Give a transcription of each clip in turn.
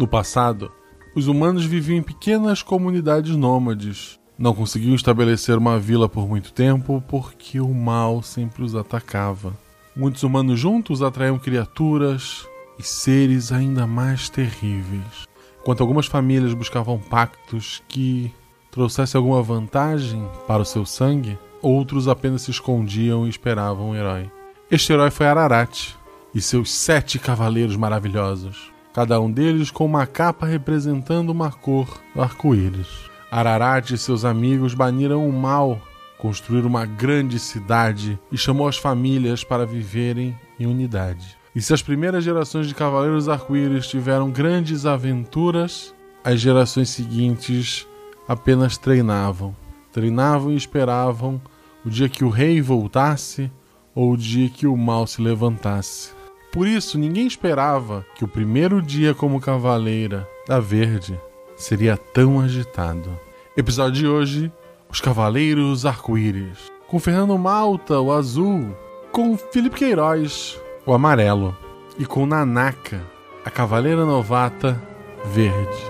No passado, os humanos viviam em pequenas comunidades nômades. Não conseguiam estabelecer uma vila por muito tempo porque o mal sempre os atacava. Muitos humanos juntos atraíam criaturas e seres ainda mais terríveis. Enquanto algumas famílias buscavam pactos que trouxessem alguma vantagem para o seu sangue, outros apenas se escondiam e esperavam um herói. Este herói foi Ararat e seus sete cavaleiros maravilhosos cada um deles com uma capa representando uma cor do arco-íris. Ararat e seus amigos baniram o mal, construíram uma grande cidade e chamou as famílias para viverem em unidade. E se as primeiras gerações de Cavaleiros Arco-Íris tiveram grandes aventuras, as gerações seguintes apenas treinavam. Treinavam e esperavam o dia que o rei voltasse ou o dia que o mal se levantasse. Por isso, ninguém esperava que o primeiro dia como cavaleira da Verde seria tão agitado. Episódio de hoje: Os Cavaleiros Arco-Íris. Com Fernando Malta, o azul. Com Felipe Queiroz, o amarelo. E com Nanaka, a cavaleira novata verde.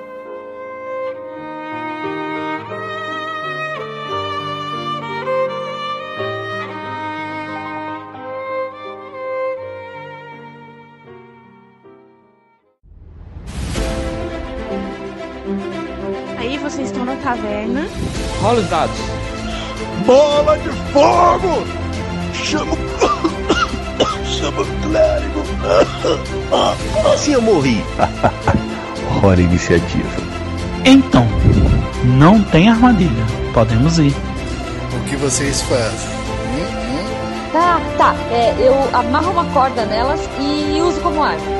Rola os dados. Bola de fogo! Chama Chama o clérigo. Assim eu morri. Hora iniciativa. Então, não tem armadilha. Podemos ir. O que vocês fazem? Hum, hum? Tá, tá. É, eu amarro uma corda nelas e uso como arma.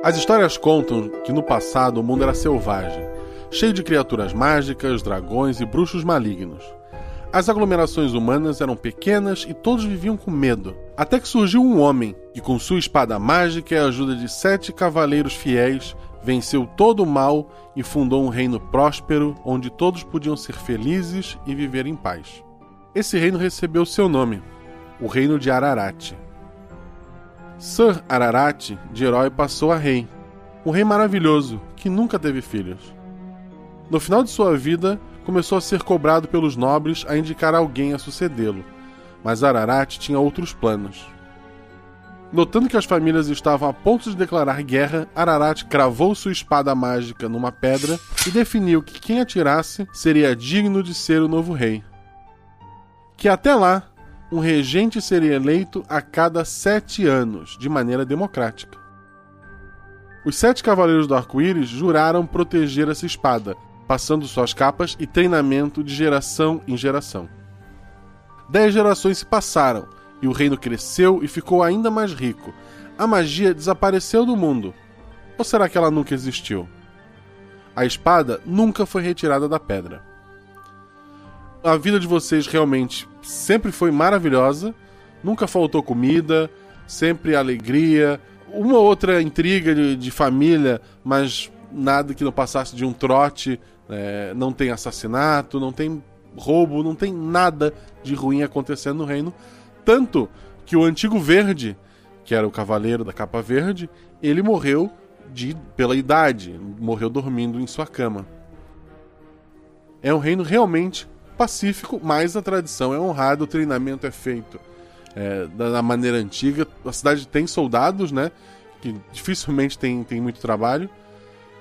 As histórias contam que no passado o mundo era selvagem, cheio de criaturas mágicas, dragões e bruxos malignos. As aglomerações humanas eram pequenas e todos viviam com medo. Até que surgiu um homem que, com sua espada mágica e a ajuda de sete cavaleiros fiéis, venceu todo o mal e fundou um reino próspero onde todos podiam ser felizes e viver em paz. Esse reino recebeu seu nome, o Reino de Ararat. Sir Ararat, de herói, passou a rei. Um rei maravilhoso, que nunca teve filhos. No final de sua vida, começou a ser cobrado pelos nobres a indicar alguém a sucedê-lo, mas Ararat tinha outros planos. Notando que as famílias estavam a ponto de declarar guerra, Ararat cravou sua espada mágica numa pedra e definiu que quem atirasse seria digno de ser o novo rei. Que até lá um regente seria eleito a cada sete anos, de maneira democrática. Os sete cavaleiros do arco-íris juraram proteger essa espada, passando suas capas e treinamento de geração em geração. Dez gerações se passaram e o reino cresceu e ficou ainda mais rico. A magia desapareceu do mundo. Ou será que ela nunca existiu? A espada nunca foi retirada da pedra a vida de vocês realmente sempre foi maravilhosa, nunca faltou comida, sempre alegria, uma outra intriga de, de família, mas nada que não passasse de um trote, é, não tem assassinato, não tem roubo, não tem nada de ruim acontecendo no reino. Tanto que o antigo verde, que era o cavaleiro da capa verde, ele morreu de pela idade, morreu dormindo em sua cama. É um reino realmente pacífico, mas a tradição é honrada, o treinamento é feito é, da maneira antiga. A cidade tem soldados, né? Que dificilmente tem, tem muito trabalho.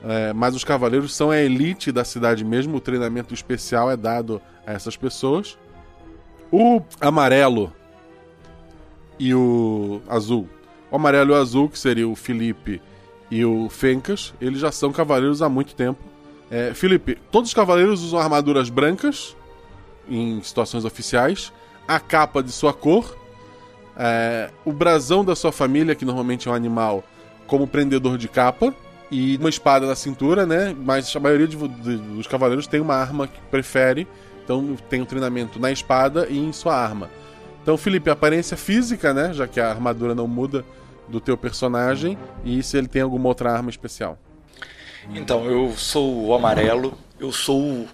É, mas os cavaleiros são a elite da cidade mesmo, o treinamento especial é dado a essas pessoas. O amarelo e o azul. O amarelo e o azul, que seria o Felipe e o Fencas, eles já são cavaleiros há muito tempo. É, Felipe, todos os cavaleiros usam armaduras brancas em situações oficiais. a capa de sua cor, é, o brasão da sua família, que normalmente é um animal, como prendedor de capa, e uma espada na cintura, né? Mas a maioria de, de, dos cavaleiros tem uma arma que prefere, então tem um treinamento na espada e em sua arma. Então, Felipe, aparência física, né? Já que a armadura não muda do teu personagem, e se ele tem alguma outra arma especial. Então, eu sou o amarelo, eu sou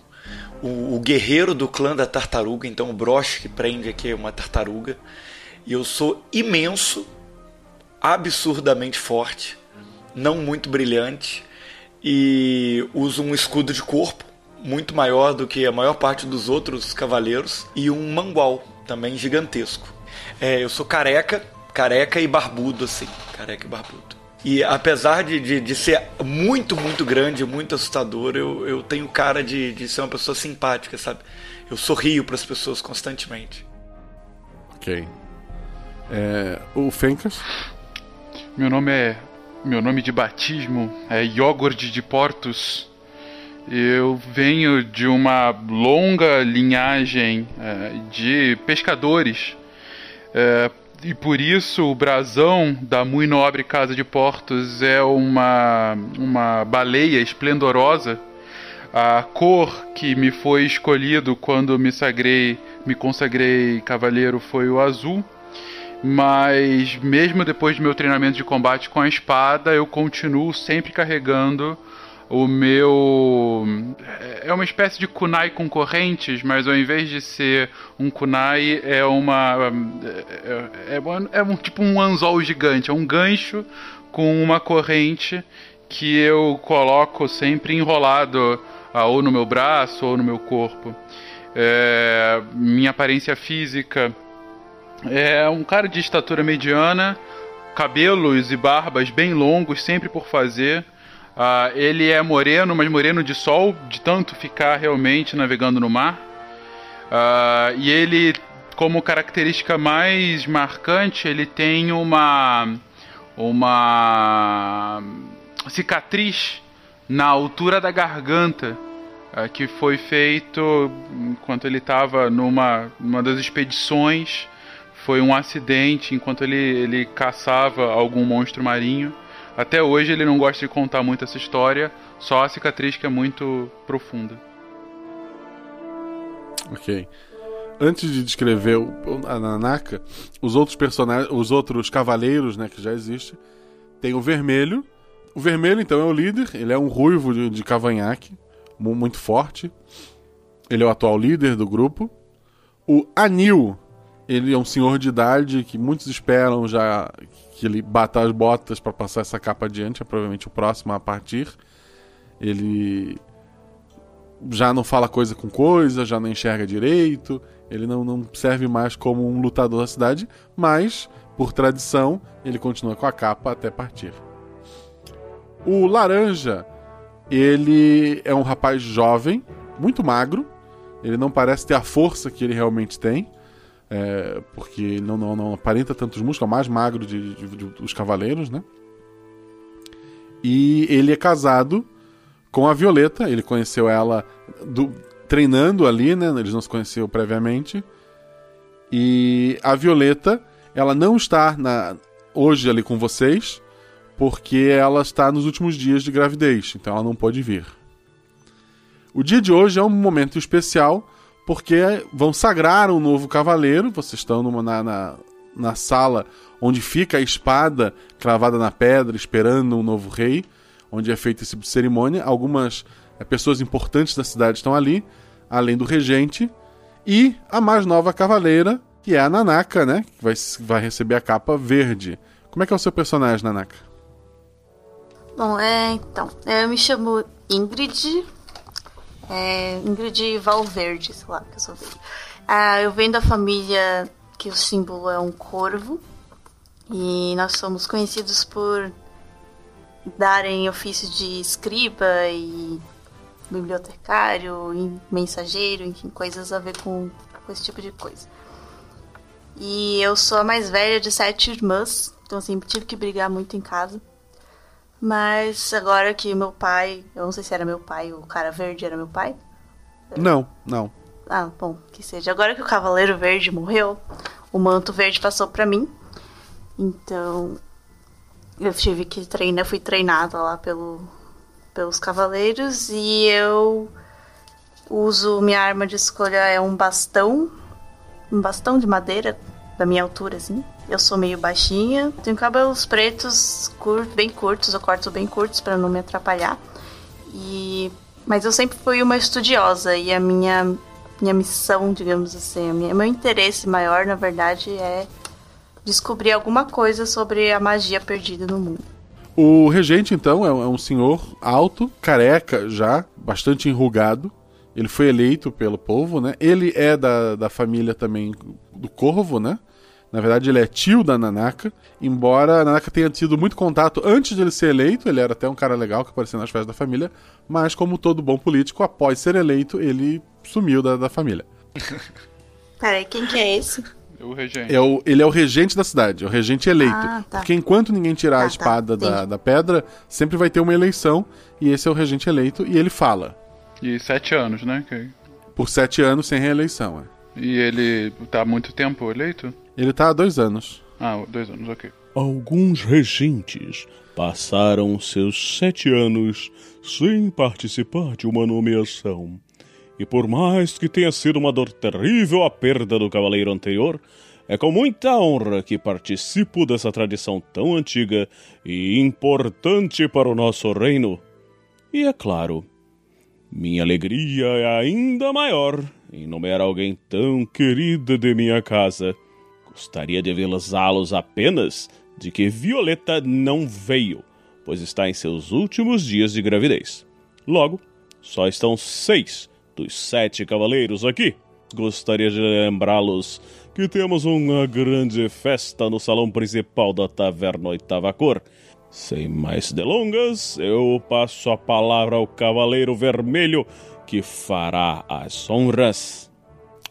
o, o, guerreiro do clã da tartaruga, então o broche que prende aqui é uma tartaruga. E eu sou imenso, absurdamente forte, não muito brilhante, e uso um escudo de corpo muito maior do que a maior parte dos outros cavaleiros, e um mangual também gigantesco. É, eu sou careca, careca e barbudo, assim, careca e barbudo. E apesar de, de, de, ser muito, muito grande, muito assustador, eu, eu tenho cara de, de ser uma pessoa simpática, sabe? Eu sorrio para as pessoas constantemente. Ok. É, o Fencas? Meu nome é. Meu nome de batismo é Iogurte de Portos. Eu venho de uma longa linhagem é, de pescadores. É, e por isso o brasão da muito nobre Casa de Portos é uma, uma baleia esplendorosa. A cor que me foi escolhido quando me sagrei, me consagrei cavaleiro foi o azul. Mas mesmo depois do meu treinamento de combate com a espada, eu continuo sempre carregando o meu. É uma espécie de kunai com correntes, mas ao invés de ser um kunai, é uma. É, é, é um, tipo um anzol gigante, é um gancho com uma corrente que eu coloco sempre enrolado ah, ou no meu braço ou no meu corpo. É, minha aparência física é um cara de estatura mediana, cabelos e barbas bem longos, sempre por fazer. Uh, ele é moreno, mas moreno de sol, de tanto ficar realmente navegando no mar. Uh, e ele, como característica mais marcante, ele tem uma uma cicatriz na altura da garganta uh, que foi feito enquanto ele estava numa uma das expedições. Foi um acidente enquanto ele, ele caçava algum monstro marinho. Até hoje ele não gosta de contar muito essa história, só a cicatriz que é muito profunda. Ok. Antes de descrever a Nanaka, os outros personagens, os outros cavaleiros, né, que já existem, tem o vermelho. O vermelho, então, é o líder. Ele é um ruivo de, de cavanhaque, muito forte. Ele é o atual líder do grupo. O Anil, ele é um senhor de idade que muitos esperam já que ele bata as botas para passar essa capa adiante, é provavelmente o próximo a partir. Ele já não fala coisa com coisa, já não enxerga direito, ele não, não serve mais como um lutador da cidade, mas, por tradição, ele continua com a capa até partir. O Laranja, ele é um rapaz jovem, muito magro, ele não parece ter a força que ele realmente tem. É, porque não, não, não, aparenta tantos músculos, é o mais magro de, de, de, dos cavaleiros, né? E ele é casado com a Violeta, ele conheceu ela do, treinando ali, né? Eles não se conheciam previamente. E a Violeta, ela não está na, hoje ali com vocês, porque ela está nos últimos dias de gravidez, então ela não pode vir. O dia de hoje é um momento especial porque vão sagrar um novo cavaleiro. Vocês estão numa, na, na, na, sala onde fica a espada cravada na pedra, esperando um novo rei, onde é feita de cerimônia. Algumas é, pessoas importantes da cidade estão ali, além do regente, e a mais nova cavaleira, que é a Nanaka, né? Que vai, vai receber a capa verde. Como é que é o seu personagem, Nanaka? Bom, é, então, eu me chamo Ingrid, é, Ingrid Valverde, sei lá, que eu sou. Ah, eu venho da família que o símbolo é um corvo. E nós somos conhecidos por darem ofício de escriba e bibliotecário, e mensageiro, enfim, coisas a ver com, com esse tipo de coisa. E eu sou a mais velha de sete irmãs, então sempre tive que brigar muito em casa. Mas agora que meu pai. Eu não sei se era meu pai, o cara verde era meu pai. Não, não. Ah, bom, que seja. Agora que o Cavaleiro Verde morreu, o manto verde passou pra mim. Então, eu tive que treinar, fui treinada lá pelo, pelos cavaleiros e eu uso minha arma de escolha é um bastão, um bastão de madeira da minha altura assim. Eu sou meio baixinha, tenho cabelos pretos, cur, bem curtos, eu corto bem curtos para não me atrapalhar. E mas eu sempre fui uma estudiosa e a minha minha missão, digamos assim, a minha, meu interesse maior, na verdade, é descobrir alguma coisa sobre a magia perdida no mundo. O regente, então, é é um senhor alto, careca já, bastante enrugado. Ele foi eleito pelo povo, né? Ele é da, da família também do Corvo, né? Na verdade, ele é tio da Nanaka. Embora a Nanaka tenha tido muito contato antes de ele ser eleito, ele era até um cara legal que aparecia nas festas da família. Mas, como todo bom político, após ser eleito, ele sumiu da, da família. Peraí, quem que é esse? O regente. É o, ele é o regente da cidade, é o regente eleito. Ah, tá. Porque enquanto ninguém tirar a tá, espada da, entendi. da pedra, sempre vai ter uma eleição. E esse é o regente eleito. E ele fala. E sete anos, né? Que- Por sete anos sem reeleição. é. E ele tá há muito tempo eleito? Ele tá há dois anos. Ah, dois anos, ok. Alguns regentes passaram seus sete anos sem participar de uma nomeação. E por mais que tenha sido uma dor terrível a perda do cavaleiro anterior, é com muita honra que participo dessa tradição tão antiga e importante para o nosso reino. E é claro, minha alegria é ainda maior em nomear alguém tão querida de minha casa. Gostaria de avisá-los apenas de que Violeta não veio, pois está em seus últimos dias de gravidez. Logo, só estão seis dos sete cavaleiros aqui. Gostaria de lembrá-los que temos uma grande festa no salão principal da Taverna Oitava Cor. Sem mais delongas, eu passo a palavra ao Cavaleiro Vermelho, que fará as honras.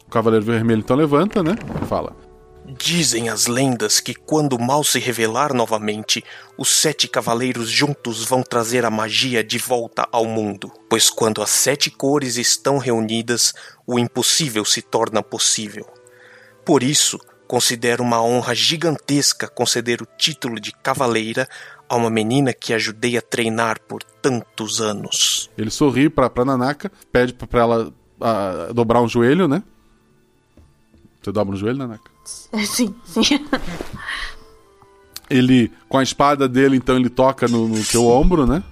O Cavaleiro Vermelho então levanta, né? Fala. Dizem as lendas que quando o mal se revelar novamente, os sete cavaleiros juntos vão trazer a magia de volta ao mundo. Pois quando as sete cores estão reunidas, o impossível se torna possível. Por isso, considero uma honra gigantesca conceder o título de cavaleira a uma menina que ajudei a treinar por tantos anos. Ele sorri pra, pra Nanaka, pede pra, ela ah, dobrar um joelho, né? Você dobra um joelho, Nanaka? Sim, sim. Ele, com a espada dele, então, ele toca no, no ombro, né?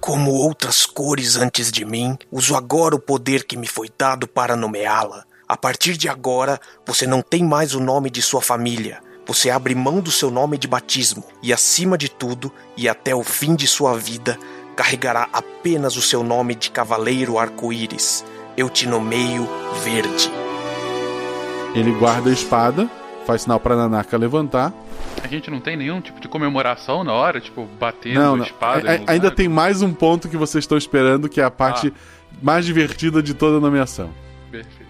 Como outras cores antes de mim, uso agora o poder que me foi dado para nomeá-la. A partir de agora, você não tem mais o nome de sua família. Você abre mão do seu nome de batismo e, acima de tudo, e até o fim de sua vida, carregará apenas o seu nome de Cavaleiro Arco-Íris. Eu te nomeio Verde. Ele guarda a espada, faz sinal pra Nanaka levantar. A gente não tem nenhum tipo de comemoração na hora, tipo, batendo Não, a não. espada. A- em a- ainda tem mais um ponto que vocês estão esperando, que é a parte mais divertida de toda a nomeação. Perfeito.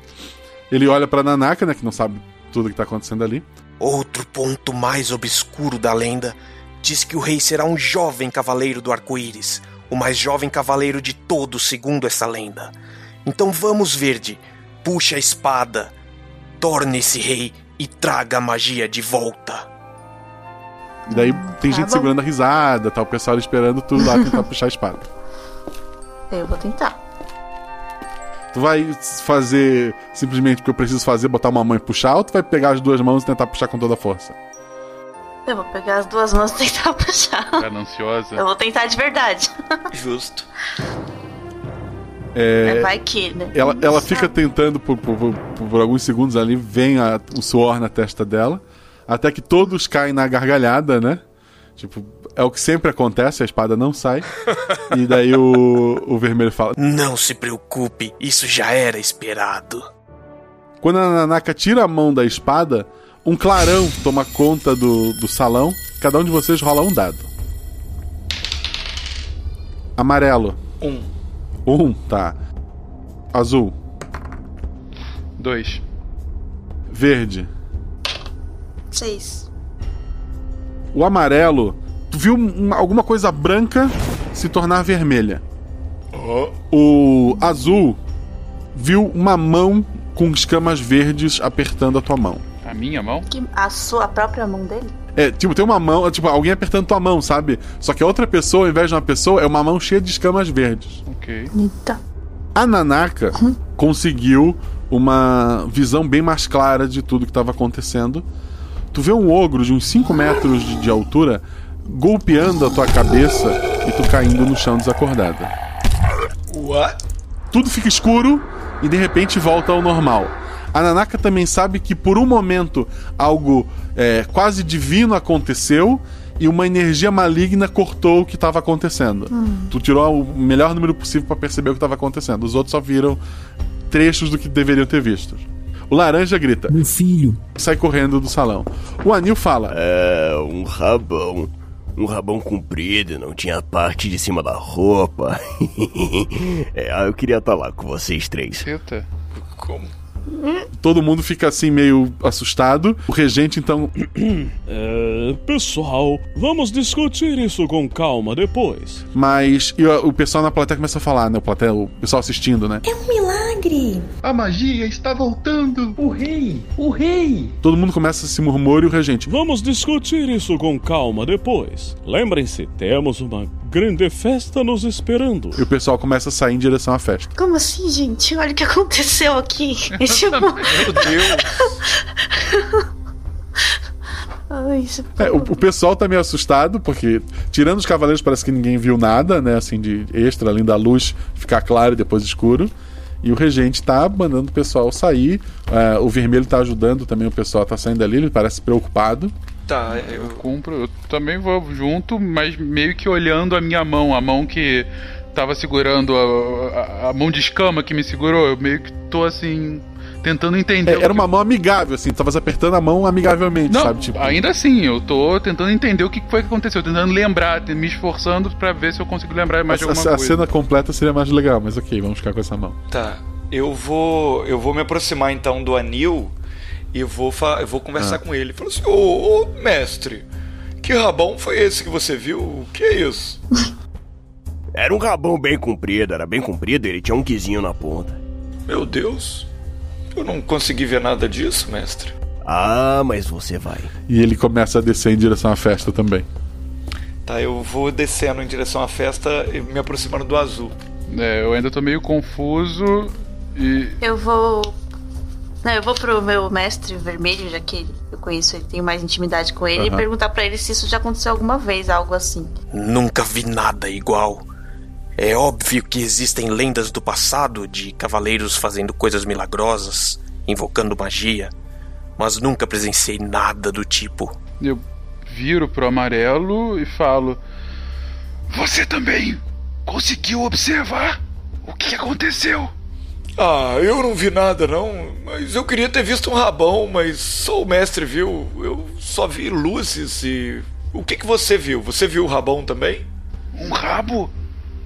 Ele olha pra Nanaka, né, que não sabe tudo que tá acontecendo ali. Outro ponto mais obscuro da lenda diz que o rei será um jovem cavaleiro do arco-íris, o mais jovem cavaleiro de todos, segundo essa lenda. Então vamos, Verde, puxa a espada, torne-se rei e traga a magia de volta. E daí tem Tá gente bom. segurando a risada, tá o pessoal esperando tudo lá tentar puxar a espada. Eu vou tentar. Tu vai fazer simplesmente porque eu preciso fazer, botar uma mão e puxar, ou tu vai pegar as duas mãos e tentar puxar com toda a força? Eu vou pegar as duas mãos e tentar puxar. Gananciosa. Eu vou tentar de verdade. Justo. É, Vai que, né? ela, ela fica tentando por, por- por- por alguns segundos ali, vem a- o suor na testa dela, até que todos caem na gargalhada, né? Tipo, é o que sempre acontece, a espada não sai. e daí o, o vermelho fala: Não se preocupe, isso já era esperado. Quando a Nanaka tira a mão da espada, um clarão toma conta do, do salão. Cada um de vocês rola um dado. Amarelo. Um. Um, tá. Azul. Dois. Verde. Seis. O amarelo, tu viu uma- alguma coisa branca se tornar vermelha. O azul viu uma mão com escamas verdes apertando a tua mão. A minha mão? Que- A sua a própria mão dele? É, tipo, tem uma mão, tipo, alguém apertando tua mão, sabe? Só que a outra pessoa, ao invés de uma pessoa, é uma mão cheia de escamas verdes. Ok. Eita. A Nanaka conseguiu uma visão bem mais clara de tudo que estava acontecendo. Tu vê um ogro de uns 5 metros de, de altura golpeando a tua cabeça e tu caindo no chão desacordada. What? Tudo fica escuro e de repente volta ao normal. A Nanaka também sabe que por um momento algo é, quase divino aconteceu e uma energia maligna cortou o que estava acontecendo. Hum. Tu tirou o melhor número possível para perceber o que estava acontecendo. Os outros só viram trechos do que deveriam ter visto. O laranja grita: Meu filho. Sai correndo do salão. O anil fala: É, um rabão. Um rabão comprido, não tinha a parte de cima da roupa. é, ah, eu queria estar lá com vocês três. Eita. Como? Todo mundo fica assim meio assustado. O regente então. É, pessoal, vamos discutir isso com calma depois. Mas e o o pessoal na plateia começa a falar, né? O, plateia, o pessoal assistindo, né? É um milagre. A magia está voltando. O rei, o rei. Todo mundo começa a se murmurar e o regente. Vamos discutir isso com calma depois. Lembrem-se, temos uma grande festa nos esperando. E o pessoal começa a sair em direção à festa. Como assim, gente? Olha o que aconteceu aqui. Esse Meu Deus. Ai, isso... É, o, o pessoal tá meio assustado, porque, tirando os cavaleiros, parece que ninguém viu nada, né? Assim, de extra, além da luz ficar clara e depois escuro. E o regente tá mandando o pessoal sair. É, o vermelho tá ajudando também, o pessoal tá saindo ali, ele parece preocupado. Tá, eu Cumpro, eu também vou junto, mas meio que olhando a minha mão, a mão que tava segurando, a, a- a mão de escama que me segurou, eu meio que tô assim, tentando entender. É, era uma mão amigável, assim, tu tava apertando a mão amigavelmente, Não, sabe? Tipo, ainda assim, eu tô tentando entender o que foi que aconteceu, tentando lembrar, me esforçando pra ver se eu consigo lembrar mais de a, alguma a coisa. cena completa seria mais legal, mas ok, vamos ficar com essa mão. Tá. Eu vou. Eu vou me aproximar então do anil e vou, fa- eu vou conversar Ah. com ele. Falar assim, ô, ô, mestre, que rabão foi esse que você viu? O que é isso? Era um rabão bem comprido, era bem comprido, ele tinha um quizinho na ponta. Meu Deus. Eu não consegui ver nada disso, mestre. Ah, mas você vai. E ele começa a descer em direção à festa também. Tá, eu vou descendo em direção à festa e me aproximando do azul. É, eu ainda tô meio confuso e. Eu vou. Não, eu vou pro meu mestre vermelho, já que eu conheço ele, tenho mais intimidade com ele, e Aham. perguntar pra ele se isso já aconteceu alguma vez, algo assim. Nunca vi nada igual. É óbvio que existem lendas do passado de cavaleiros fazendo coisas milagrosas, invocando magia, mas nunca presenciei nada do tipo. Eu viro pro amarelo e falo: Você também conseguiu observar o que aconteceu? Ah, eu não vi nada não, mas eu queria ter visto um rabão, mas só o mestre viu. Eu só vi luzes e. O que, que você viu? Você viu o rabão também? Um rabo?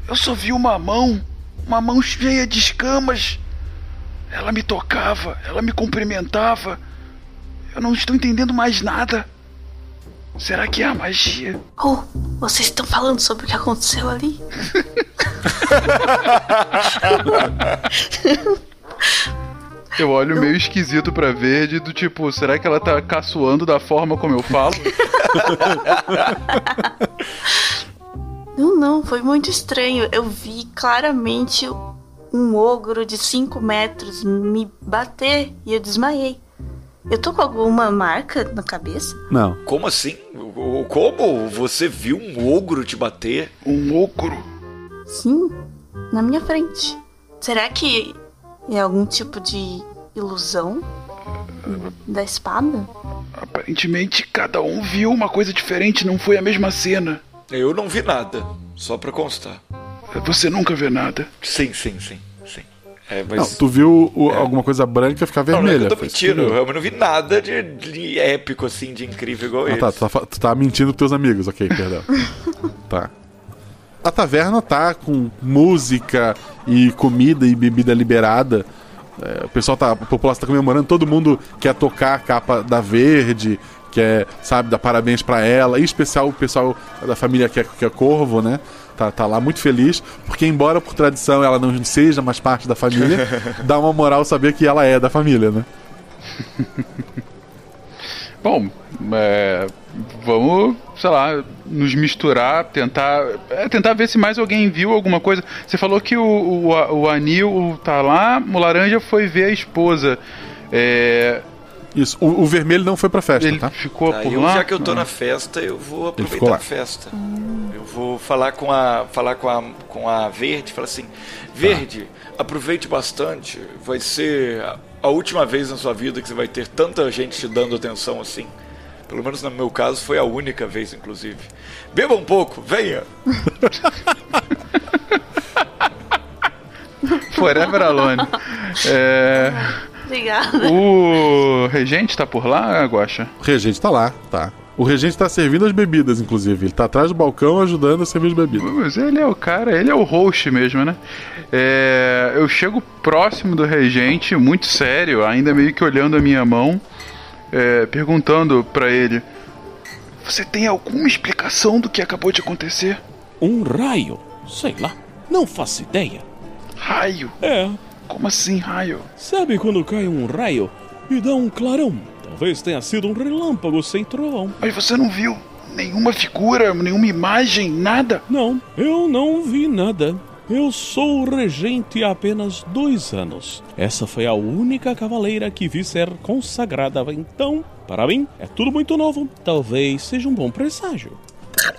Eu só vi uma mão, uma mão cheia de escamas. Ela me tocava, ela me cumprimentava. Eu não estou entendendo mais nada. Será que é a magia? Oh, vocês estão falando sobre o que aconteceu ali? Eu olho meio esquisito pra verde, do tipo, será que ela tá caçoando da forma como eu falo? Não, não, foi muito estranho. Eu vi claramente um ogro de 5 metros me bater e eu desmaiei. Eu tô com alguma marca na cabeça? Não. Como assim? Como? Você viu um ogro te bater? Um ogro? Sim, na minha frente. Será que é algum tipo de ilusão da espada? Aparentemente cada um viu uma coisa diferente, não foi a mesma cena. Eu não vi nada, só pra constar. Você nunca vê nada? Sim, sim, sim, sim. É, mas... Não, tu viu o- alguma coisa branca ficar Não, não é que vermelha. eu tô mentindo, eu não vi nada de, de épico, assim, de incrível igual Ah, esse. tá, tu tá, tu tá mentindo pros teus amigos, ok, perdão. tá. A taverna tá com música e comida e bebida liberada. É, o pessoal tá. A população tá comemorando, todo mundo quer tocar a capa da verde, quer, sabe, dar parabéns pra ela, em especial o pessoal da família que é, que é corvo, né? Tá, tá lá muito feliz, porque embora por tradição ela não seja mais parte da família, dá uma moral saber que ela é da família, né? Bom, é, vamos, sei lá, nos misturar, tentar, é, tentar ver se mais alguém viu alguma coisa. Você falou que o, o, o Anil tá lá, o Laranja foi ver a esposa. É, Isso, o, o vermelho não foi pra festa, ele tá? ficou Tá, por eu, lá. já que eu tô Ah. na festa, eu vou aproveitar a festa. Eu vou falar com a falar com a com a Verde, falar assim: "Verde, aproveite bastante. Vai ser a, última vez na sua vida que você vai ter tanta gente te dando atenção assim. Pelo menos no meu caso foi a única vez, inclusive. Beba um pouco, venha. Forever Alone. É, Obrigada. o regente tá por lá, Guaxa? O regente tá lá, tá. O regente tá servindo as bebidas, inclusive. Ele tá atrás do balcão ajudando a servir as bebidas. Mas ele é o cara, ele é o host mesmo, né? É, eu chego próximo do regente, muito sério, ainda meio que olhando a minha mão, é, perguntando pra ele: Você tem alguma explicação do que acabou de acontecer? Um raio? Sei lá. Não faço ideia. Raio? É. Como assim, raio? Sabe quando cai um raio e dá um clarão? Talvez tenha sido um relâmpago sem trovão. Mas você não viu nenhuma figura, nenhuma imagem, nada? Não, eu não vi nada. Eu sou o regente há apenas dois anos. Essa foi a única cavaleira que vi ser consagrada. Então, para mim, é tudo muito novo. Talvez seja um bom presságio.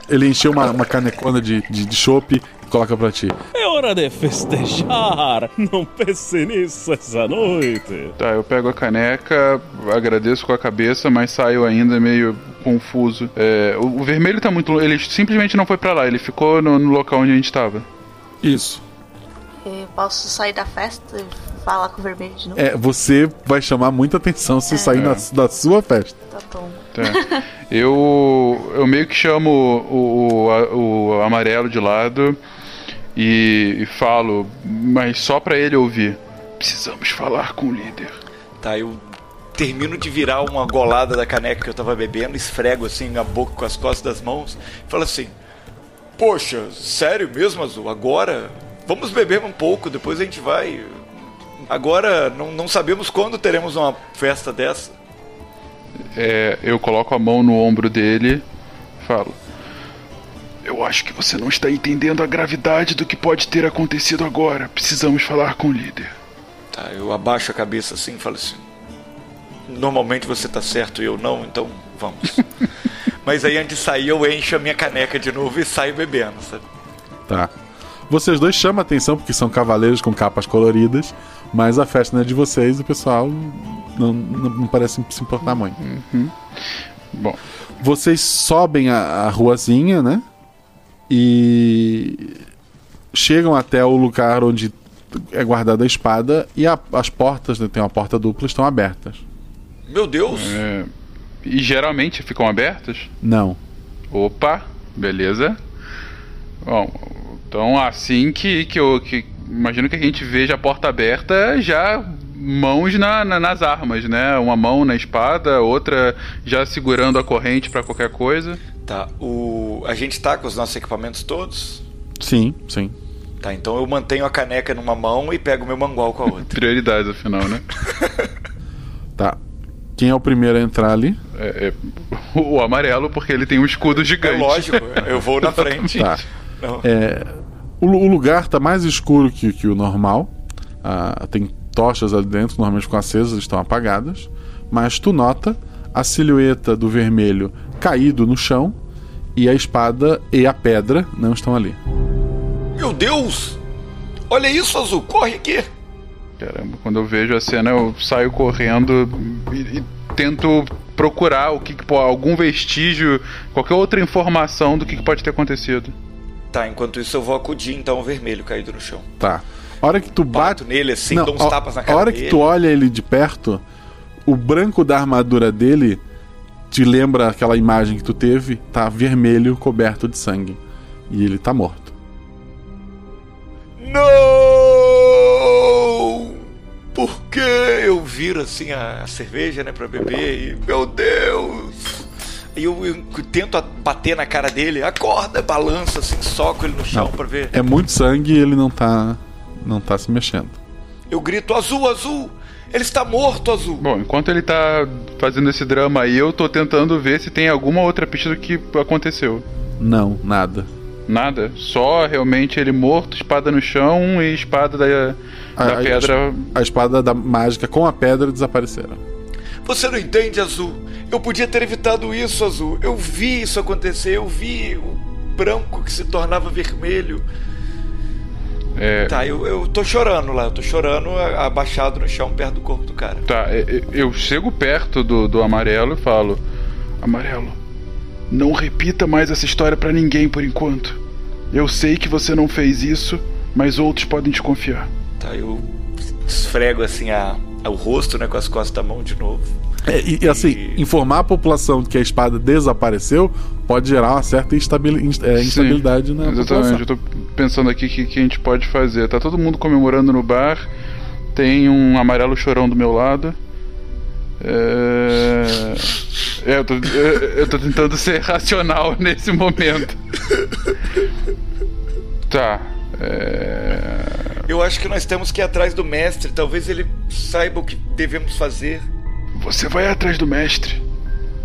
Ele encheu uma, uma canecona de, de, de chopp e coloca pra ti. É hora de festejar! Não pense nisso essa noite. Tá, eu pego a caneca, agradeço com a cabeça, mas saio ainda meio confuso. É, o, o vermelho tá muito. Ele simplesmente não foi pra lá, ele ficou no, no local onde a gente tava. Isso. Eu posso sair da festa e falar com o vermelho de novo? É, você vai chamar muita atenção se sair na- da sua festa. Tá bom. Tá. eu, eu meio que chamo o, o, a- o amarelo de lado e, e falo, mas só pra ele ouvir. Precisamos falar com o líder. Tá, eu termino de virar uma golada da caneca que eu tava bebendo, esfrego assim a boca com as costas das mãos e falo assim: Poxa, sério mesmo, Azul? Agora? Vamos beber um pouco, depois a gente vai. Agora não, não sabemos quando teremos uma festa dessa. É, eu coloco a mão no ombro dele e falo: Eu acho que você não está entendendo a gravidade do que pode ter acontecido agora. Precisamos falar com o líder. Tá, eu abaixo a cabeça assim e falo assim: Normalmente você tá certo e eu não, então vamos. Mas aí antes de sair eu encho a minha caneca de novo e saio bebendo, sabe? Tá. Vocês dois chamam atenção porque são cavaleiros com capas coloridas, mas a festa não é de vocês e o pessoal não, não, não parece se importar muito. Bom. Vocês sobem a, a ruazinha, né? E chegam até o lugar onde é guardada a espada e a- as portas, né, tem uma porta dupla, estão abertas. Meu Deus! É, e geralmente ficam abertas? Não. Opa, beleza. Bom, então assim que, que eu que, imagino que a gente veja a porta aberta, já mãos na, na- nas armas, né? Uma mão na espada, outra já segurando a corrente pra qualquer coisa. Tá, o... a gente tá com os nossos equipamentos todos? Sim, sim. Tá, então eu mantenho a caneca numa mão e pego meu mangual com a outra. Prioridades, afinal, né? Tá. Quem é o primeiro a entrar ali? É, é, o, amarelo, porque ele tem um escudo gigante. É lógico, eu vou na frente. Tá. É, o, o lugar tá mais escuro que, que o normal. Ah, tem tochas ali dentro, normalmente ficam acesas, estão apagadas. Mas tu nota a silhueta do vermelho caído no chão e a espada e a pedra não estão ali. Meu Deus! Olha isso, Azul, corre aqui! Caramba, quando eu vejo a cena, eu saio correndo e, e tento procurar o que, que algum vestígio, qualquer outra informação do que, que pode ter acontecido. Tá, enquanto isso eu vou acudir então o vermelho caído no chão. Tá. A hora que tu bate. nele assim, Não, dou uns a- tapas na A cara hora dele. que tu olha ele de perto, o branco da armadura dele te lembra aquela imagem que tu teve, tá vermelho coberto de sangue. E ele tá morto. Não! Por que eu viro assim a cerveja, né, pra beber e. Meu Deus! E eu, eu tento bater na cara dele, acorda, balança, assim, soco ele no chão Não. pra ver. É muito sangue e ele não tá. não tá se mexendo. Eu grito, azul, azul! Ele está morto, azul! Bom, enquanto ele tá fazendo esse drama aí, eu tô tentando ver se tem alguma outra pista do que aconteceu. Não, nada. Nada. Só realmente ele morto, espada no chão e espada da, da A- a- pedra. A espada da mágica com a pedra desapareceram. Você não entende, Azul? Eu podia ter evitado isso, Azul. Eu vi isso acontecer, eu vi o branco que se tornava vermelho. É, Tá, eu, eu tô chorando lá, eu tô chorando a- abaixado no chão perto do corpo do cara. Tá, é, é, eu chego perto do, do amarelo e falo: Amarelo, não repita mais essa história pra ninguém por enquanto. Eu sei que você não fez isso, mas outros podem desconfiar. Tá, eu esfrego assim a, o rosto, né, com as costas da mão de novo. É, e, e, assim, informar a população que a espada desapareceu pode gerar uma certa instabili- inst- é, instabilidade na Exatamente, população. eu tô pensando aqui o que, que a gente pode fazer. Tá todo mundo comemorando no bar, tem um amarelo chorão do meu lado. É, é, eu, tô, eu, eu tô tentando ser racional nesse momento. Tá. É... Eu acho que nós temos que ir atrás do mestre, talvez ele saiba o que devemos fazer. Você vai atrás do mestre.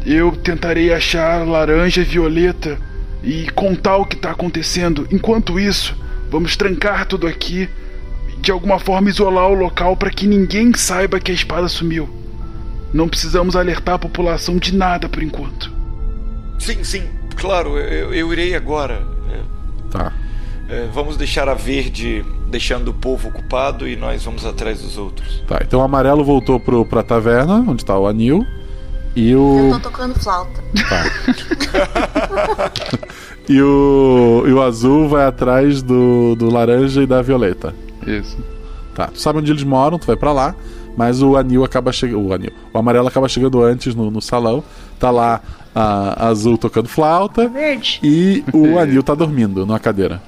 Eu tentarei achar laranja e violeta e contar o que tá acontecendo. Enquanto isso, vamos trancar tudo aqui e de alguma forma isolar o local para que ninguém saiba que a espada sumiu. Não precisamos alertar a população de nada por enquanto. Sim, sim, claro, eu, eu irei agora. É, Tá. é, vamos deixar a verde deixando o povo ocupado e nós vamos atrás dos outros. Tá, então o amarelo voltou pro, pra taverna, onde tá o anil. E o. Eu tô tocando flauta. E o, e o azul vai atrás do, do laranja e da violeta. Isso. Tá, tu sabe onde eles moram, tu vai pra lá, mas o anil acaba chegando. O anil. O amarelo acaba chegando antes no, no salão. Tá lá a, a azul tocando flauta. Verde. E o anil tá dormindo numa cadeira.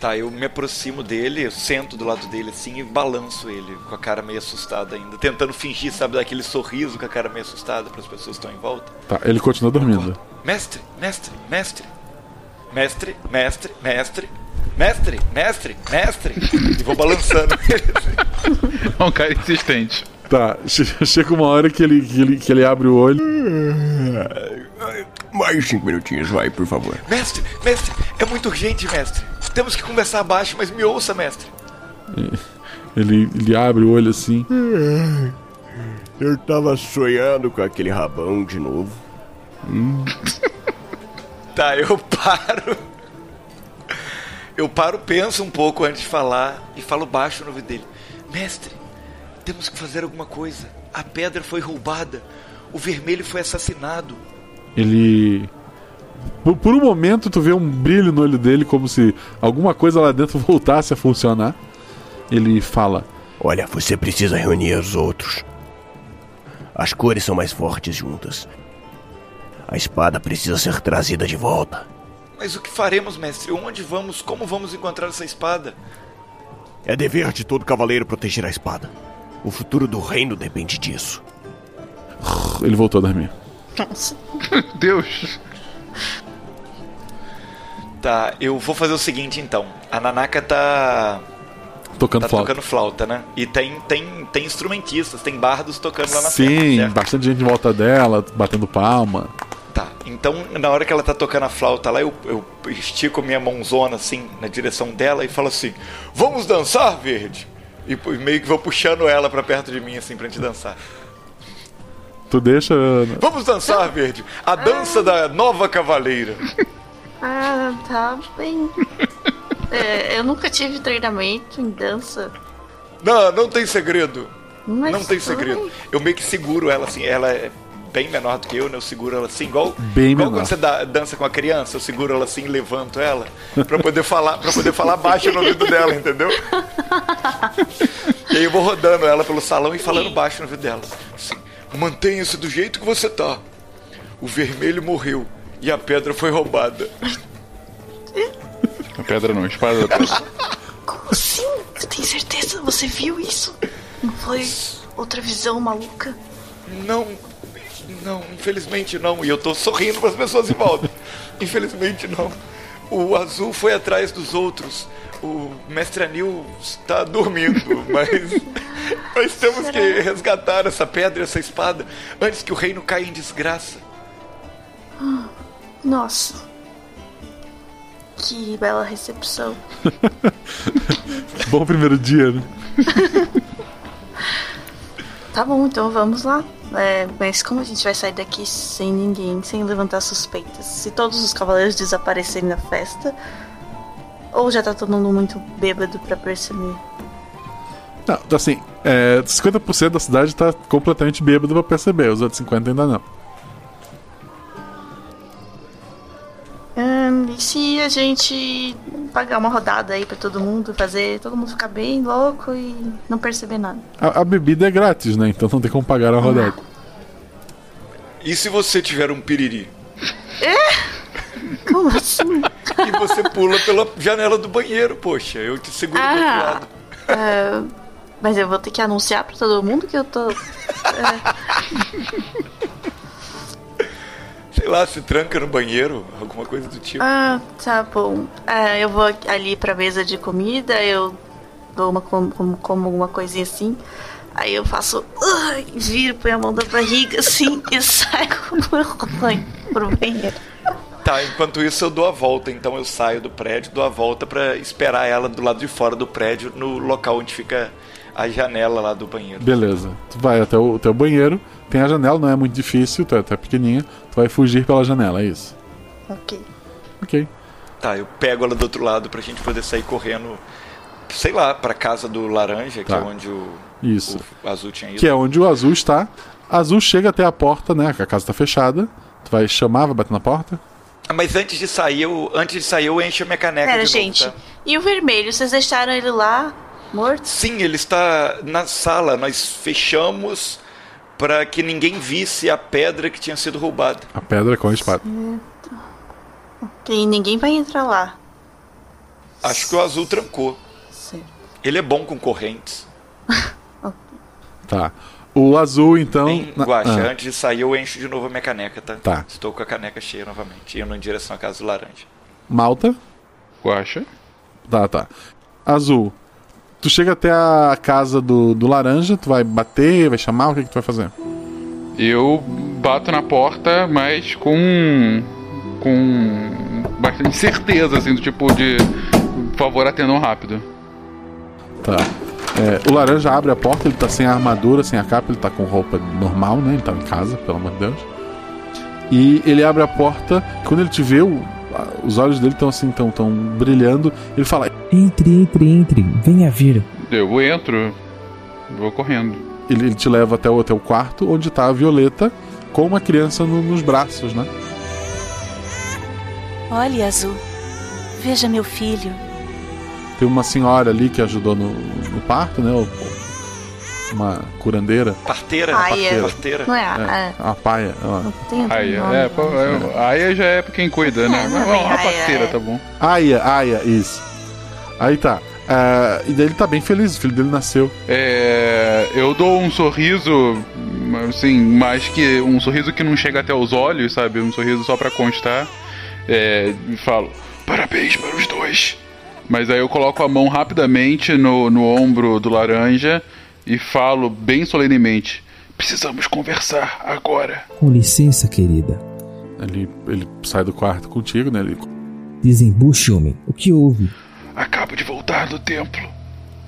Tá, eu me aproximo dele, eu sento do lado dele assim e balanço ele, com a cara meio assustada ainda, tentando fingir, sabe, daquele sorriso com a cara meio assustada para as pessoas que estão em volta. Tá, ele continua dormindo. Mestre, mestre, mestre. Mestre, mestre, mestre. Mestre, mestre, mestre. E vou balançando ele. É um cara insistente. Tá, che- chega uma hora que ele, que ele, que ele abre o olho. Mais cinco minutinhos, vai, por favor. Mestre, mestre, é muito urgente, mestre. Temos que conversar baixo, mas me ouça, mestre. Ele, ele abre o olho assim. Eu tava sonhando com aquele rabão de novo. Tá, eu paro. Eu paro, penso um pouco antes de falar e falo baixo no ouvido dele. Mestre, temos que fazer alguma coisa. A pedra foi roubada. O vermelho foi assassinado. Ele. Por, por um momento tu vê um brilho no olho dele, como se alguma coisa lá dentro voltasse a funcionar. Ele fala: Olha, você precisa reunir os outros. As cores são mais fortes juntas. A espada precisa ser trazida de volta. Mas o que faremos, mestre? Onde vamos? Como vamos encontrar essa espada? É dever de todo cavaleiro proteger a espada. O futuro do reino depende disso. Ele voltou a dormir. Nossa. Deus. Tá, eu vou fazer o seguinte então. A Nanaka tá. Tocando tá flauta. tocando flauta, né? E tem, tem, tem instrumentistas, tem bardos tocando lá na. Sim, certo? bastante gente em volta dela, batendo palma. Tá, então na hora que ela tá tocando a flauta lá, eu, eu estico minha mãozona assim na direção dela e falo assim: Vamos dançar, verde? E meio que vou puxando ela pra perto de mim assim pra gente dançar. Tu deixa. Vamos dançar, verde! A dança da nova cavaleira. Ah, tá bem. É, eu nunca tive treinamento em dança. Não, não tem segredo. Mas não tem segredo. bem. Eu meio que seguro ela assim, ela é bem menor do que eu, né? Eu seguro ela assim, igual, Bem igual menor. quando você dá- dança com a criança, eu seguro ela assim, levanto ela pra poder falar, para poder falar baixo no ouvido dela, entendeu? E aí eu vou rodando ela pelo salão e falando baixo no ouvido dela. Assim, mantenha-se do jeito que você tá. O vermelho morreu e a pedra foi roubada. A pedra não, a espada. Como assim? Você tem certeza? Você viu isso? Não foi outra visão maluca? Não. Não, infelizmente não. E eu tô sorrindo para as pessoas em volta. infelizmente não. O azul foi atrás dos outros. O mestre Anil está dormindo, mas nós temos Será? que resgatar essa pedra, essa espada, antes que o reino caia em desgraça. Nossa. Que bela recepção. Bom primeiro dia, né? Tá bom, então vamos lá. É, mas como a gente vai sair daqui sem ninguém, sem levantar suspeitas? Se todos os cavaleiros desaparecerem na festa, ou já tá todo mundo muito bêbado para perceber? Não, assim, é, 50% da cidade tá completamente bêbado pra perceber, os outros 50% ainda não. Hum, e se a gente pagar uma rodada aí pra todo mundo, fazer todo mundo ficar bem louco e não perceber nada? A, a bebida é grátis, né? Então não tem como pagar a rodada. E se você tiver um piriri? É? Como assim? e você pula pela janela do banheiro, poxa, eu te seguro ah, do outro lado. Uh, mas eu vou ter que anunciar pra todo mundo que eu tô. Uh... sei lá, se tranca no banheiro, alguma coisa do tipo. Ah, tá bom. É, eu vou ali pra mesa de comida, eu dou uma como, como alguma coisinha assim. Aí eu faço. Uh, viro, põe a mão da barriga assim e saio pro banheiro. Tá, enquanto isso eu dou a volta, então eu saio do prédio, dou a volta para esperar ela do lado de fora do prédio, no local onde fica a janela lá do banheiro. Beleza. Tu vai até o teu banheiro, tem a janela, não é muito difícil, tu é até pequenininha, tu vai fugir pela janela, é isso. Ok. Ok. Tá, eu pego ela do outro lado pra gente poder sair correndo, sei lá, pra casa do laranja, que tá. é onde o, isso. o azul tinha ido. Que é onde o azul está. Azul chega até a porta, né? Que a casa tá fechada. Tu vai chamar, vai bater na porta. Mas antes de sair, eu, antes de sair, eu encho a minha caneca Pera, de novo, gente. Tá? E o vermelho, vocês deixaram ele lá morto? Sim, ele está na sala. Nós fechamos para que ninguém visse a pedra que tinha sido roubada. A pedra com a espada. Ok, ninguém vai entrar lá. Acho que o azul trancou. Certo. Ele é bom com correntes. tá. O azul, então. Em Guaxa, ah. antes de sair, eu encho de novo a minha caneca, tá? Tá. Estou com a caneca cheia novamente, indo em direção à casa do laranja. Malta. Guaxa. Tá, tá. Azul. Tu chega até a casa do, do laranja, tu vai bater, vai chamar, o que, que tu vai fazer? Eu bato na porta, mas com. com. bastante certeza, assim, do tipo de. Por favor, atendam rápido. Tá. É, o laranja abre a porta, ele tá sem a armadura, sem a capa, ele tá com roupa normal, né? Ele tá em casa, pelo amor de Deus. E ele abre a porta, quando ele te vê, o, os olhos dele estão assim, tão, tão brilhando. Ele fala: Entre, entre, entre, venha vir. Eu entro, vou correndo. Ele, ele te leva até o, até o quarto, onde tá a Violeta com uma criança no, nos braços, né? Olha, Azul, veja meu filho. Tem uma senhora ali que ajudou no, no parto, né? Uma curandeira. Parteira? Aia. Parteira. Não é a, é. a paia. Aia. É, pô, é, Aia já é pra quem cuida, né? Não, não, a parteira, tá bom. Aia, Aia, isso. Aí tá. Uh, e daí ele tá bem feliz, o filho dele nasceu. É, eu dou um sorriso, assim, mais que um sorriso que não chega até os olhos, sabe? Um sorriso só pra constar. É, e falo: parabéns para os dois. Mas aí eu coloco a mão rapidamente no, no ombro do laranja e falo bem solenemente: Precisamos conversar agora. Com licença, querida. Ele, ele sai do quarto contigo, né? Ele... Desembuche, homem. O que houve? Acabo de voltar do templo.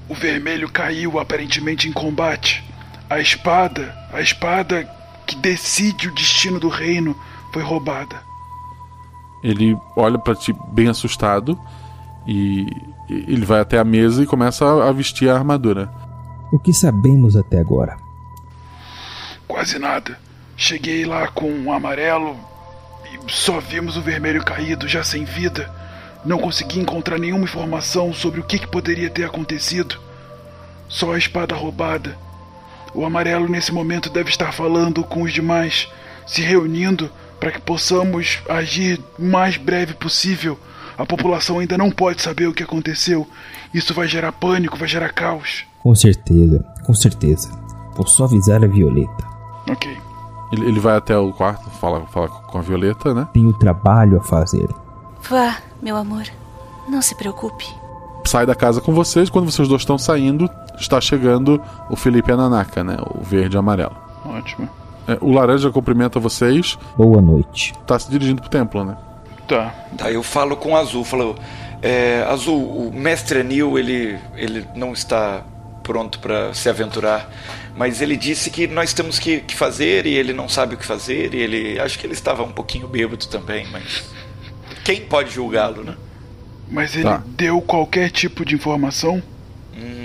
O vermelho caiu aparentemente em combate. A espada, a espada que decide o destino do reino, foi roubada. Ele olha para ti bem assustado e ele vai até a mesa e começa a vestir a armadura. O que sabemos até agora? Quase nada. Cheguei lá com um amarelo e só vimos o vermelho caído, já sem vida. Não consegui encontrar nenhuma informação sobre o que, que poderia ter acontecido. Só a espada roubada. O amarelo nesse momento deve estar falando com os demais, se reunindo para que possamos agir o mais breve possível. A população ainda não pode saber o que aconteceu. Isso vai gerar pânico, vai gerar caos. Com certeza, com certeza. Vou só avisar a Violeta. Ok. Ele, ele vai até o quarto, fala, fala com a Violeta, né? Tenho trabalho a fazer. Vá, meu amor. Não se preocupe. Sai da casa com vocês. Quando vocês dois estão saindo, está chegando o Felipe Ananaka, né? O verde e amarelo. Ótimo. É, o laranja cumprimenta vocês. Boa noite. Tá se dirigindo pro templo, né? Tá. Tá, eu falo com o Azul, falo, é, Azul, o mestre Anil, ele, ele não está pronto para se aventurar, mas ele disse que nós temos que, que fazer e ele não sabe o que fazer e ele, acho que ele estava um pouquinho bêbado também, mas quem pode julgá-lo, né? Mas ele Tá. deu qualquer tipo de informação?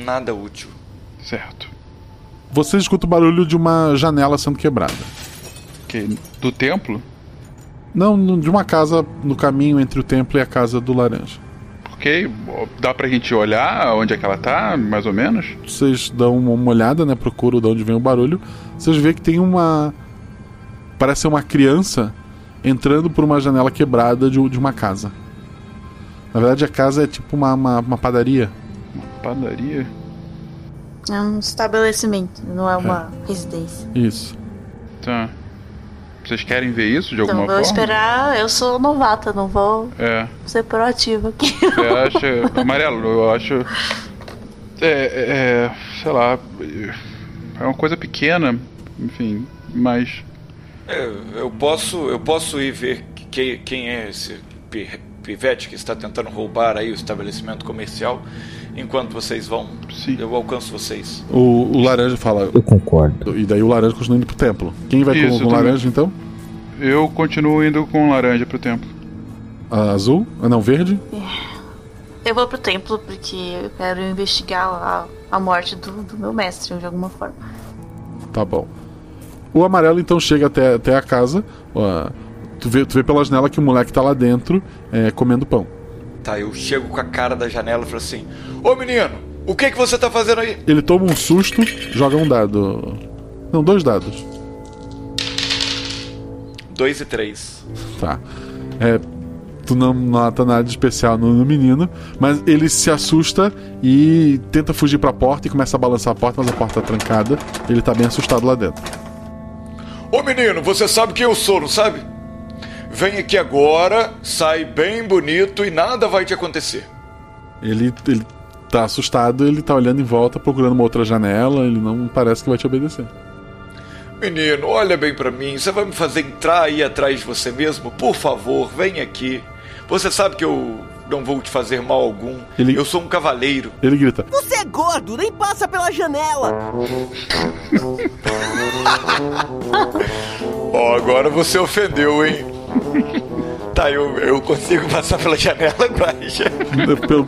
Nada útil. Certo. Vocês escutam o barulho de uma janela sendo quebrada. Que, do templo? Não, no- de uma casa no caminho entre o templo e a casa do laranja. Ok, dá pra gente olhar onde é que ela tá, mais ou menos? Vocês dão uma uma olhada, né? Procuram de onde vem o barulho. Vocês veem que tem uma. Parece ser uma criança entrando por uma janela quebrada de, de uma casa. Na verdade, a casa é tipo uma, uma, uma padaria. Padaria? É um estabelecimento, não é uma residência. Isso. Tá. Vocês querem ver isso de Então alguma vou forma? esperar. Eu sou novata, não vou É. ser proativa aqui. Eu acho. Amarelo, eu acho. É, é. Sei lá. É uma coisa pequena, enfim, mas. É, eu posso, eu posso ir ver que- quem é esse pi- pivete que está tentando roubar aí o estabelecimento comercial. Enquanto vocês vão, eu alcanço vocês. O, o laranja fala. Eu concordo. E daí o laranja continua indo pro templo. Quem vai Isso, com, com o laranja então? Eu continuo indo com laranja pro templo. A azul? Ah, não, verde? Eu vou pro templo porque eu quero investigar a, a morte do, do meu mestre de alguma forma. Tá bom. O amarelo então chega até, até a casa. ó, tu, vê, tu vê pela janela que o moleque tá lá dentro é, comendo pão. Tá, eu chego com a cara da janela e falo assim: Ô menino, o que que você tá fazendo aí? Ele toma um susto, joga um dado. Não, dois dados. Dois e três. Tá. É, tu não nota nada de especial no, no menino, mas ele se assusta e tenta fugir pra porta e começa a balançar a porta, mas a porta tá trancada. Ele tá bem assustado lá dentro. Ô menino, você sabe quem eu sou, não sabe? Vem aqui agora, sai bem bonito e nada vai te acontecer. Ele, ele tá assustado, ele tá olhando em volta, procurando uma outra janela, ele não parece que vai te obedecer. Menino, olha bem pra mim, você vai me fazer entrar aí atrás de você mesmo? Por favor, vem aqui. Você sabe que eu não vou te fazer mal algum. Ele- Eu sou um cavaleiro. Ele grita: Você é gordo, nem passa pela janela. Ó, agora você ofendeu, hein? Tá, eu, eu consigo passar pela janela pelo-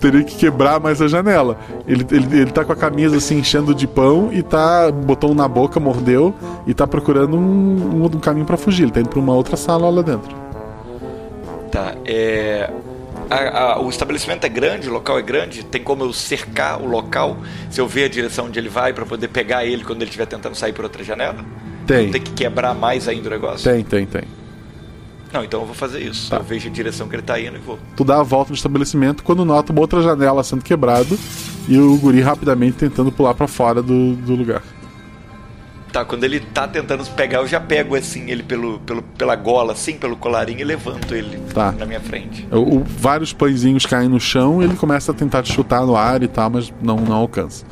teria que quebrar mais a janela. Ele, ele, ele tá com a camisa assim enchendo de pão e tá. botou um na boca, mordeu e tá procurando um, um, um caminho pra fugir. Ele tá indo pra uma outra sala lá dentro. Tá, é. a- a- o estabelecimento é grande, o local é grande, tem como eu cercar o local se eu ver a direção onde ele vai pra poder pegar ele quando ele estiver tentando sair por outra janela? Tem. Tem que quebrar mais ainda o negócio? Tem, tem, tem. Não, então eu vou fazer isso. Tá. Eu vejo a direção que ele tá indo e vou. Tu dá a volta no estabelecimento quando nota uma outra janela sendo quebrado e o guri rapidamente tentando pular pra fora do, do lugar. Tá, quando ele tá tentando pegar, eu já pego assim ele pelo, pelo, pela gola, assim, pelo colarinho e levanto ele Tá. na minha frente. O, o- vários pãezinhos caem no chão e ele começa a tentar te chutar no ar e tal, mas não, não alcança.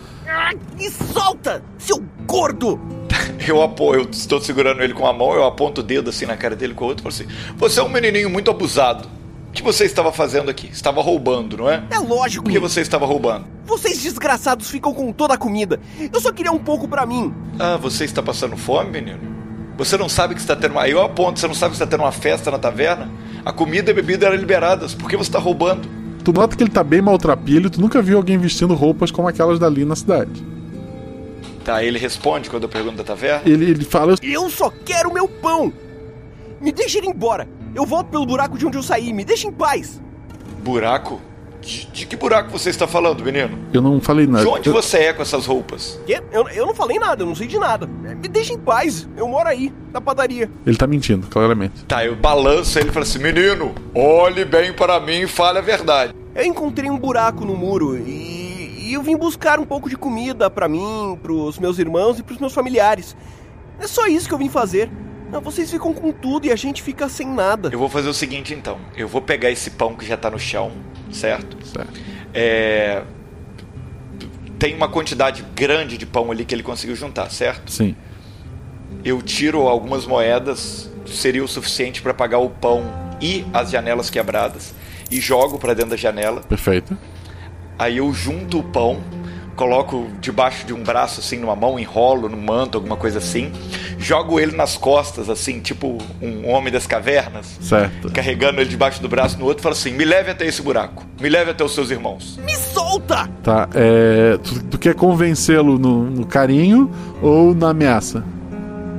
Me solta, seu gordo! Eu apoio, eu estou segurando ele com a mão, eu aponto o dedo assim na cara dele com o outro e falo assim: Você é um menininho muito abusado. O que você estava fazendo aqui? Estava roubando, não é? É lógico. Por que você estava roubando? Vocês desgraçados ficam com toda a comida. Eu só queria um pouco pra mim. Ah, você está passando fome, menino? Você não sabe que está tendo uma. Eu aponto, você não sabe que está tendo uma festa na taverna? A comida e a bebida eram liberadas. Por que você está roubando? Tu nota que ele tá bem maltrapilho, tu nunca viu alguém vestindo roupas como aquelas dali na cidade. Tá, ele responde quando eu pergunto da taverna. Ele, ele fala. Eu só quero meu pão. Me deixa ir embora. Eu volto pelo buraco de onde eu saí. Me deixa em paz. Buraco? De, de que buraco você está falando, menino? Eu não falei nada. De onde Eu- você é com essas roupas? Quê? Eu, eu não falei nada, eu não sei de nada. Me deixa em paz. Eu moro aí, na padaria. Ele tá mentindo, claramente. Tá, eu balanço ele e falo assim: Menino, olhe bem para mim e fale a verdade. Eu encontrei um buraco no muro e, e eu vim buscar um pouco de comida pra mim, pros meus irmãos e pros meus familiares. É só isso que eu vim fazer. Não, vocês ficam com tudo e a gente fica sem nada. Eu vou fazer o seguinte então. Eu vou pegar esse pão que já tá no chão, certo? Certo. É... Tem uma quantidade grande de pão ali que ele conseguiu juntar, certo? Sim. Eu tiro algumas moedas, seria o suficiente para pagar o pão e as janelas quebradas e jogo para dentro da janela. Perfeito. Aí eu junto o pão, coloco debaixo de um braço assim numa mão, enrolo no manto, alguma coisa assim, jogo ele nas costas assim, tipo um homem das cavernas, Certo. carregando ele debaixo do braço no outro, e falo assim: "Me leve até esse buraco. Me leve até os seus irmãos." Me solta! Tá, é. Tu, tu quer convencê-lo no, no carinho ou na ameaça?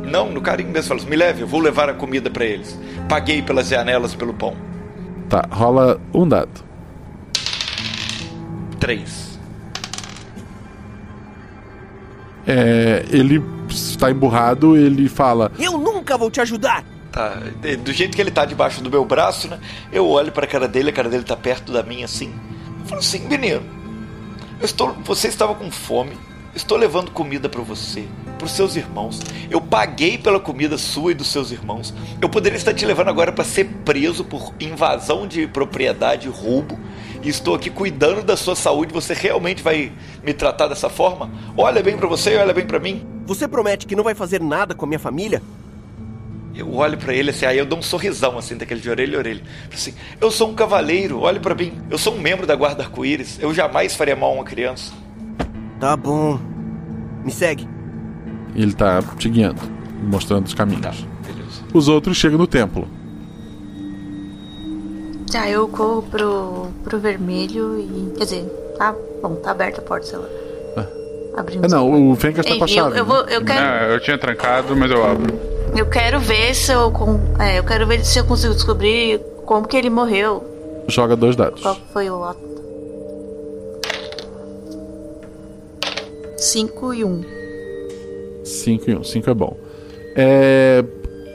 Não, no carinho mesmo, falo assim, "Me leve, eu vou levar a comida para eles. Paguei pelas janelas pelo pão." Tá, rola um dado. Três. É, ele está emburrado, ele fala: Eu nunca vou te ajudar! Tá, de- do jeito que ele tá debaixo do meu braço, né? Eu olho pra cara dele, a cara dele tá perto da minha assim. Eu falo assim, menino, eu estou, você estava com fome. Estou levando comida pra você, pros seus irmãos. Eu paguei pela comida sua e dos seus irmãos. Eu poderia estar te levando agora pra ser preso por invasão de propriedade e roubo. E estou aqui cuidando da sua saúde. Você realmente vai me tratar dessa forma? Olha bem pra você e olha bem pra mim. Você promete que não vai fazer nada com a minha família? Eu olho pra ele assim, aí eu dou um sorrisão assim, daquele de orelha a orelha. Assim, eu sou um cavaleiro, olhe pra mim. Eu sou um membro da guarda arco-íris. Eu jamais faria mal a uma criança. Tá bom. Me segue. Ele tá te guiando, mostrando os caminhos. Tá, beleza. Os outros chegam no templo. Tá, eu corro pro, pro vermelho e. Quer dizer, tá bom, tá aberta a porta, sei lá. Abrimos. É, não, o Fencas tá com a Ei, chave. eu, eu, vou, eu quero. Não, eu tinha trancado, mas eu abro. Eu quero ver se eu. con- É, eu quero ver se eu consigo descobrir como que ele morreu. Joga dois dados. Qual foi o lote? 5 e 1. Um. 5 e 1. 5 é bom. É,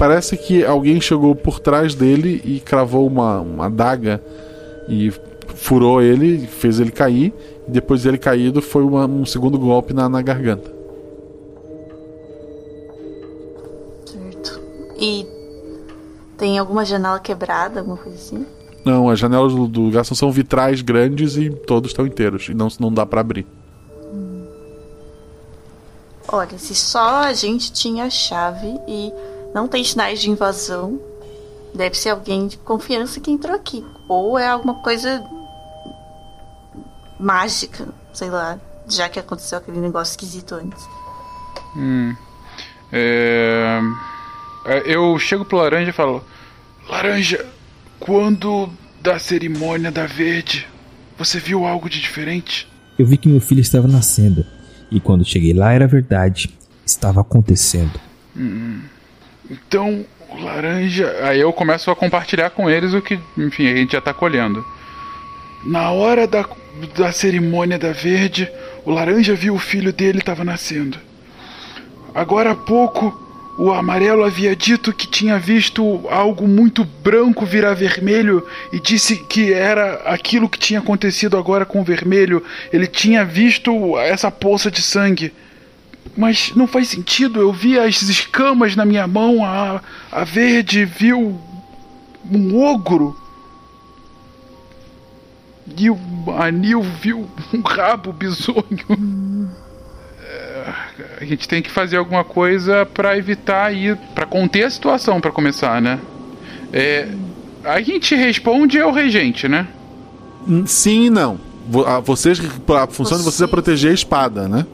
parece que alguém chegou por trás dele e cravou uma, uma adaga e furou ele, fez ele cair. E depois dele caído foi uma- um segundo golpe na, na garganta. Certo. E tem alguma janela quebrada, alguma coisa assim? Não, as janelas do, do lugar são, vitrais grandes e todos estão inteiros. E não, não dá pra abrir. Olha, se só a gente tinha a chave e não tem sinais de invasão, deve ser alguém de confiança que entrou aqui. Ou é alguma coisa mágica, sei lá, já que aconteceu aquele negócio esquisito antes. Hum. É... é, Eu chego pro laranja e falo: Laranja, quando da cerimônia da verde, você viu algo de diferente? Eu vi que meu filho estava nascendo. E quando cheguei lá era verdade. Estava acontecendo. Hum. Então, laranja. Aí eu começo a compartilhar com eles o que, enfim, a gente já tá colhendo. Na hora da, da cerimônia da verde, o laranja viu o filho dele estava nascendo. Agora há pouco, o amarelo havia dito que tinha visto algo muito branco virar vermelho e disse que era aquilo que tinha acontecido agora com o vermelho. Ele tinha visto essa poça de sangue. Mas não faz sentido, eu vi as escamas na minha mão, a, a verde viu um ogro. E o anil viu um rabo bizonho. É, A gente tem que fazer alguma coisa pra evitar ir, Pra conter a situação pra começar, né? É, a gente responde ao regente, né? Hum, Sim e não. Vocês, a função de vocês é proteger a espada, né?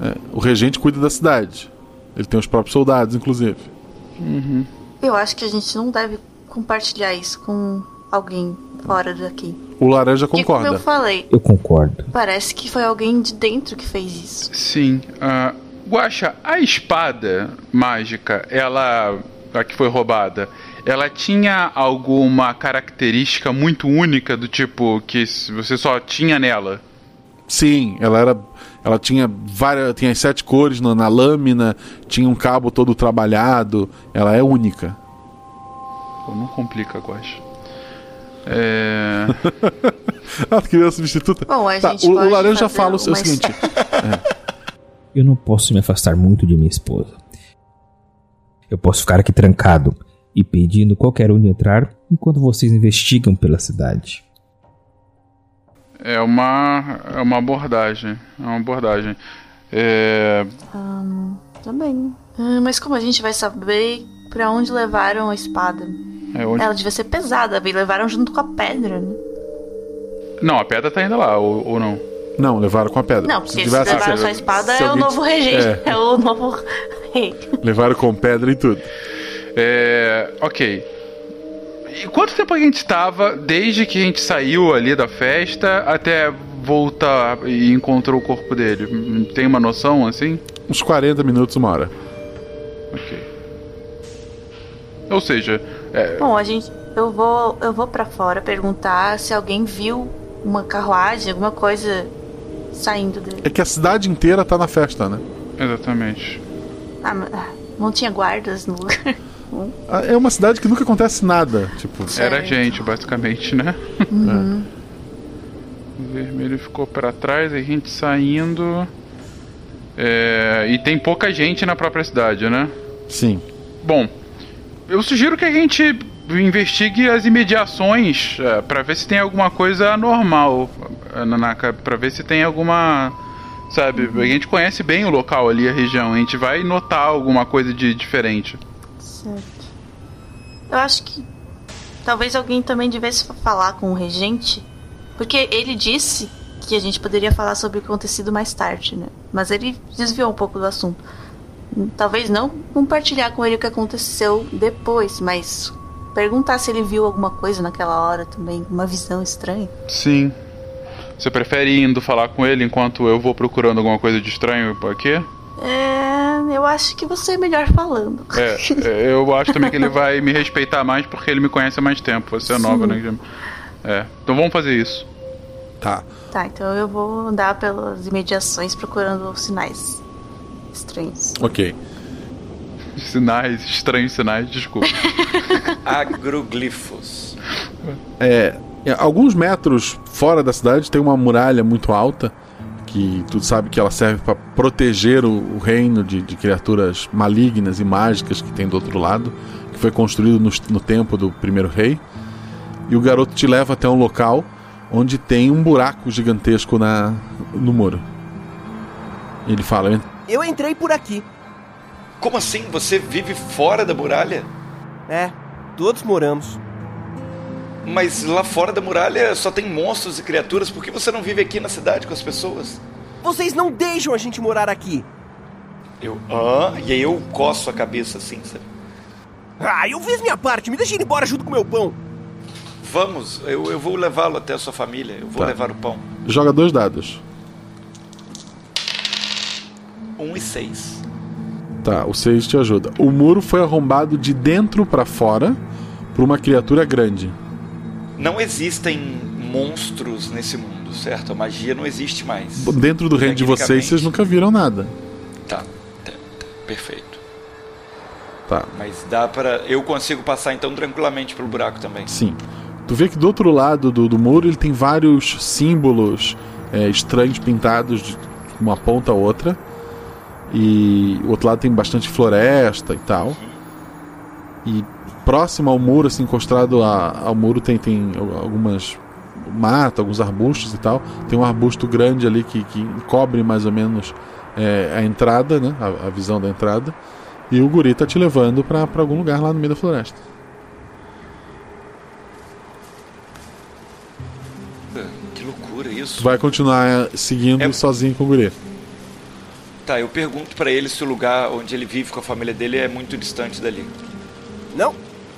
É, o regente cuida da cidade. Ele tem os próprios soldados, inclusive. Uhum. Eu acho que a gente não deve compartilhar isso com alguém fora daqui. O laranja Porque como concorda. eu falei, Eu concordo. parece que foi alguém de dentro que fez isso. Sim. Uh, Guaxa, a espada mágica, ela. A que foi roubada, ela tinha alguma característica muito única do tipo que você só tinha nela? Sim, ela era. Ela tinha várias. Tinha as sete cores na, na lâmina, tinha um cabo todo trabalhado. Ela é única. Pô, não complica, Guaxa. É. a criança substituta. Bom, a Tá, gente o, o pode laranja fala o, o seguinte. Eu não posso me afastar muito de minha esposa. Eu posso ficar aqui trancado e pedindo qualquer um de entrar enquanto vocês investigam pela cidade. É uma, é uma abordagem. É uma abordagem. É. Ahn, também. Ah, mas como a gente vai saber pra onde levaram a espada? É onde- Ela devia ser pesada, e levaram junto com a pedra, né? Não, a pedra tá ainda lá, ou, ou não? Não, levaram com a pedra. Não, porque se, levaram sua espada se é o novo regente. É. É. o novo rei. Levaram com pedra e tudo. É. Ok. E quanto tempo a gente estava desde que a gente saiu ali da festa até voltar e encontrou o corpo dele? Tem uma noção assim? Uns 40 minutos, uma hora. Ok. Ou seja, é, Bom, a gente. Eu vou, eu vou para fora perguntar se alguém viu uma carruagem, alguma coisa saindo dele. É que a cidade inteira tá na festa, né? Exatamente. Ah, mas- ah, não tinha guardas no lugar. É uma cidade que nunca acontece nada. Tipo, era a gente, basicamente, né? Uhum. O vermelho ficou pra trás, a gente saindo. É, e tem pouca gente na própria cidade, né? Sim. Bom, eu sugiro que a gente investigue as imediações é, para ver se tem alguma coisa anormal é, na, na para ver se tem alguma sabe a gente conhece bem o local ali a região a gente vai notar alguma coisa de diferente Certo. Eu acho que talvez alguém também devesse falar com o regente, porque ele disse que a gente poderia falar sobre o acontecido mais tarde, né? Mas ele desviou um pouco do assunto. Talvez não compartilhar com ele o que aconteceu depois, mas perguntar se ele viu alguma coisa naquela hora também, uma visão estranha. sim você prefere ir indo falar com ele enquanto eu vou procurando alguma coisa de estranho aqui É, eu acho que você é melhor falando. é, é, eu acho também que ele vai me respeitar mais porque ele me conhece há mais tempo você é Sim. nova né é então vamos fazer isso Tá. Tá, então eu vou andar pelas imediações procurando sinais estranhos. Ok. sinais estranhos sinais desculpa Agroglifos. É, é, alguns metros fora da cidade tem uma muralha muito alta que tu sabe que ela serve para proteger o, o reino de, de criaturas malignas e mágicas que tem do outro lado, que foi construído no, no tempo do primeiro rei. E o garoto te leva até um local onde tem um buraco gigantesco na, no muro. Ele fala: Eu entrei por aqui. Como assim? Você vive fora da muralha? É, todos moramos. Mas lá fora da muralha só tem monstros e criaturas. Por que você não vive aqui na cidade com as pessoas? Vocês não deixam a gente morar aqui. Eu. Ah, e aí eu coço a cabeça assim, sabe? Ah, eu fiz minha parte. Me deixa ir embora junto com meu pão. Vamos, eu, eu vou levá-lo até a sua família. Eu vou Tá. levar o pão. Joga dois dados. Um e seis. Tá, o 6 te ajuda. O muro foi arrombado de dentro para fora por uma criatura grande. Não existem monstros nesse mundo, certo? A magia não existe mais. Dentro do reino de vocês, vocês nunca viram nada. Tá, tá, tá, perfeito. Tá, Mas dá para Eu consigo passar então tranquilamente pelo buraco também. sim. Tu vê que do outro lado do, do muro ele tem vários símbolos é, estranhos pintados de uma ponta a outra. E o outro lado tem bastante floresta e tal. E próximo ao muro, assim, encostado a- ao muro, tem, tem algumas mata, alguns arbustos e tal. Tem um arbusto grande ali que, que cobre mais ou menos é, a entrada, né? A, a visão da entrada. E o guri tá te levando pra pra algum lugar lá no meio da floresta. Que loucura isso. Tu vai continuar é, seguindo É- sozinho com o guri. Tá, eu pergunto pra ele se o lugar onde ele vive com a família dele é muito distante dali. Não,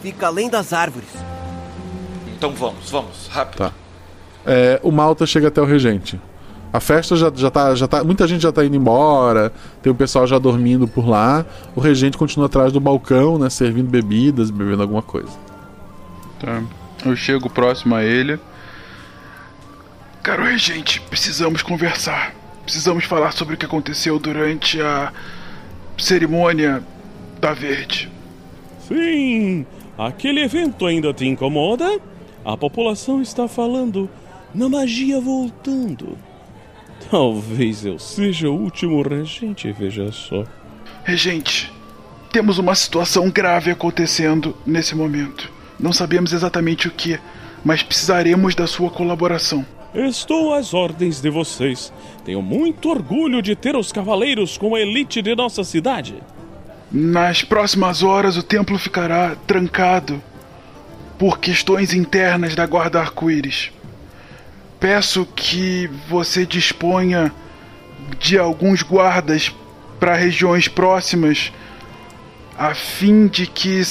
fica além das árvores. Então vamos, vamos, rápido. Tá. É, o Malta chega até o regente. A festa já, já, tá, já tá. Muita gente já tá indo embora. Tem o pessoal já dormindo por lá. O regente continua atrás do balcão, né? Servindo bebidas, bebendo alguma coisa. Tá. Eu chego próximo a ele. Caro regente, precisamos conversar. Precisamos falar sobre o que aconteceu durante a cerimônia da Verde. Sim, aquele evento ainda te incomoda? A população está falando na magia voltando. Talvez eu seja o último regente, veja só. Regente, Temos uma situação grave acontecendo nesse momento. Não sabemos exatamente o que, mas precisaremos da sua colaboração. Estou às ordens de vocês. Tenho muito orgulho de ter os cavaleiros com a elite de nossa cidade. Nas próximas horas, o templo ficará trancado por questões internas da Guarda Arco-Íris. Peço que você disponha de alguns guardas para regiões próximas, a fim de que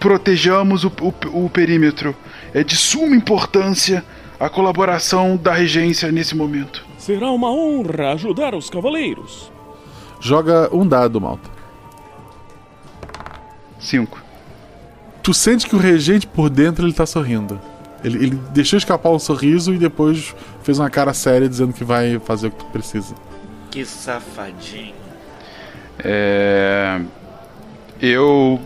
protejamos o, o- o perímetro. É de suma importância a colaboração da regência nesse momento. Será uma honra ajudar os cavaleiros. Joga um dado, Malta. Cinco. Tu sente que o regente por dentro ele tá sorrindo. Ele, ele deixou escapar um sorriso e depois fez uma cara séria dizendo que vai fazer o que tu precisa. Que safadinho. É... Eu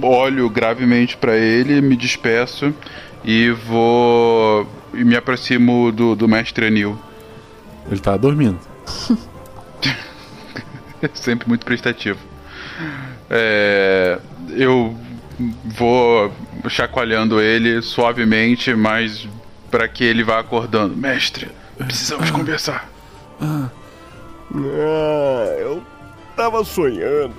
olho gravemente para ele, me despeço e vou. e me aproximo do, do mestre Anil. Ele tá dormindo. Sempre muito prestativo. É... Eu vou chacoalhando ele suavemente, mas para que ele vá acordando. Mestre, precisamos conversar. Ah, eu tava sonhando.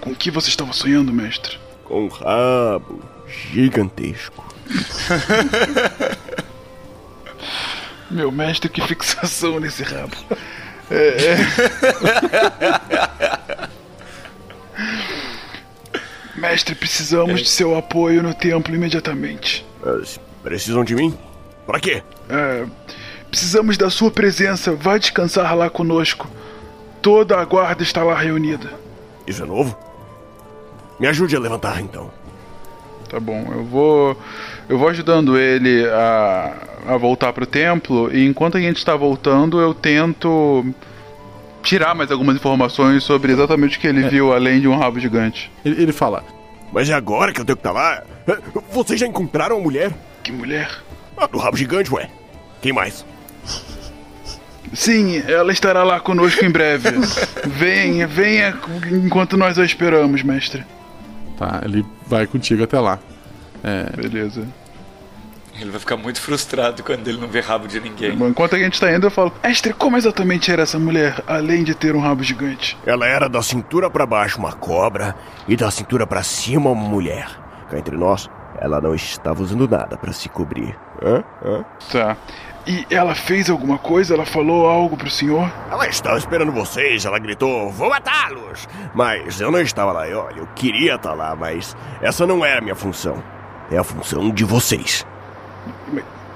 Com o que você estava sonhando, mestre? Com um rabo gigantesco. Meu mestre, que fixação nesse rabo. É, é. Mestre, precisamos de seu apoio no templo imediatamente. Precisam de mim? Pra quê? É, precisamos da sua presença. Vai descansar lá conosco. Toda a guarda está lá reunida. Isso é novo? Me ajude a levantar então. Tá bom, eu vou. Eu vou ajudando ele a, a voltar pro templo. E enquanto a gente está voltando, eu tento tirar mais algumas informações sobre exatamente o que ele viu, além de um rabo gigante. Ele, ele fala: Mas é agora que eu tenho que estar lá? Vocês já encontraram a mulher? Que mulher? A do rabo gigante, ué. Quem mais? Sim, ela estará lá conosco em breve. venha, venha enquanto nós a esperamos, mestre. Tá, ele vai contigo até lá. É, Beleza. Ele vai ficar muito frustrado quando ele não vê rabo de ninguém. Enquanto a gente tá indo, eu falo: Mestre, como exatamente era essa mulher, além de ter um rabo gigante? Ela era da cintura pra baixo uma cobra e da cintura pra cima uma mulher. Cá entre nós, ela não estava usando nada pra se cobrir. Hã? Hã? Tá. E ela fez alguma coisa? Ela falou algo pro senhor? Ela estava esperando vocês, ela gritou, vou matá-los! Mas eu não estava lá, e olha, eu queria estar lá, mas essa não era a minha função. É a função de vocês.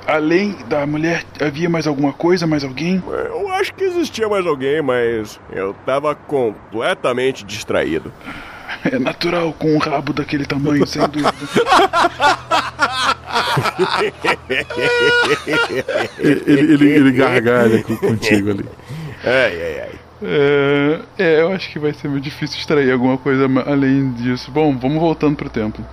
Além da mulher, havia mais alguma coisa, mais alguém? Eu acho que existia mais alguém, mas eu estava completamente distraído. É natural com um rabo daquele tamanho, sem dúvida. ele, ele, ele gargalha contigo ali. Ai, ai, ai. É, é, eu acho que vai ser muito difícil extrair alguma coisa além disso. Bom, vamos voltando pro templo.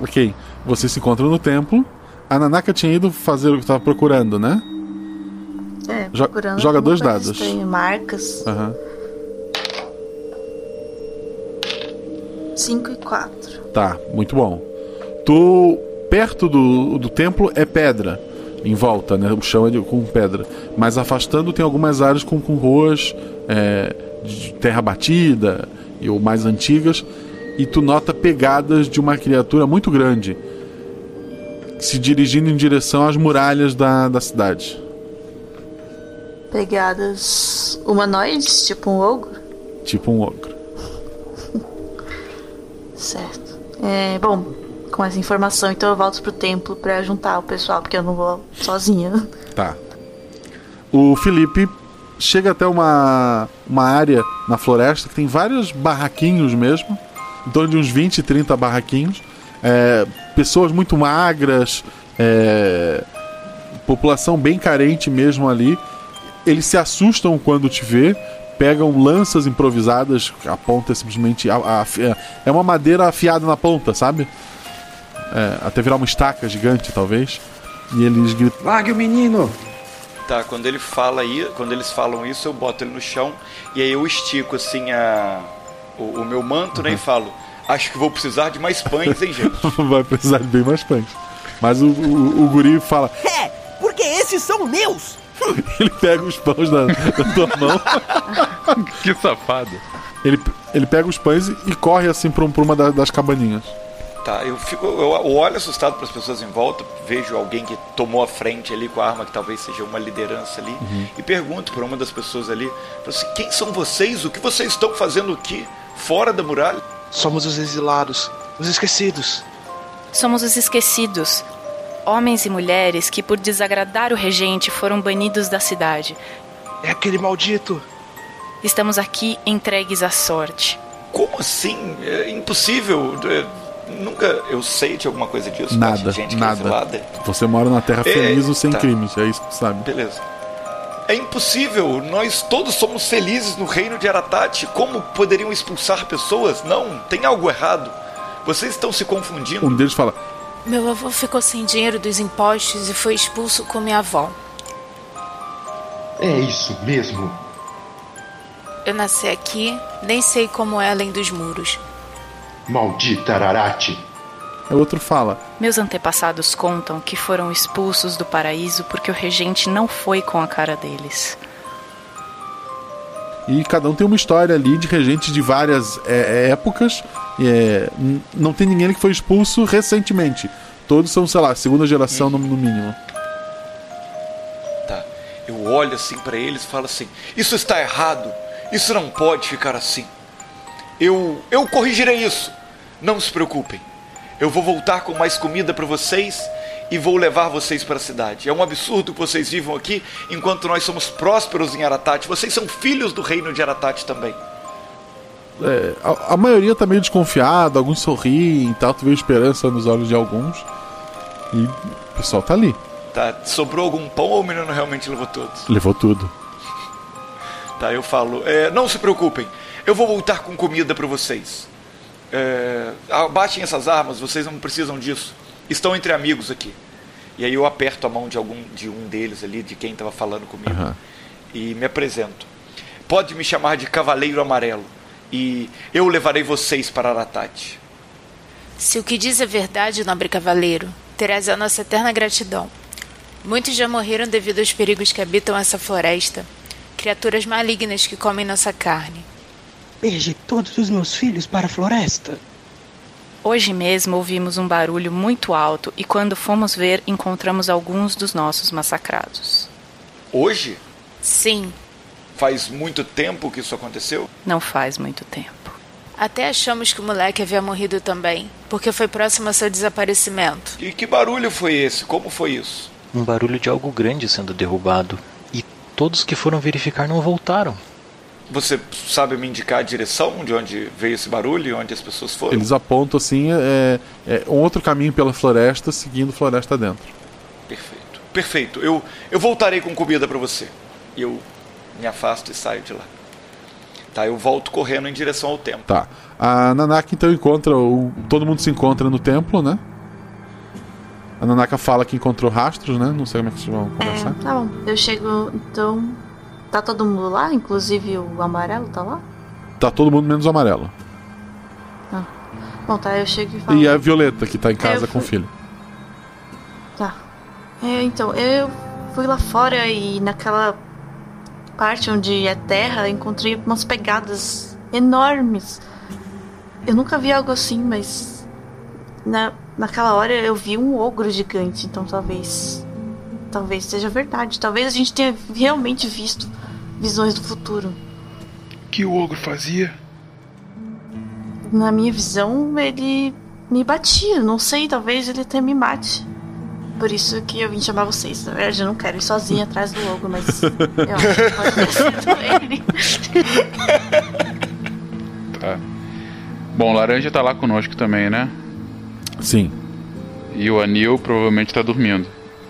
Ok, você se encontra no templo. A Nanaka tinha ido fazer o que estava procurando, né? É, procurando joga dois dados. estranha, Marcas. Aham. 5 e 4. Tá, muito bom. Tu, perto do, do templo é pedra em volta, né? O chão é de- com pedra. Mas afastando tem algumas áreas com, com ruas é, de terra batida e ou mais antigas. E tu nota pegadas de uma criatura muito grande se dirigindo em direção às muralhas da, da cidade. Pegadas humanoides, tipo um ogro. Tipo um ogro. Certo. É, bom, com essa informação, então eu volto pro templo pra juntar o pessoal, porque eu não vou sozinha. Tá. O Felipe chega até uma, uma área na floresta que tem vários barraquinhos mesmo, em torno de uns 20, 30 barraquinhos. É, pessoas muito magras, é, população bem carente mesmo ali. Eles se assustam quando te vê, pegam lanças improvisadas, a ponta é simplesmente. a- a- é- é uma madeira afiada na ponta, sabe? É, até virar uma estaca gigante, talvez. E eles gritam: Largue o menino! Tá, quando ele fala aí, quando eles falam isso, eu boto ele no chão e aí eu estico assim a o, o meu manto né, e falo: Acho que vou precisar de mais pães, hein, gente? Vai precisar de bem mais pães. Mas o, o, o guri fala. É, porque esses são meus! Ele pega os pães da, da tua mão. que safado. Ele, ele pega os pães e, e corre assim pra, um- pra uma da- das cabaninhas. Tá, eu fico, eu, olho assustado para as pessoas em volta, vejo alguém que tomou a frente ali com a arma, que talvez seja uma liderança ali, Uhum. e pergunto para uma das pessoas ali, assim, quem são vocês? O que vocês estão fazendo aqui, fora da muralha? Somos os exilados, os esquecidos. Somos os esquecidos. Homens e mulheres que, por desagradar o regente, foram banidos da cidade. É aquele maldito. Estamos aqui entregues à sorte. Como assim? É impossível. É, nunca eu sei de alguma coisa disso. Nada, gente é nada. Você mora na terra É, feliz ou sem tá. crimes, é isso que tu sabe. Beleza. É impossível. Nós todos somos felizes no reino de Aratate. Como poderiam expulsar pessoas? Não, tem algo errado. Vocês estão se confundindo. Um deles fala: Meu avô ficou sem dinheiro dos impostos e foi expulso com minha avó. É isso mesmo. Eu nasci aqui, nem sei como é além dos muros. Maldita Ararate. O outro fala: Meus antepassados contam que foram expulsos do paraíso porque o regente não foi com a cara deles. E cada um tem uma história ali de regentes de várias é, é, épocas. é, não tem ninguém que foi expulso recentemente. Todos são, sei lá, segunda geração no, no mínimo. Tá. Eu olho assim para eles e falo assim: Isso está errado. Isso não pode ficar assim. Eu eu corrigirei isso. Não se preocupem. Eu vou voltar com mais comida para vocês e vou levar vocês para a cidade. É um absurdo que vocês vivam aqui enquanto nós somos prósperos em Aratate. Vocês são filhos do reino de Aratate também. É, a, a maioria tá meio desconfiada, alguns sorriem e tal. Tu vê esperança nos olhos de alguns. E o pessoal tá ali. Tá? Sobrou algum pão ou o menino realmente levou todos? Levou tudo. Tá, eu falo, é, não se preocupem, eu vou voltar com comida para vocês. É, abaixem essas armas, vocês não precisam disso. Estão entre amigos aqui. E aí eu aperto a mão de algum de um deles ali, de quem estava falando comigo, Aham. e me apresento. Pode me chamar de Cavaleiro Amarelo. E eu levarei vocês para Aratate. Se o que diz é verdade, nobre cavaleiro, terás a nossa eterna gratidão. Muitos já morreram devido aos perigos que habitam essa floresta. Criaturas malignas que comem nossa carne. Beije todos os meus filhos para a floresta. Hoje mesmo ouvimos um barulho muito alto e, quando fomos ver, encontramos alguns dos nossos massacrados. Hoje? Sim, Faz muito tempo que isso aconteceu? Não faz muito tempo. até achamos que o moleque havia morrido também, porque foi próximo ao seu desaparecimento. E que barulho foi esse? Como foi isso? Um barulho de algo grande sendo derrubado. E todos que foram verificar não voltaram. Você sabe me indicar a direção de onde veio esse barulho e onde as pessoas foram? Eles apontam assim: é, é um outro caminho pela floresta, seguindo floresta dentro. Perfeito. Perfeito. Eu, eu voltarei com comida para você. E eu me afasto e saio de lá. Tá, eu volto correndo em direção ao templo. Tá. A Nanaka então encontra. O, todo mundo se encontra no templo, né? A Nanaka fala que encontrou rastros, né? Não sei como é que vocês vão conversar. Tá bom. Eu chego, então. Tá todo mundo lá? Inclusive o amarelo tá lá? Tá todo mundo menos o amarelo. Ah. Bom, tá, eu chego e falo. E a Violeta, que tá em casa Eu com o filho. Tá. É, então, eu fui lá fora e naquela parte onde é terra, encontrei umas pegadas enormes. Eu nunca vi algo assim, mas na, naquela hora eu vi um ogro gigante, então talvez talvez seja verdade. Talvez a gente tenha realmente visto visões do futuro. que o ogro fazia? Na minha visão, ele me batia. Não sei, talvez ele até me mate. Por isso que eu vim chamar vocês. Na verdade, eu não quero ir sozinha atrás do logo, mas eu acho que pode ter sido ele. Tá. Bom, Laranja tá lá conosco também, né? Sim. E o Anil provavelmente tá dormindo.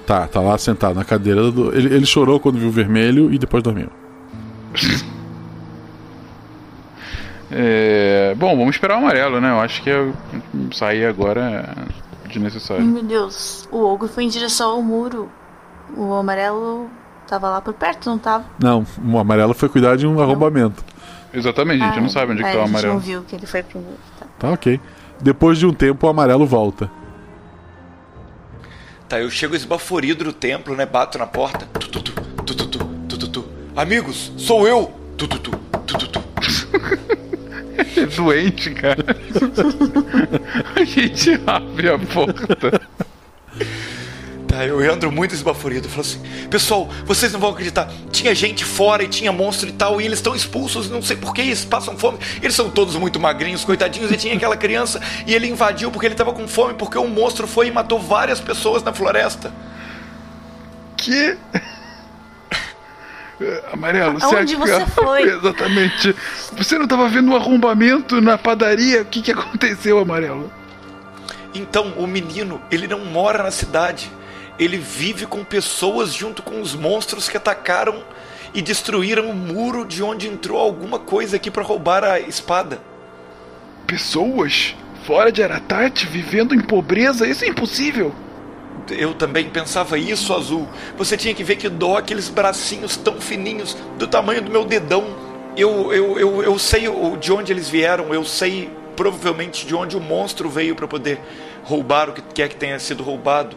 Tá, tá lá sentado na cadeira. Do... Ele, ele chorou quando viu o vermelho e depois dormiu. É... Bom, vamos esperar o amarelo, né? Eu acho que é... sair agora é desnecessário. Meu Deus, o ogro foi em direção ao muro. O amarelo tava lá por perto, não tava? Não, o amarelo foi cuidar de um arrombamento. Exatamente, a gente Ah, não sabe onde é, que tá o A gente amarelo. não viu que ele foi primeiro. Tá. Tá ok. Depois de um tempo, o amarelo volta. Tá, eu chego esbaforido no templo, né? Bato na porta. Tu, tu, tu, Amigos, sou eu! Tu, tu, É doente, cara. a gente abre a porta. Tá, eu entro muito esbaforido. Falo assim: Pessoal, vocês não vão acreditar. Tinha gente fora e tinha monstro e tal, e eles estão expulsos, não sei porquê, eles passam fome. Eles são todos muito magrinhos, coitadinhos, e tinha aquela criança e ele invadiu porque ele tava com fome, porque um monstro foi e matou várias pessoas na floresta. Que? Amarelo, você Aonde você que... foi? Exatamente. Você não tava vendo um arrombamento na padaria? O que, que aconteceu, Amarelo? Então, o menino, ele não mora na cidade. Ele vive com pessoas junto com os monstros que atacaram e destruíram o muro de onde entrou alguma coisa aqui para roubar a espada. Pessoas? Fora de Aratate, vivendo em pobreza? Isso é impossível. Eu também pensava isso, Azul. Você tinha que ver que dó aqueles bracinhos tão fininhos, do tamanho do meu dedão. Eu, eu, eu, eu sei de onde eles vieram, eu sei provavelmente de onde o monstro veio para poder roubar o que quer que tenha sido roubado.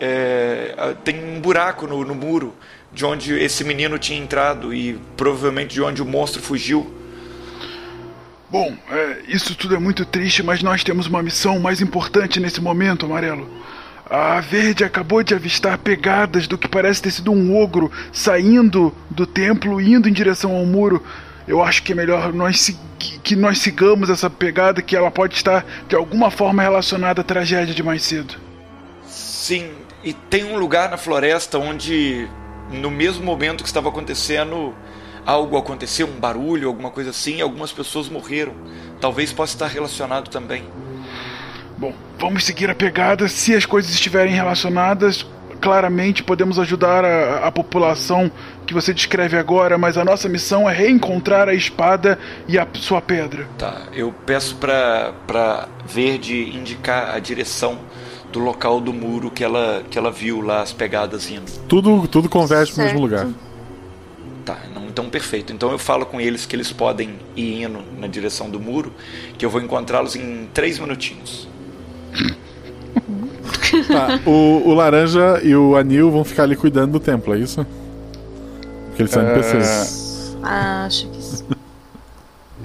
É, tem um buraco no, no muro de onde esse menino tinha entrado e provavelmente de onde o monstro fugiu. Bom, é, isso tudo é muito triste, mas nós temos uma missão mais importante nesse momento, Amarelo. A Verde acabou de avistar pegadas do que parece ter sido um ogro saindo do templo e indo em direção ao muro. Eu acho que é melhor nós que nós sigamos essa pegada, que ela pode estar de alguma forma relacionada à tragédia de mais cedo. Sim, e tem um lugar na floresta onde, no mesmo momento que estava acontecendo, algo aconteceu, um barulho, alguma coisa assim, e algumas pessoas morreram. Talvez possa estar relacionado também. Bom, vamos seguir a pegada. Se as coisas estiverem relacionadas, claramente podemos ajudar a, a população que você descreve agora, mas a nossa missão é reencontrar a espada e a sua pedra. Tá, eu peço pra Verde indicar a direção do local do muro que ela, que ela viu lá as pegadas indo. Tudo, tudo converge pro mesmo lugar. Tá, não, então perfeito. Então eu falo com eles que eles podem ir indo na direção do muro, que eu vou encontrá-los em três minutinhos. Tá, o, o laranja e o anil vão ficar ali cuidando do templo, é isso? Porque eles são É. NPCs. Acho que.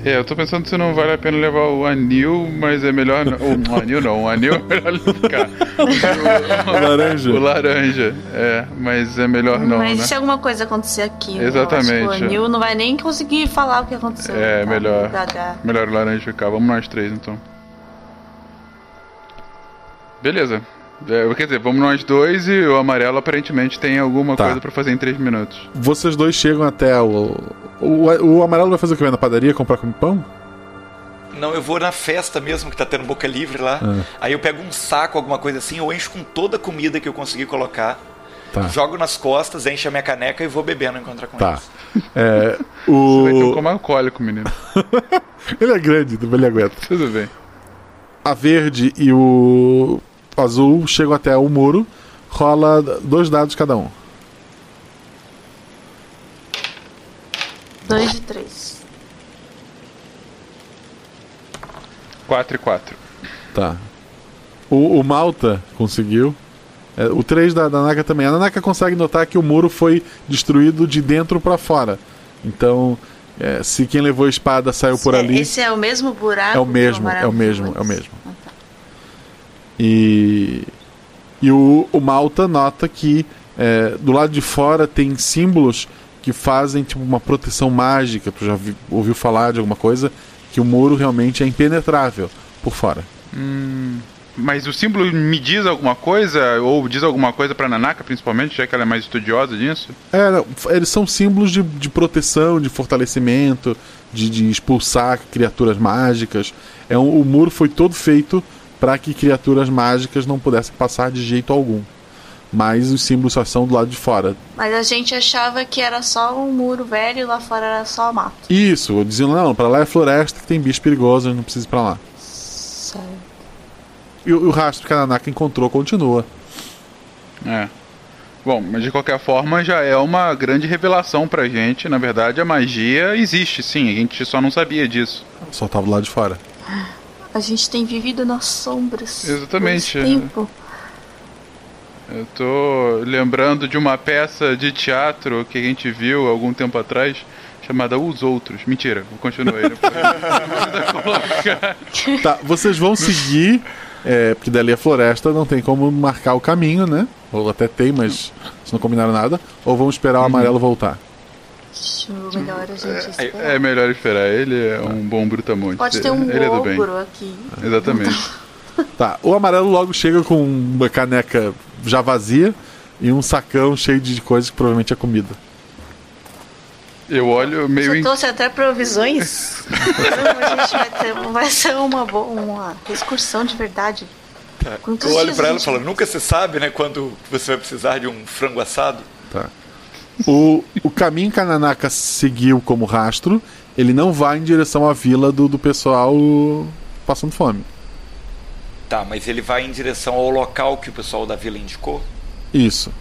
É, eu tô pensando se não vale a pena levar o anil, mas é melhor. Não, o anil não, o anil é melhor ficar. O laranja. O laranja, é, mas é melhor não, Mas né? se alguma coisa acontecer aqui, né? Exatamente. Eu acho que o Anil não vai nem conseguir falar o que aconteceu. É, tá? melhor. Melhor o laranja ficar. Vamos nós três então. Beleza. É, quer dizer, vamos nós dois e o amarelo aparentemente tem alguma Tá. coisa pra fazer em três minutos. Vocês dois chegam até o. O, o amarelo vai fazer o que? Vai na padaria comprar com pão? Não, eu vou na festa mesmo que tá tendo boca livre lá. Ah. Aí eu pego um saco, alguma coisa assim, eu encho com toda a comida que eu conseguir colocar. Tá. Jogo nas costas, encho a minha caneca e vou bebendo encontrar com Tá. eles. É, Você vai ter um o... coma alcoólico, menino. Ele é grande, ele aguenta. Tudo bem. A verde e o azul chegam até o muro. Rola dois dados cada um. Dois de três. 4 e 4. Tá. O, o Malta conseguiu. É, o 3 da, da Naka também. A Nanaka consegue notar que o muro foi destruído de dentro pra fora. Então, é, se quem levou a espada saiu por ali. Esse é o mesmo buraco? É o mesmo, é o mesmo, é o mesmo. E, e o, o Malta nota que é, do lado de fora tem símbolos que fazem tipo uma proteção mágica. Tu já vi- ouviu falar de alguma coisa? Que o muro realmente é impenetrável por fora. Hum, mas o símbolo me diz alguma coisa? Ou diz alguma coisa pra Nanaka, principalmente, já que ela é mais estudiosa disso? É, eles são símbolos de, de proteção, de fortalecimento, de, de expulsar criaturas mágicas. É um- o muro foi todo feito para que criaturas mágicas não pudessem passar de jeito algum. Mas os símbolos só são do lado de fora. Mas a gente achava que era só um muro velho e lá fora era só mato. Isso, diziam, não, para lá é floresta que tem bicho perigoso, não precisa ir pra lá. E o, o rastro que a Nanaka encontrou continua. É. Bom, mas de qualquer forma já é uma grande revelação pra gente. Na verdade, a magia existe, sim. A gente só não sabia disso. Só tava lá de fora. A gente tem vivido nas sombras. Exatamente. esse tempo. Eu tô lembrando de uma peça de teatro que a gente viu algum tempo atrás, chamada Os Outros. Mentira, vou continuar aí. Tá, vocês vão seguir, é, porque dali a floresta não tem como marcar o caminho, né? Ou até tem, mas vocês não combinaram nada. Ou vão esperar o amarelo voltar. Acho melhor a gente esperar. É melhor esperar, ele é um bom brutamonte. Pode ter um ele é do bem. ogro aqui. Exatamente. Tá, o amarelo logo chega com uma caneca já vazia e um sacão cheio de coisas que provavelmente é comida. Eu olho meio Você em... trouxe até provisões? A gente vai, ter, vai ser uma, boa, uma excursão de verdade. Quantos Eu olho dias pra a ela e falo, nunca se sabe, né, quando você vai precisar de um frango assado. Tá. O, o caminho que a Nanaka seguiu como rastro, ele não vai em direção à vila do, do pessoal passando fome. Tá, mas ele vai em direção ao local que o pessoal da vila indicou? Isso.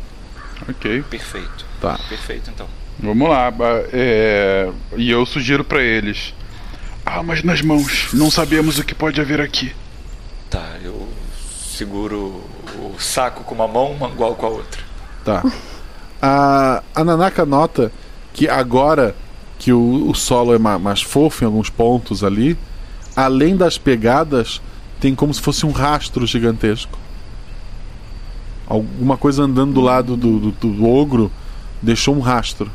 Ok. Perfeito. Tá. Perfeito, então. Vamos lá. é, E eu sugiro pra eles. Armas nas mãos. Não sabemos o que pode haver aqui. Tá, eu seguro o saco com uma mão, o mangual com a outra. Tá. A, a Nanaka nota que agora que o, o solo é ma- mais fofo em alguns pontos ali, além das pegadas, tem como se fosse um rastro gigantesco. Alguma coisa andando do lado do, do, do ogro deixou um rastro.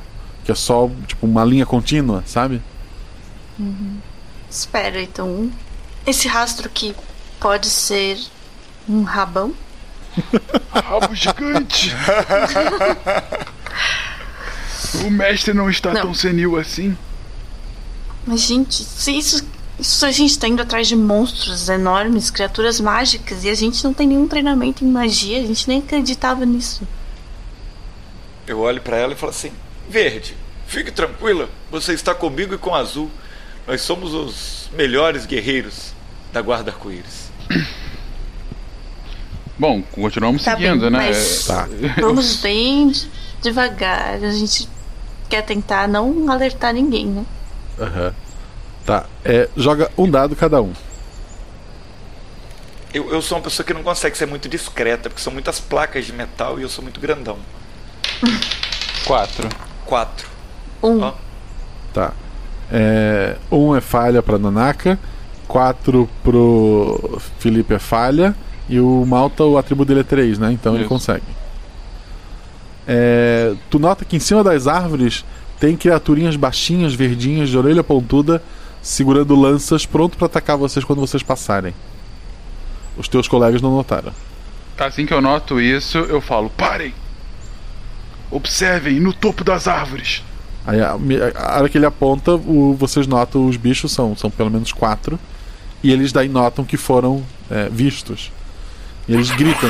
Que é só tipo uma linha contínua, sabe? Uhum. Espera, então. Esse rastro aqui pode ser um rabão? Rabo gigante! o mestre não está Não. tão senil assim. Mas, gente, se isso, isso a gente tá indo atrás de monstros enormes, criaturas mágicas, e a gente não tem nenhum treinamento em magia, a gente nem acreditava nisso. Eu olho pra ela e falo assim: Verde, fique tranquila, você está comigo e com Azul. Nós somos os melhores guerreiros da Guarda Arco-Íris. Bom, continuamos Tá seguindo, bem, né? mas É- Vamos bem devagar. A gente quer tentar não alertar ninguém, né? Aham. Tá. É, joga um dado cada um. Eu, eu sou uma pessoa que não consegue ser muito discreta, porque são muitas placas de metal e eu sou muito grandão. Quatro. Quatro. Um. Tá. É, um é falha pra Nanaka, quatro pro Felipe é falha, e o Malta, o atributo dele é 3, né? Então ele Isso. consegue. É, tu nota que em cima das árvores tem criaturinhas baixinhas, verdinhas, de orelha pontuda, segurando lanças, pronto pra atacar vocês quando vocês passarem. Os teus colegas não notaram. Assim que eu noto isso, eu falo: parem! Observem no topo das árvores. Aí a, a hora que ele aponta, o- vocês notam os bichos, são, são pelo menos quatro. E eles daí notam que foram é, vistos. E eles gritam.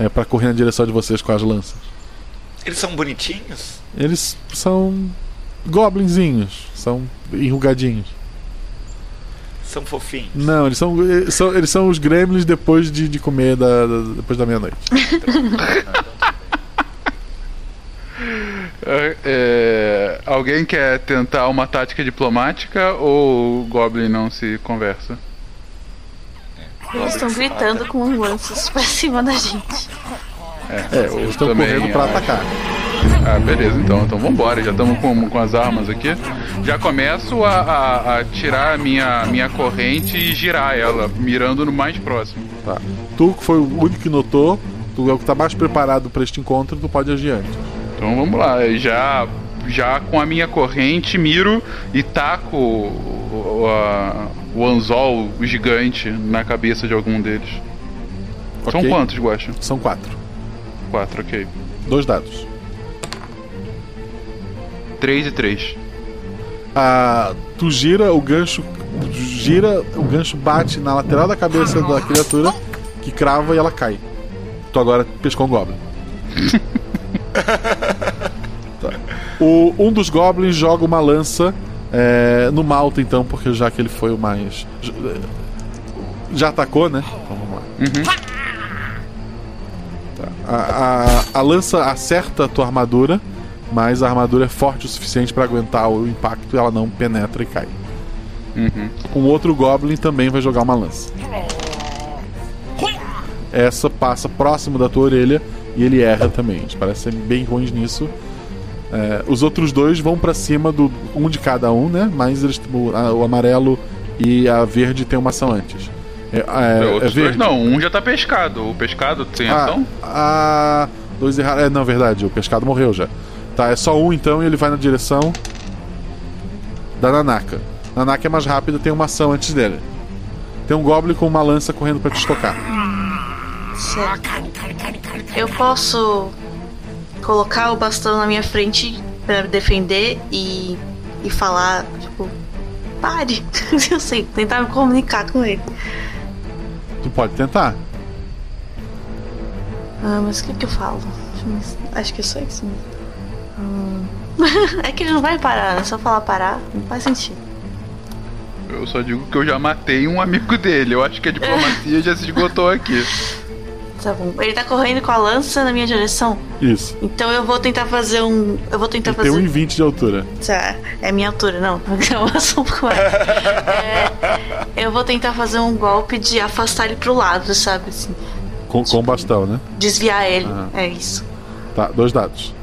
É pra correr na direção de vocês com as lanças. Eles são bonitinhos? Eles são goblinzinhos, são enrugadinhos. São fofinhos. Não, eles são, eles são, eles são os gremlins depois de, de comer da, da- depois da meia-noite. É, é, alguém quer tentar uma tática diplomática ou o Goblin não se conversa? Eles estão gritando com lanças pra cima da gente. É, eles estão correndo pra atacar. Ah, beleza, então. Então vambora, já estamos com, com as armas aqui. Já começo a, a, a tirar a minha, minha corrente e girar ela, mirando no mais próximo. Tá. Tu que foi o único que notou, tu é o que tá mais preparado pra este encontro, tu pode agir antes. Então vamos lá, já, já com a minha corrente miro e taco o, o, a- o anzol gigante na cabeça de algum deles. São Ok. quantos, Guacha? São quatro. Quatro, ok. Dois dados. Três e três. Ah, tu gira o gancho, gira, o gancho bate na lateral da cabeça da criatura, que crava e ela cai. Tu agora pescou um goblin. O, um dos goblins joga uma lança é, no Malta, então, porque já que ele foi o mais. Já atacou, né? Então vamos lá. Tá. A, a, a lança acerta a tua armadura, mas a armadura é forte o suficiente para aguentar o impacto e ela não penetra e cai. Uhum. Um outro Goblin também vai jogar uma lança. Essa passa próximo da tua orelha e ele erra também. Eles parecem bem ruins nisso. É, os outros dois vão para cima do um de cada um, né? Mas eles, o, a- o amarelo e a verde tem uma ação antes. É, é, é dois verde. não, um já tá pescado. O pescado tem Ah, ação? ah, dois erraram. É, não, verdade, o pescado morreu já. Tá, é só um então e ele vai na direção da Nanaka. Nanaka é mais rápido, tem uma ação antes dele. Tem um Goblin com uma lança correndo pra te estocar. Certo. Eu posso colocar o bastão na minha frente pra me defender e, e falar, tipo, pare. Eu sei, tentar me comunicar com ele. Tu pode tentar. Ah, mas o que, que eu falo? Acho que é só isso mesmo. Hum. é que ele não vai parar, né? Só falar parar não faz sentido. Eu só digo que eu já matei um amigo dele. Eu acho que a diplomacia já se esgotou aqui. Tá bom. Ele tá correndo com a lança na minha direção. Isso. Então eu vou tentar fazer um. Eu vou tentar Tem fazer. 1,20 de altura. Tá, é minha altura, não. Um pouco mais. É, eu vou tentar fazer um golpe de afastar ele pro lado, sabe? Assim, Com, com bastão, né? desviar ele. Aham. É isso. Tá, dois dados.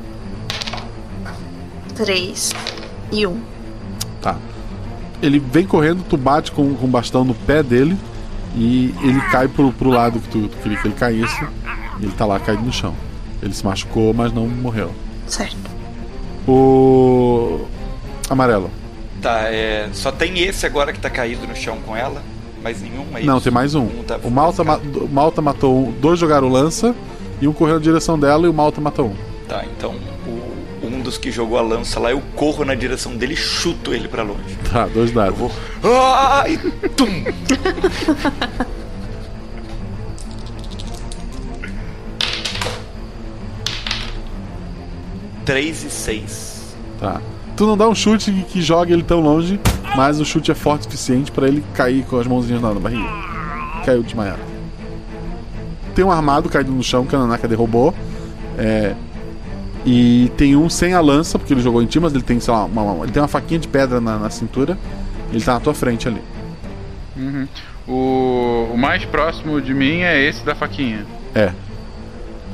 Três e um. Tá. Ele vem correndo, tu bate com, com o bastão no pé dele e ele cai pro, pro lado que tu, tu queria que ele caísse. E ele tá lá caído no chão. Ele se machucou, mas não morreu. Certo. O. Amarelo. Tá, é. Só tem esse agora que tá caído no chão com ela. Mais nenhum, é não, isso? tem mais um. tá- O Malta, ma- o Malta matou um, dois jogaram lança e um correu na direção dela e o Malta matou um. Tá, então um dos que jogou a lança lá, eu corro na direção dele e chuto ele pra longe. Tá, dois dados. Ai, tum! Três e seis. Tá. Tu não dá um chute que, joga ele tão longe, mas o chute é forte o suficiente pra ele cair com as mãozinhas na, na barriga. Caiu desmaiado. Tem um armado caído no chão que a Nanaka derrubou. É, e tem um sem a lança, porque ele jogou em ti, mas ele tem, sei lá, uma, uma- ele tem uma faquinha de pedra na, na cintura. Ele tá na tua frente ali. Uhum. O, o mais próximo de mim é esse da faquinha. É.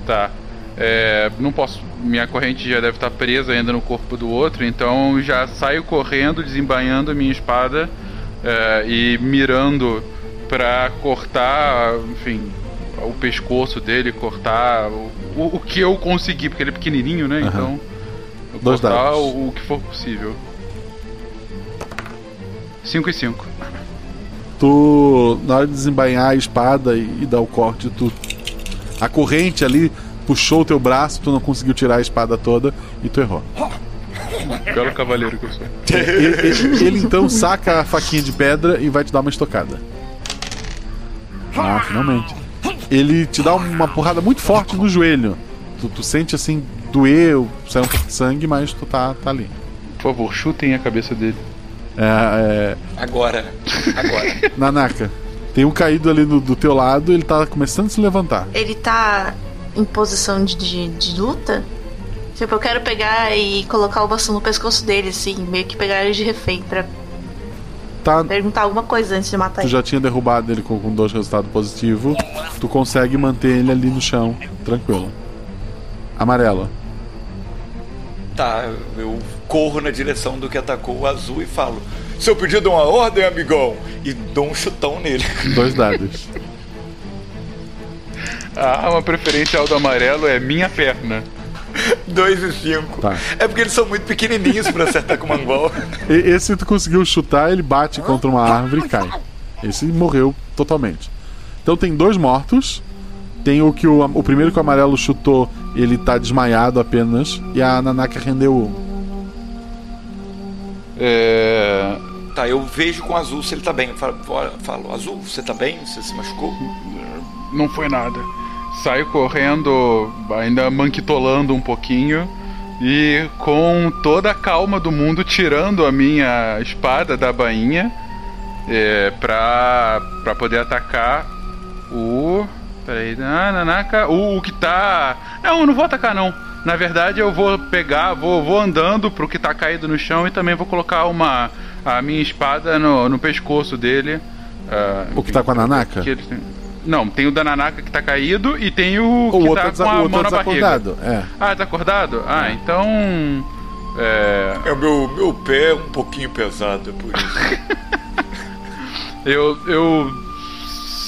Tá. É, não posso. Minha corrente já deve estar presa ainda no corpo do outro, então já saio correndo, desembainhando a minha espada é, e mirando pra cortar, enfim, o pescoço dele, cortar o, o, o que eu conseguir, porque ele é pequenininho, né? Aham. Então. eu Dois cortar o, o que for possível. 5 e 5. Tu, na hora de desembainhar a espada e, e dar o corte, tu. A corrente ali puxou o teu braço, tu não conseguiu tirar a espada toda e tu errou. Belo cavaleiro que eu sou. Ele, ele- ele, então saca a faquinha de pedra e vai te dar uma estocada. Ah, finalmente. Ele te dá uma porrada muito forte no joelho. Tu, tu sente assim, doer, sai um pouco de sangue, mas tu tá, tá ali. Por favor, chutem a cabeça dele. É, Agora. Agora. é... Nanaka, tem um caído ali do, do teu lado, ele tá começando a se levantar. Ele tá em posição de, de, de luta? Tipo, eu quero pegar e colocar o bastão no pescoço dele, assim, meio que pegar ele de refém pra Tá, perguntar alguma coisa antes de matar tu ele. já tinha derrubado ele com, com dois resultados positivos. Tu consegue manter ele ali no chão, tranquilo. Amarelo. Tá, eu corro na direção do que atacou o azul e falo: Seu pedido é uma ordem, amigão! E dou um chutão nele. Dois dados. A arma preferencial do amarelo é minha perna. Dois e cinco. Tá. É porque eles são muito pequenininhos pra acertar com o mangual. E- Esse tu conseguiu chutar, ele bate contra uma árvore e cai. Esse morreu totalmente. Então tem dois mortos. Tem o que o, o primeiro que o amarelo chutou, ele tá desmaiado apenas. E a Nanaka rendeu um. É. Tá, eu vejo com o azul se ele tá bem. Eu falo, falo, azul, você tá bem? Você se machucou? Não foi nada. Saio correndo, ainda manquitolando um pouquinho. E com toda a calma do mundo, tirando a minha espada da bainha. É, pra, pra poder atacar o. Peraí, ah, Nanaka, o, o que tá. Não, eu não vou atacar não. Na verdade, eu vou pegar, vou, vou andando pro que tá caído no chão e também vou colocar uma a minha espada no, no pescoço dele. ah, O que tá com a Nanaka? que ele Não, tem o da Nanaka que tá caído e tem o, O que tá é com a mão é na barriga. desacordado, é. Ah, tá acordado? Ah, então. É. É, o meu, meu pé é um pouquinho pesado, é por isso. Eu, eu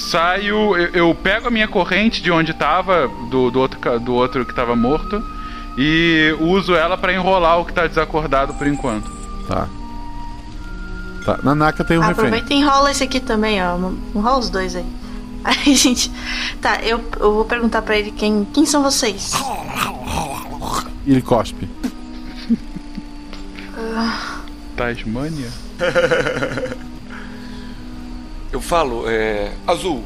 saio, eu, eu pego a minha corrente de onde tava, do, do, outro, do outro que tava morto, e uso ela pra enrolar o que tá desacordado por enquanto. Tá. Tá. Nanaka tem um refém. Aproveita e enrola esse aqui também, ó. Enrola os dois aí. Aí, gente. Tá, eu, eu vou perguntar pra ele quem, quem são vocês. Ele cospe. Ah, Tasmânia? Eu falo, é, Azul,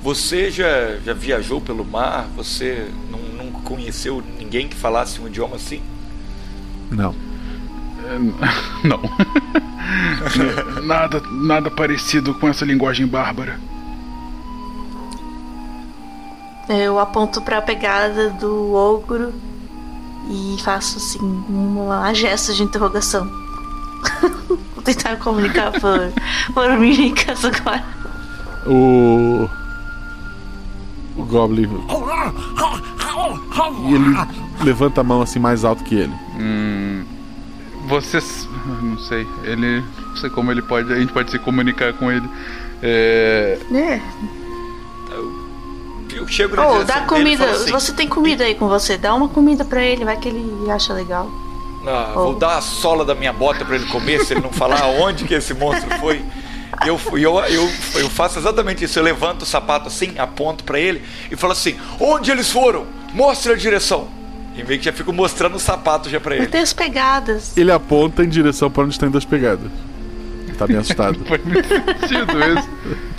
você já, já viajou pelo mar? Você não, não conheceu ninguém que falasse um idioma assim? Não. Não. nada, nada parecido com essa linguagem bárbara. Eu aponto pra pegada do ogro e faço assim, uma gesto de interrogação. vou tentar comunicar por, por mímicas agora. O. O Goblin. E ele levanta a mão assim mais alto que ele. Hum, você. Não sei. Ele. Não sei como ele pode. A gente pode se comunicar com ele. É. É. Eu chego na Oh, direção dá dele e comida. falo assim, Você tem comida aí com você. Dá uma comida pra ele, vai que ele acha legal. Ah, vou dar a sola da minha bota pra ele comer se ele não falar aonde que esse monstro foi. Eu, eu, eu, eu faço exatamente isso. Eu levanto o sapato assim, aponto pra ele e falo assim: Onde eles foram? Mostre a direção. E meio que já fico mostrando o sapato já pra ele. ter as pegadas. Ele aponta em direção para onde estão indo as pegadas. Tá bem assustado. Faz muito sentido isso.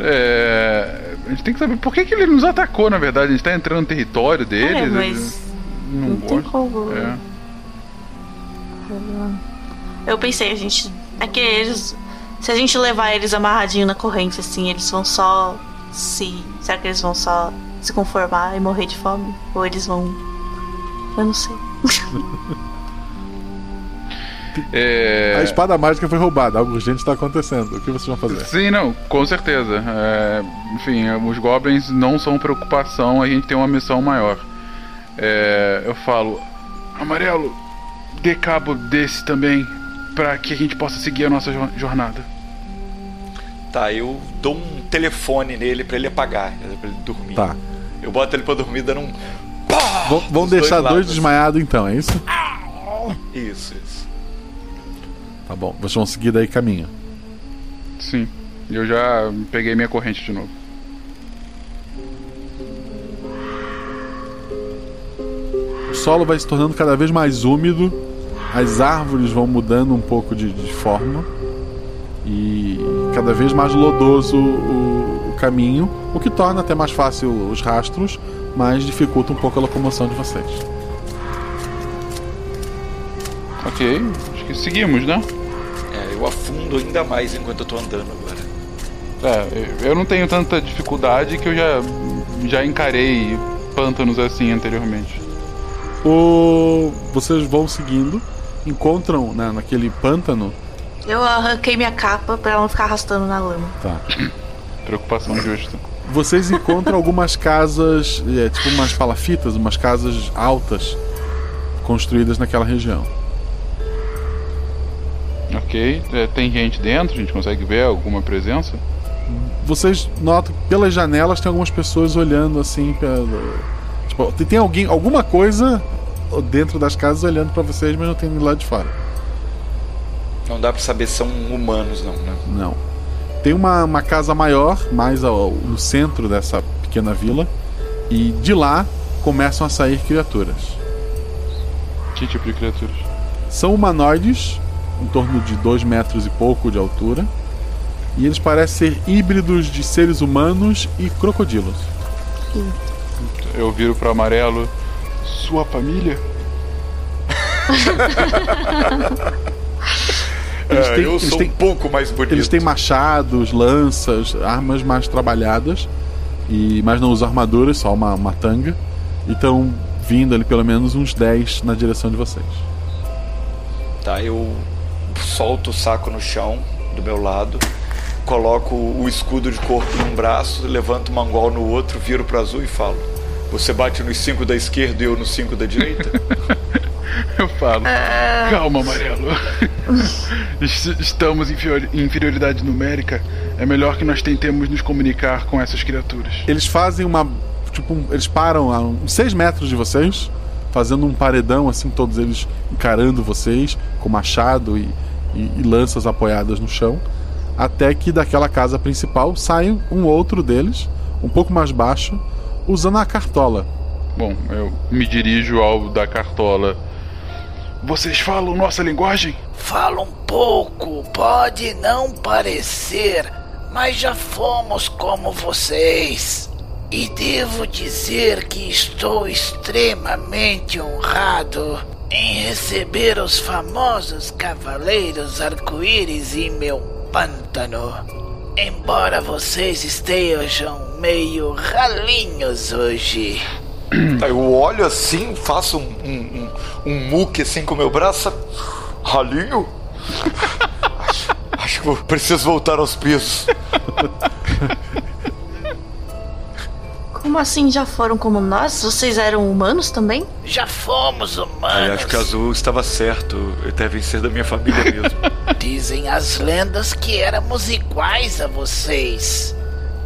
É, a gente tem que saber por que, que ele nos atacou, na verdade. A gente tá entrando no território deles. É, mas não, não tem como. É. Eu pensei, a gente. É que eles. Se a gente levar eles amarradinho na corrente, assim, eles vão só se. Será que eles vão só se conformar e morrer de fome? Ou eles vão. Eu não sei. É... A espada mágica foi roubada, algo urgente está acontecendo. O que vocês vão fazer? Sim, não, com certeza. É, enfim, os goblins não são preocupação, a gente tem uma missão maior. É, eu falo, Amarelo, dê cabo desse também, para que a gente possa seguir a nossa jo- jornada. Tá, eu dou um telefone nele pra ele apagar, pra ele dormir. Tá. Eu boto ele pra dormir dando um. Vão, vão Dos deixar dois dois, desmaiados então, é isso? Isso, isso. Tá bom, vocês vão seguir daí caminho. Sim, eu já peguei minha corrente de novo. O solo vai se tornando cada vez mais úmido, as árvores vão mudando um pouco de, de forma e cada vez mais lodoso o, o caminho, o que torna até mais fácil os rastros, mas dificulta um pouco a locomoção de vocês. Ok, que seguimos, né? É, eu afundo ainda mais enquanto eu tô andando agora. É, eu não tenho tanta dificuldade que eu já, já encarei pântanos assim anteriormente. O... Vocês vão seguindo, encontram né, naquele pântano. Eu arranquei minha capa pra ela não ficar arrastando na lama. Tá. Preocupação justa. Vocês encontram algumas casas, é, tipo umas palafitas, umas casas altas construídas naquela região. Ok, é, tem gente dentro, a gente consegue ver alguma presença? Vocês notam que pelas janelas tem algumas pessoas olhando assim pelo. Tipo, tem- alguém, alguma coisa dentro das casas olhando pra vocês, mas não tem ninguém lá de fora. Não dá pra saber se são humanos, não, né? Não. Tem uma, uma casa maior, mais ao- no centro dessa pequena vila, e de lá começam a sair criaturas. Que tipo de criaturas? São humanoides, em torno de dois metros e pouco de altura, e eles parecem ser híbridos de seres humanos e crocodilos. Eu viro pro amarelo. Sua família? É, eu sou um pouco mais bonito. Eles têm machados, lanças, armas mais trabalhadas. E, mas não usam armaduras, só uma, uma tanga. E estão vindo ali pelo menos uns 10 na direção de vocês. Tá, eu solto o saco no chão do meu lado, coloco o escudo de corpo num braço, levanto o mangual no outro, viro pro azul e falo: Você bate nos 5 da esquerda e eu nos 5 da direita? Eu falo. Calma, amarelo. Es- Estamos em inferior- em inferioridade numérica. É melhor que nós tentemos nos comunicar com essas criaturas. Eles fazem uma. Tipo, eles param a uns 6 metros de vocês, fazendo um paredão, assim, todos eles encarando vocês, com machado e, e- e lanças apoiadas no chão. Até que daquela casa principal sai um outro deles, um pouco mais baixo, usando a cartola. Bom, eu me dirijo ao da cartola. Vocês falam nossa linguagem? Fala um pouco, pode não parecer, mas já fomos como vocês. E devo dizer que estou extremamente honrado em receber os famosos Cavaleiros Arco-Íris em meu pântano. Embora vocês estejam meio ralinhos hoje. Eu olho assim, faço um, um, um, um muque assim com o meu braço. Ralinho? acho, acho que preciso voltar aos pesos. Como assim já foram como nós? Vocês eram humanos também? Já fomos humanos. acho que o azul estava certo. Devem ser da minha família mesmo. Dizem as lendas que éramos iguais a vocês.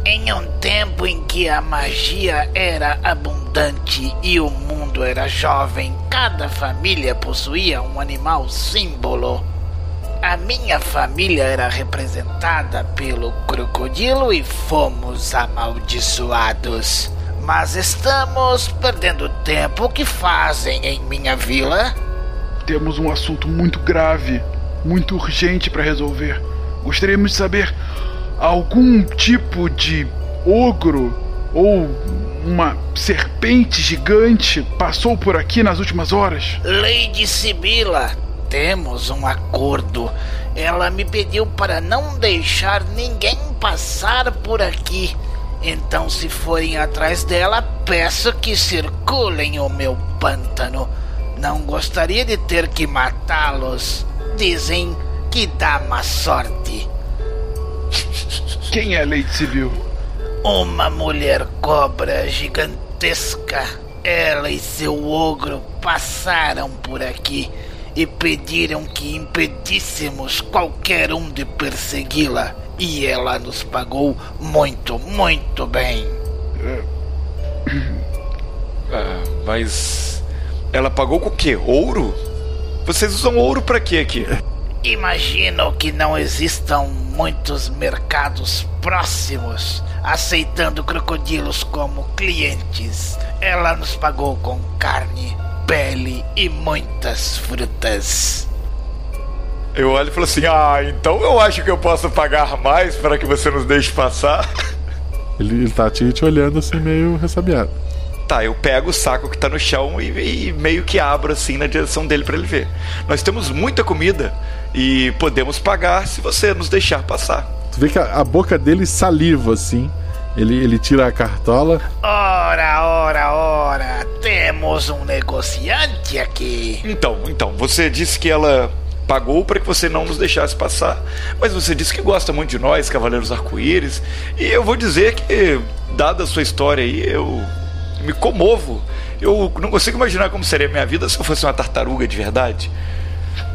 Em um tempo em que a magia era abundante e o mundo era jovem, cada família possuía um animal símbolo. A minha família era representada pelo crocodilo e fomos amaldiçoados. Mas estamos perdendo tempo. O que fazem em minha vila? Temos um assunto muito grave, muito urgente para resolver. Gostaríamos de saber algum tipo de ogro ou uma serpente gigante passou por aqui nas últimas horas? Lady Sibila, temos um acordo. Ela me pediu para não deixar ninguém passar por aqui. Então, se forem atrás dela, peço que circulem o meu pântano. Não gostaria de ter que matá-los. Dizem que dá má sorte. Quem é a Lady Civil? Uma mulher cobra gigantesca. Ela e seu ogro passaram por aqui e pediram que impedíssemos qualquer um de persegui-la. E ela nos pagou muito, muito bem. Ah, mas ela pagou com o quê? Ouro? Vocês usam ouro pra quê aqui? Imagino que não existam muitos mercados próximos aceitando crocodilos como clientes. Ela nos pagou com carne, pele e muitas frutas. Eu olho e falo assim: Ah, então eu acho que eu posso pagar mais para que você nos deixe passar. Ele, ele tá te, te olhando assim, meio ressabiado. Tá, eu pego o saco que tá no chão e, e meio que abro assim na direção dele para ele ver. Nós temos muita comida e podemos pagar se você nos deixar passar. Tu vê que a, a boca dele saliva assim. Ele, ele tira a cartola. Ora, ora, ora, temos um negociante aqui. Então, então, você disse que ela pagou para que você não nos deixasse passar, mas você disse que gosta muito de nós, Cavaleiros Arco-Íris, e eu vou dizer que, dada a sua história aí, eu me comovo. Eu não consigo imaginar como seria a minha vida se eu fosse uma tartaruga de verdade.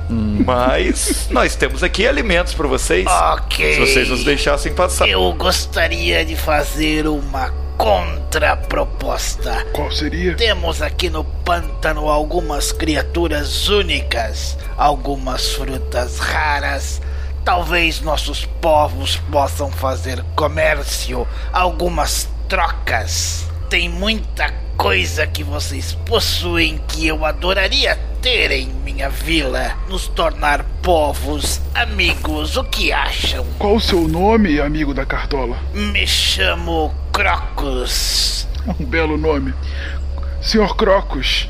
Mas nós temos aqui alimentos para vocês. Ok. Se vocês nos deixassem passar. Eu gostaria de fazer uma contraproposta. Qual seria? Temos aqui no pântano algumas criaturas únicas, algumas frutas raras. Talvez nossos povos possam fazer comércio, algumas trocas. Tem muita coisa que vocês possuem que eu adoraria ter em minha vila. Nos tornar povos amigos. O que acham? Qual o seu nome, amigo da cartola? Me chamo Crocus. Um belo nome. Senhor Crocus,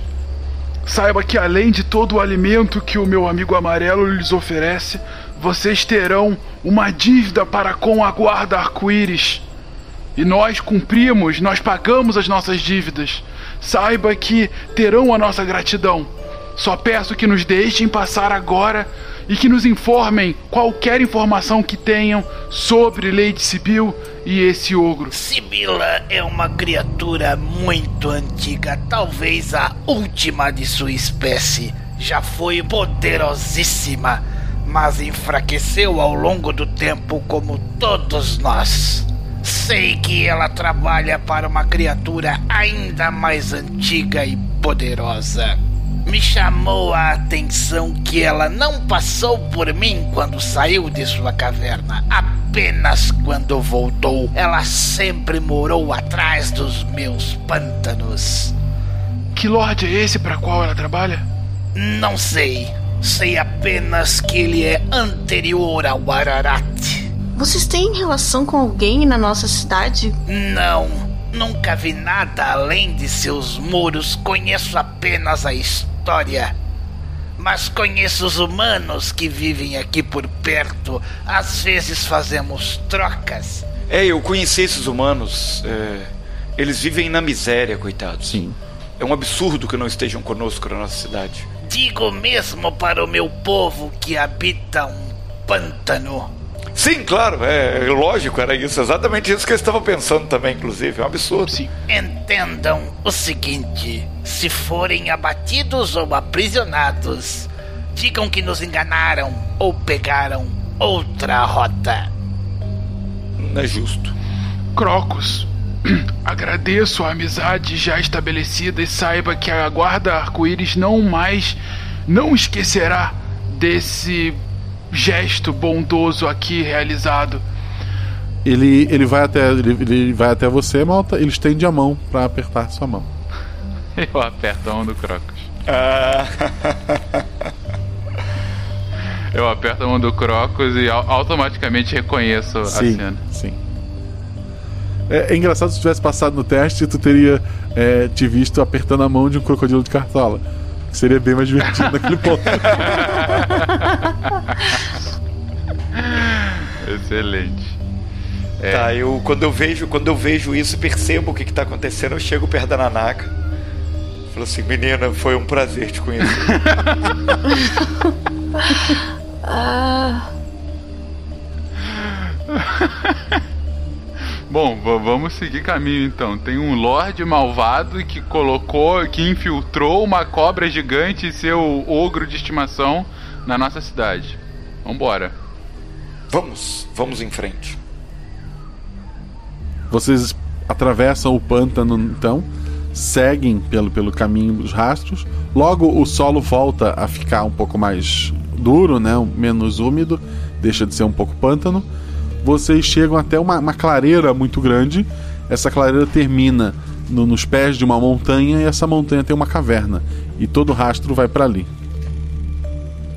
saiba que além de todo o alimento que o meu amigo amarelo lhes oferece, vocês terão uma dívida para com a guarda arco-íris. E nós cumprimos, nós pagamos as nossas dívidas. Saiba que terão a nossa gratidão. Só peço que nos deixem passar agora e que nos informem qualquer informação que tenham sobre Lady Sibyl e esse ogro. Sibila é uma criatura muito antiga, talvez a última de sua espécie. Já foi poderosíssima, mas enfraqueceu ao longo do tempo, como todos nós. Sei que ela trabalha para uma criatura ainda mais antiga e poderosa. Me chamou a atenção que ela não passou por mim quando saiu de sua caverna. Apenas quando voltou, ela sempre morou atrás dos meus pântanos. Que lorde é esse para qual ela trabalha? Não sei. Sei apenas que ele é anterior ao Ararat. Vocês têm relação com alguém na nossa cidade? Não. Nunca vi nada além de seus muros. Conheço apenas a história. Mas conheço os humanos que vivem aqui por perto. Às vezes fazemos trocas. É, eu conheci esses humanos. é, eles vivem na miséria, coitados. Sim. É um absurdo que não estejam conosco na nossa cidade. Digo mesmo para o meu povo que habita um pântano. Sim, claro, é, é lógico, era isso, exatamente isso que eu estava pensando também, inclusive. É um absurdo. Sim. Entendam o seguinte: se forem abatidos ou aprisionados, digam que nos enganaram ou pegaram outra rota. Não é justo. Crocus, agradeço a amizade já estabelecida e saiba que a guarda arco-íris não mais não esquecerá desse gesto bondoso aqui realizado. Ele, ele, vai até, ele, ele vai até você, Malta, ele estende a mão pra apertar sua mão. Eu aperto a mão do Crocus. Ah. Eu aperto a mão do Crocus e au- automaticamente reconheço a Sim, cena. sim. É, é engraçado se tivesse passado no teste, tu teria é, te visto apertando a mão de um crocodilo de cartola. Seria bem mais divertido naquele ponto. Excelente. É. Tá, eu quando eu vejo, quando eu vejo isso e percebo o que, que tá acontecendo, eu chego perto da Nanaka. Falo assim, menina, foi um prazer te conhecer. Ah, Bom, vamos seguir caminho então. Tem um Lorde malvado que colocou, que infiltrou uma cobra gigante e seu ogro de estimação na nossa cidade. Vambora. vamos, vamos em frente. Vocês atravessam o pântano, então, seguem pelo, pelo caminho dos rastros. Logo, o solo volta a ficar um pouco mais duro, né? menos úmido, deixa de ser um pouco pântano. Vocês chegam até uma, uma clareira muito grande. Essa clareira termina no- nos pés de uma montanha e essa montanha tem uma caverna. E todo o rastro vai para ali.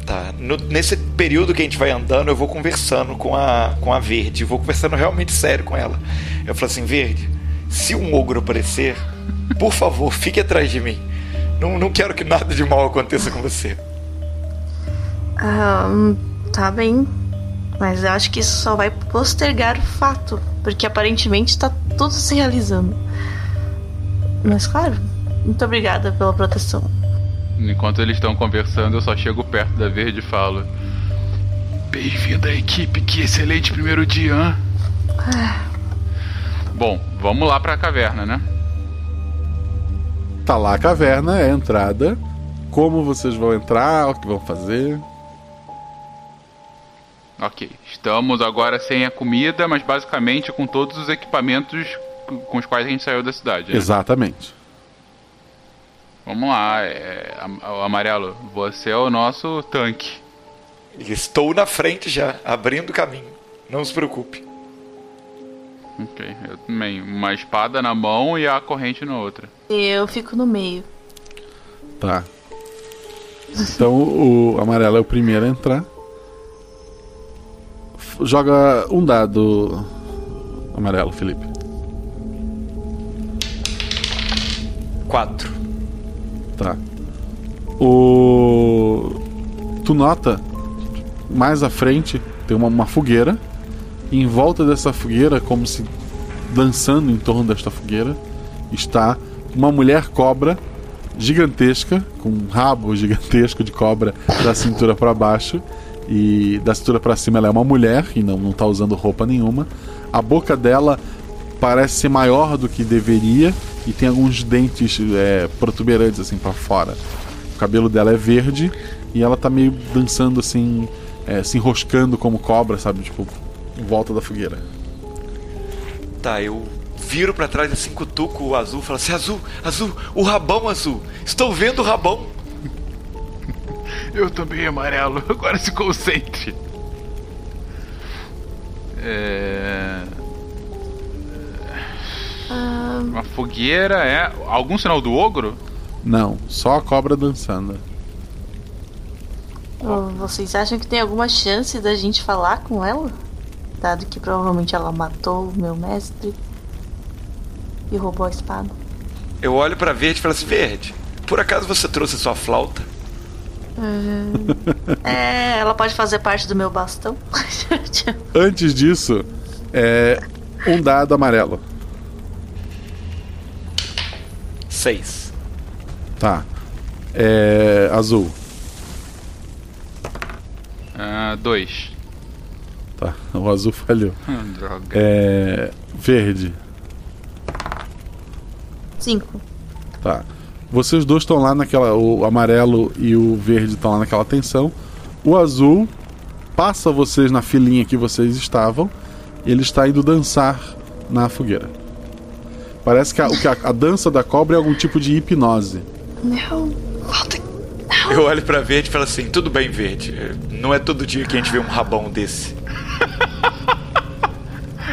Tá, no- nesse período que a gente vai andando, eu vou conversando com a, com a Verde. Vou conversando realmente sério com ela. Eu falo assim, Verde, se um ogro aparecer, por favor, fique atrás de mim. Não, não quero que nada de mal aconteça com você. ah, hum, tá bem. Mas eu acho que isso só vai postergar o fato. Porque aparentemente tá tudo se realizando. Mas claro, muito obrigada pela proteção. Enquanto eles estão conversando, eu só chego perto da Verde e falo: Bem-vindo à equipe, que excelente primeiro dia, hã? Bom, vamos lá pra caverna, né? Tá lá a caverna, é a entrada. Como vocês vão entrar, o que vão fazer. Ok, estamos agora sem a comida, mas basicamente com todos os equipamentos com os quais a gente saiu da cidade. né? Exatamente. Vamos lá, é, Amarelo, você é o nosso tanque. Estou na frente já, abrindo caminho. Não se preocupe. Ok, eu também. Uma espada na mão e a corrente na outra. Eu fico no meio. Tá. Então o amarelo é o primeiro a entrar. Joga um dado amarelo, Felipe. Quatro. Tá. O. Tu nota mais à frente tem uma, uma fogueira. E em volta dessa fogueira, como se dançando em torno desta fogueira está uma mulher cobra gigantesca, com um rabo gigantesco de cobra da cintura para baixo. E da cintura para cima ela é uma mulher e não, não tá usando roupa nenhuma. A boca dela parece ser maior do que deveria e tem alguns dentes é, protuberantes assim para fora. O cabelo dela é verde e ela tá meio dançando assim, é, se enroscando como cobra, sabe? Tipo, em volta da fogueira. Tá, eu viro pra trás assim, cutuco o azul, falo assim: Azul, azul, o rabão azul, estou vendo o rabão. Eu também, amarelo. Agora se concentre. É... Uma fogueira é. Algum sinal do ogro? Não, só a cobra dançando. Vocês acham que tem alguma chance da gente falar com ela? Dado que provavelmente ela matou o meu mestre e roubou a espada. Eu olho pra Verde e falo assim: Verde, por acaso você trouxe sua flauta? É, ela pode fazer parte do meu bastão? Antes disso, é um dado amarelo. Seis. Tá. É. Azul. Ah, dois. Tá. O azul falhou. Ah, droga. É. Verde. Cinco. Tá. Vocês dois estão lá naquela. O amarelo e o verde estão lá naquela tensão. O azul passa vocês na filinha que vocês estavam. E ele está indo dançar na fogueira. Parece que a, o que a, a dança da cobra é algum tipo de hipnose. Não. Eu olho pra Verde e falo assim: Tudo bem, Verde. Não é todo dia que a gente vê um rabão desse.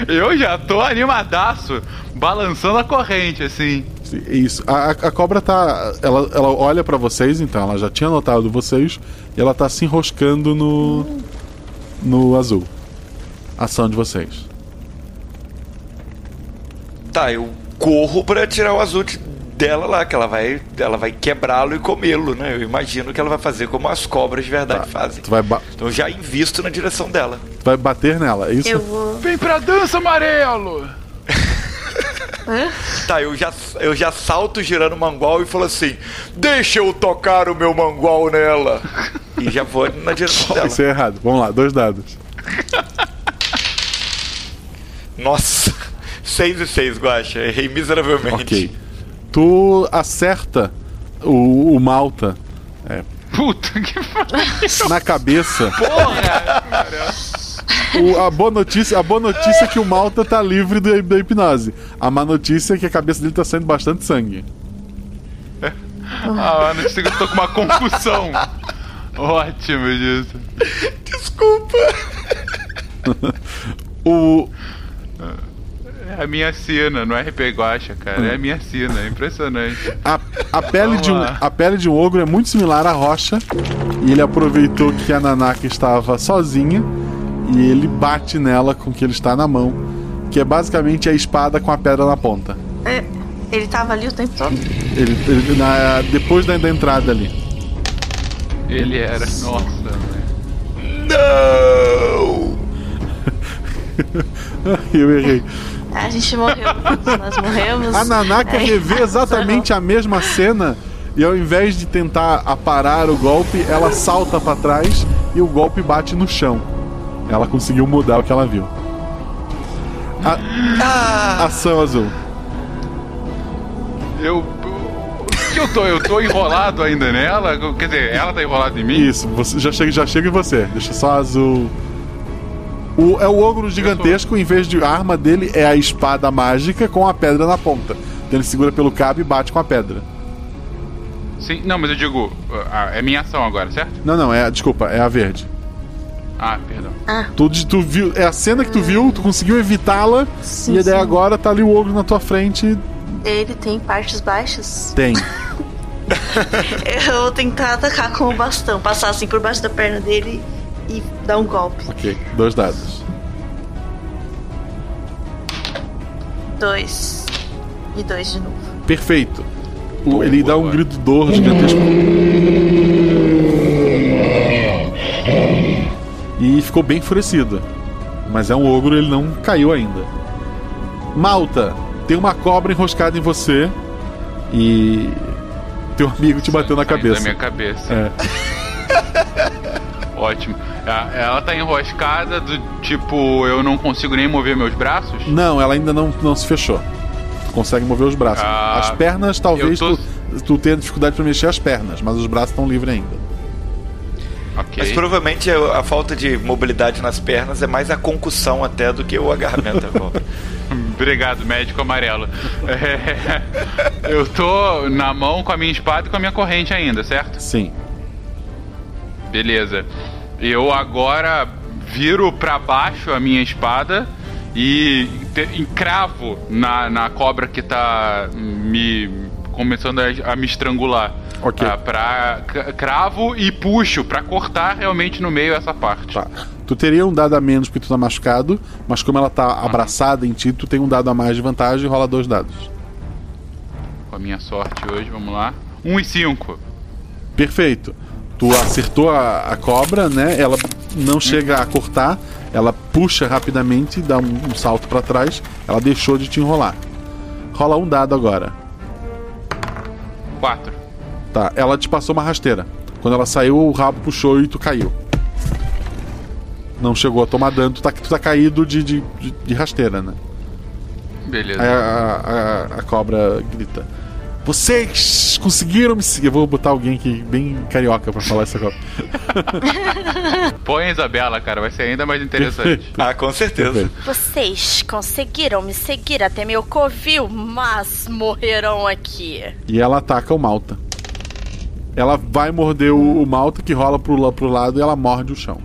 Eu já tô animadaço, balançando a corrente, assim. Isso. A, a- cobra tá. Ela, ela olha pra vocês, então. Ela já tinha notado vocês. E ela tá se enroscando no. No azul. Ação de vocês. Tá, eu corro pra tirar o azul de- dela lá, que ela vai, ela vai quebrá-lo e comê-lo, né? Eu imagino que ela vai fazer como as cobras de verdade fazem. Tu vai, Então eu já invisto na direção dela. tu vai bater nela, é isso? Eu vou. Vem pra dança, amarelo! Tá, eu já, eu já salto girando o mangual e falo assim: Deixa eu tocar o meu mangual nela. E já vou na direção dela. Isso é errado. Vamos lá, dois dados. Nossa, 6 e 6, Guacha. Errei miseravelmente. Ok. Tu acerta o, o Malta. É, Puta que pariu! na cabeça. Porra! O- a, boa notícia, a boa notícia é que o Malta tá livre da, da hipnose. A má notícia é que a cabeça dele tá saindo bastante sangue. Ah, não sei que eu tô com uma concussão. Ótimo disso. Desculpa. o. É a minha sina, não é RP Guacha, cara. É a minha sina, é impressionante. A, a, pele Vamos de um, lá. a pele de um ogro é muito similar à rocha. E ele aproveitou que a Nanaka estava sozinha. E ele bate nela com o que ele está na mão. Que é basicamente a espada com a pedra na ponta. É, ele tava ali o tempo todo? Ele, ele- na- depois da, da entrada ali. Ele era. Nossa, velho. Não! Eu errei. A gente morreu. Nós morremos. A Nanaka É, revê exatamente a mesma cena e ao invés de tentar aparar o golpe, ela salta pra trás e o golpe bate no chão. Ela conseguiu mudar o que ela viu. A- Ação azul. Eu. O que eu tô? Eu tô enrolado ainda nela? Quer dizer, ela tá enrolada em mim? Isso, você já chega, já chega em você. Deixa só azul. O, é o ogro gigantesco, em vez de arma dele, é a espada mágica com a pedra na ponta. Então ele segura pelo cabo e bate com a pedra. Sim, não, mas eu digo. ah, é minha ação agora, certo? Não, não, é. Desculpa, é a verde. Ah, perdão. Tu, tu viu, é a cena que tu viu, tu conseguiu evitá-la, Sim, e daí sim. agora tá ali o ogro na tua frente. Ele tem partes baixas. Tem. Eu vou tentar atacar com o bastão, passar assim por baixo da perna dele e dar um golpe. ok, dois dados. Dois. E dois de novo. Perfeito. O- ele dá um grito de dor gigantesco. E ficou bem enfurecido. Mas é um ogro, ele não caiu ainda. Malta, tem uma cobra enroscada em você e teu amigo te bateu na cabeça. Da minha cabeça. É. Ótimo. Ela- Ela tá enroscada do tipo, eu não consigo nem mover meus braços? Não, ela ainda não, não se fechou. Tu consegue mover os braços. Ah, as pernas, talvez tô- tu, tu tenha dificuldade pra mexer as pernas, mas os braços estão livres ainda. Mas provavelmente a, a falta de mobilidade nas pernas é mais a concussão até do que o agarramento. Obrigado, médico amarelo. É, eu tô na mão com a minha espada e com a minha corrente ainda, certo? Sim. Beleza. Eu agora viro pra baixo a minha espada e encravo na, na cobra que tá me começando a, a me estrangular. Ok. Pra, cravo e puxo pra cortar realmente no meio essa parte. Tá. Tu teria um dado a menos porque tu tá machucado, mas como ela tá abraçada em ti, tu tem um dado a mais de vantagem e rola dois dados. Com a minha sorte hoje, vamos lá. 1 e 5. Perfeito. Tu acertou a, a cobra, né? Ela não chega a cortar, ela puxa rapidamente, dá um, um salto pra trás, ela deixou de te enrolar. Rola um dado agora. 4. Tá, ela te passou uma rasteira. Quando ela saiu, o rabo puxou e tu caiu. Não chegou a tomar dano, tu tá, tu tá caído de, de, de- de rasteira, né? Beleza. Aí a, a- a- a cobra grita: Vocês conseguiram me seguir. Eu vou botar alguém aqui bem carioca pra falar essa cobra. Põe a Isabela, cara, vai ser ainda mais interessante. ah, com certeza. Vocês conseguiram me seguir até meu covil, mas morrerão aqui. E ela ataca o Malta. Ela vai morder o, o Malta que rola pro, pro lado e ela morde o chão.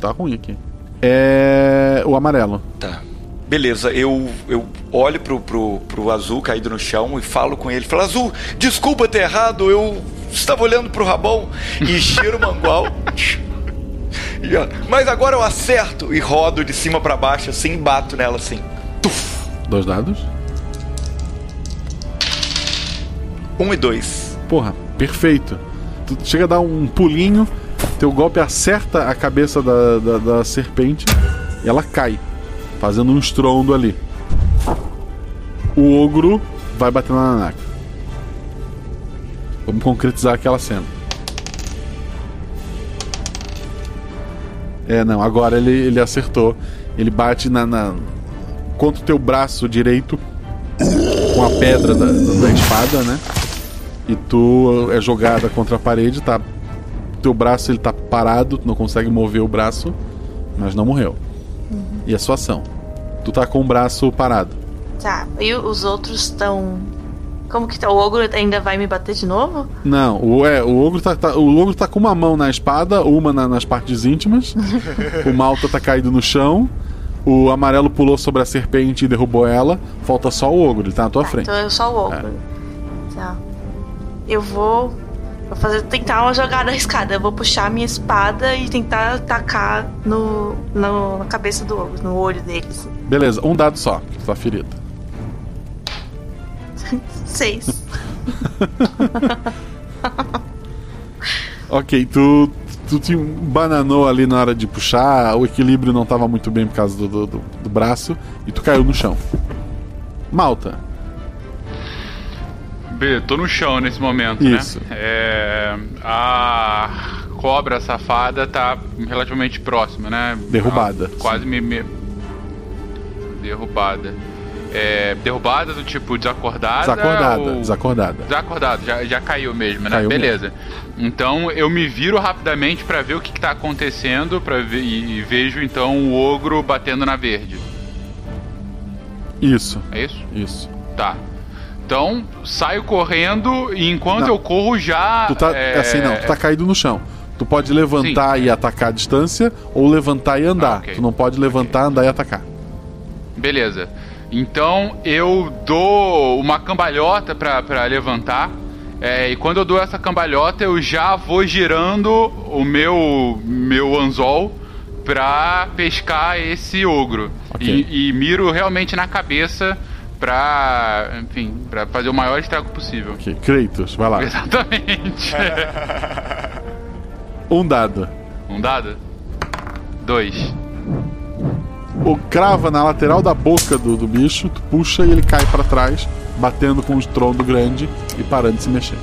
Tá ruim aqui. É. O amarelo. Tá. Beleza, eu, eu olho pro, pro, pro azul caído no chão e falo com ele. Falo, Azul, desculpa ter errado, eu estava olhando pro rabão e cheiro o mangual. E, ó, Mas agora eu acerto e rodo de cima pra baixo assim e bato nela assim. Dois dados. Um e dois. Porra, perfeito. Tu chega a dar um pulinho, teu golpe acerta a cabeça da, da, da serpente e ela cai, fazendo um estrondo ali. O ogro vai bater na Nanaka. Vamos concretizar aquela cena. É, não, agora ele, ele acertou. Ele bate na, na contra o teu braço direito com a pedra da, da espada, né? E tu é jogada contra a parede, tá? Teu braço ele tá parado, tu não consegue mover o braço, mas não morreu. E a sua ação? Tu tá com o braço parado. Tá, e os outros estão. Como que tá? O ogro ainda vai me bater de novo? Não, o, é, o ogro tá, tá- o ogro tá com uma mão na espada, uma na- nas partes íntimas. o malta tá caído no chão. O amarelo pulou sobre a serpente e derrubou ela. Falta só o ogro, ele tá na tua frente. Então eu só o ogro. Tá. Eu vou. Vou fazer, tentar uma jogada arriscada. Eu vou puxar a minha espada e tentar atacar no, no- na cabeça do ogro, no olho deles. Beleza, um dado só, tá ferido. Seis. Ok, tu, tu te bananou ali na hora de puxar, o equilíbrio não tava muito bem por causa do, do- do braço e tu caiu no chão. Malta, B, tô no chão nesse momento, Isso. né? É, a cobra safada tá relativamente próxima, né? Derrubada, Ela Quase me, me- Derrubada. É, derrubada do tipo desacordada? desacordada, ou- desacordada. Desacordado, já, já caiu mesmo, né? Caiu Beleza. Então eu me viro rapidamente pra ver o que, que tá acontecendo pra ver, e, e vejo então o ogro batendo na verde. Isso. É isso? Isso. Tá. Então, saio correndo e enquanto Não. eu corro já. Tu tá, é, assim não, tu tá caído no chão. Tu pode levantar e atacar a distância ou levantar e andar. Tu não pode levantar, andar e atacar. Beleza. Então eu dou uma cambalhota pra, pra levantar. é, e quando eu dou essa cambalhota, eu já vou girando o meu, meu anzol pra pescar esse ogro. E, e miro realmente na cabeça pra, enfim, pra fazer o maior estrago possível. Ok, Kratos, vai lá. Exatamente. Um dado. um dado? Dois. o crava na lateral da boca do, do bicho, tu puxa e ele cai pra trás, batendo com o estrondo grande e parando de se mexer.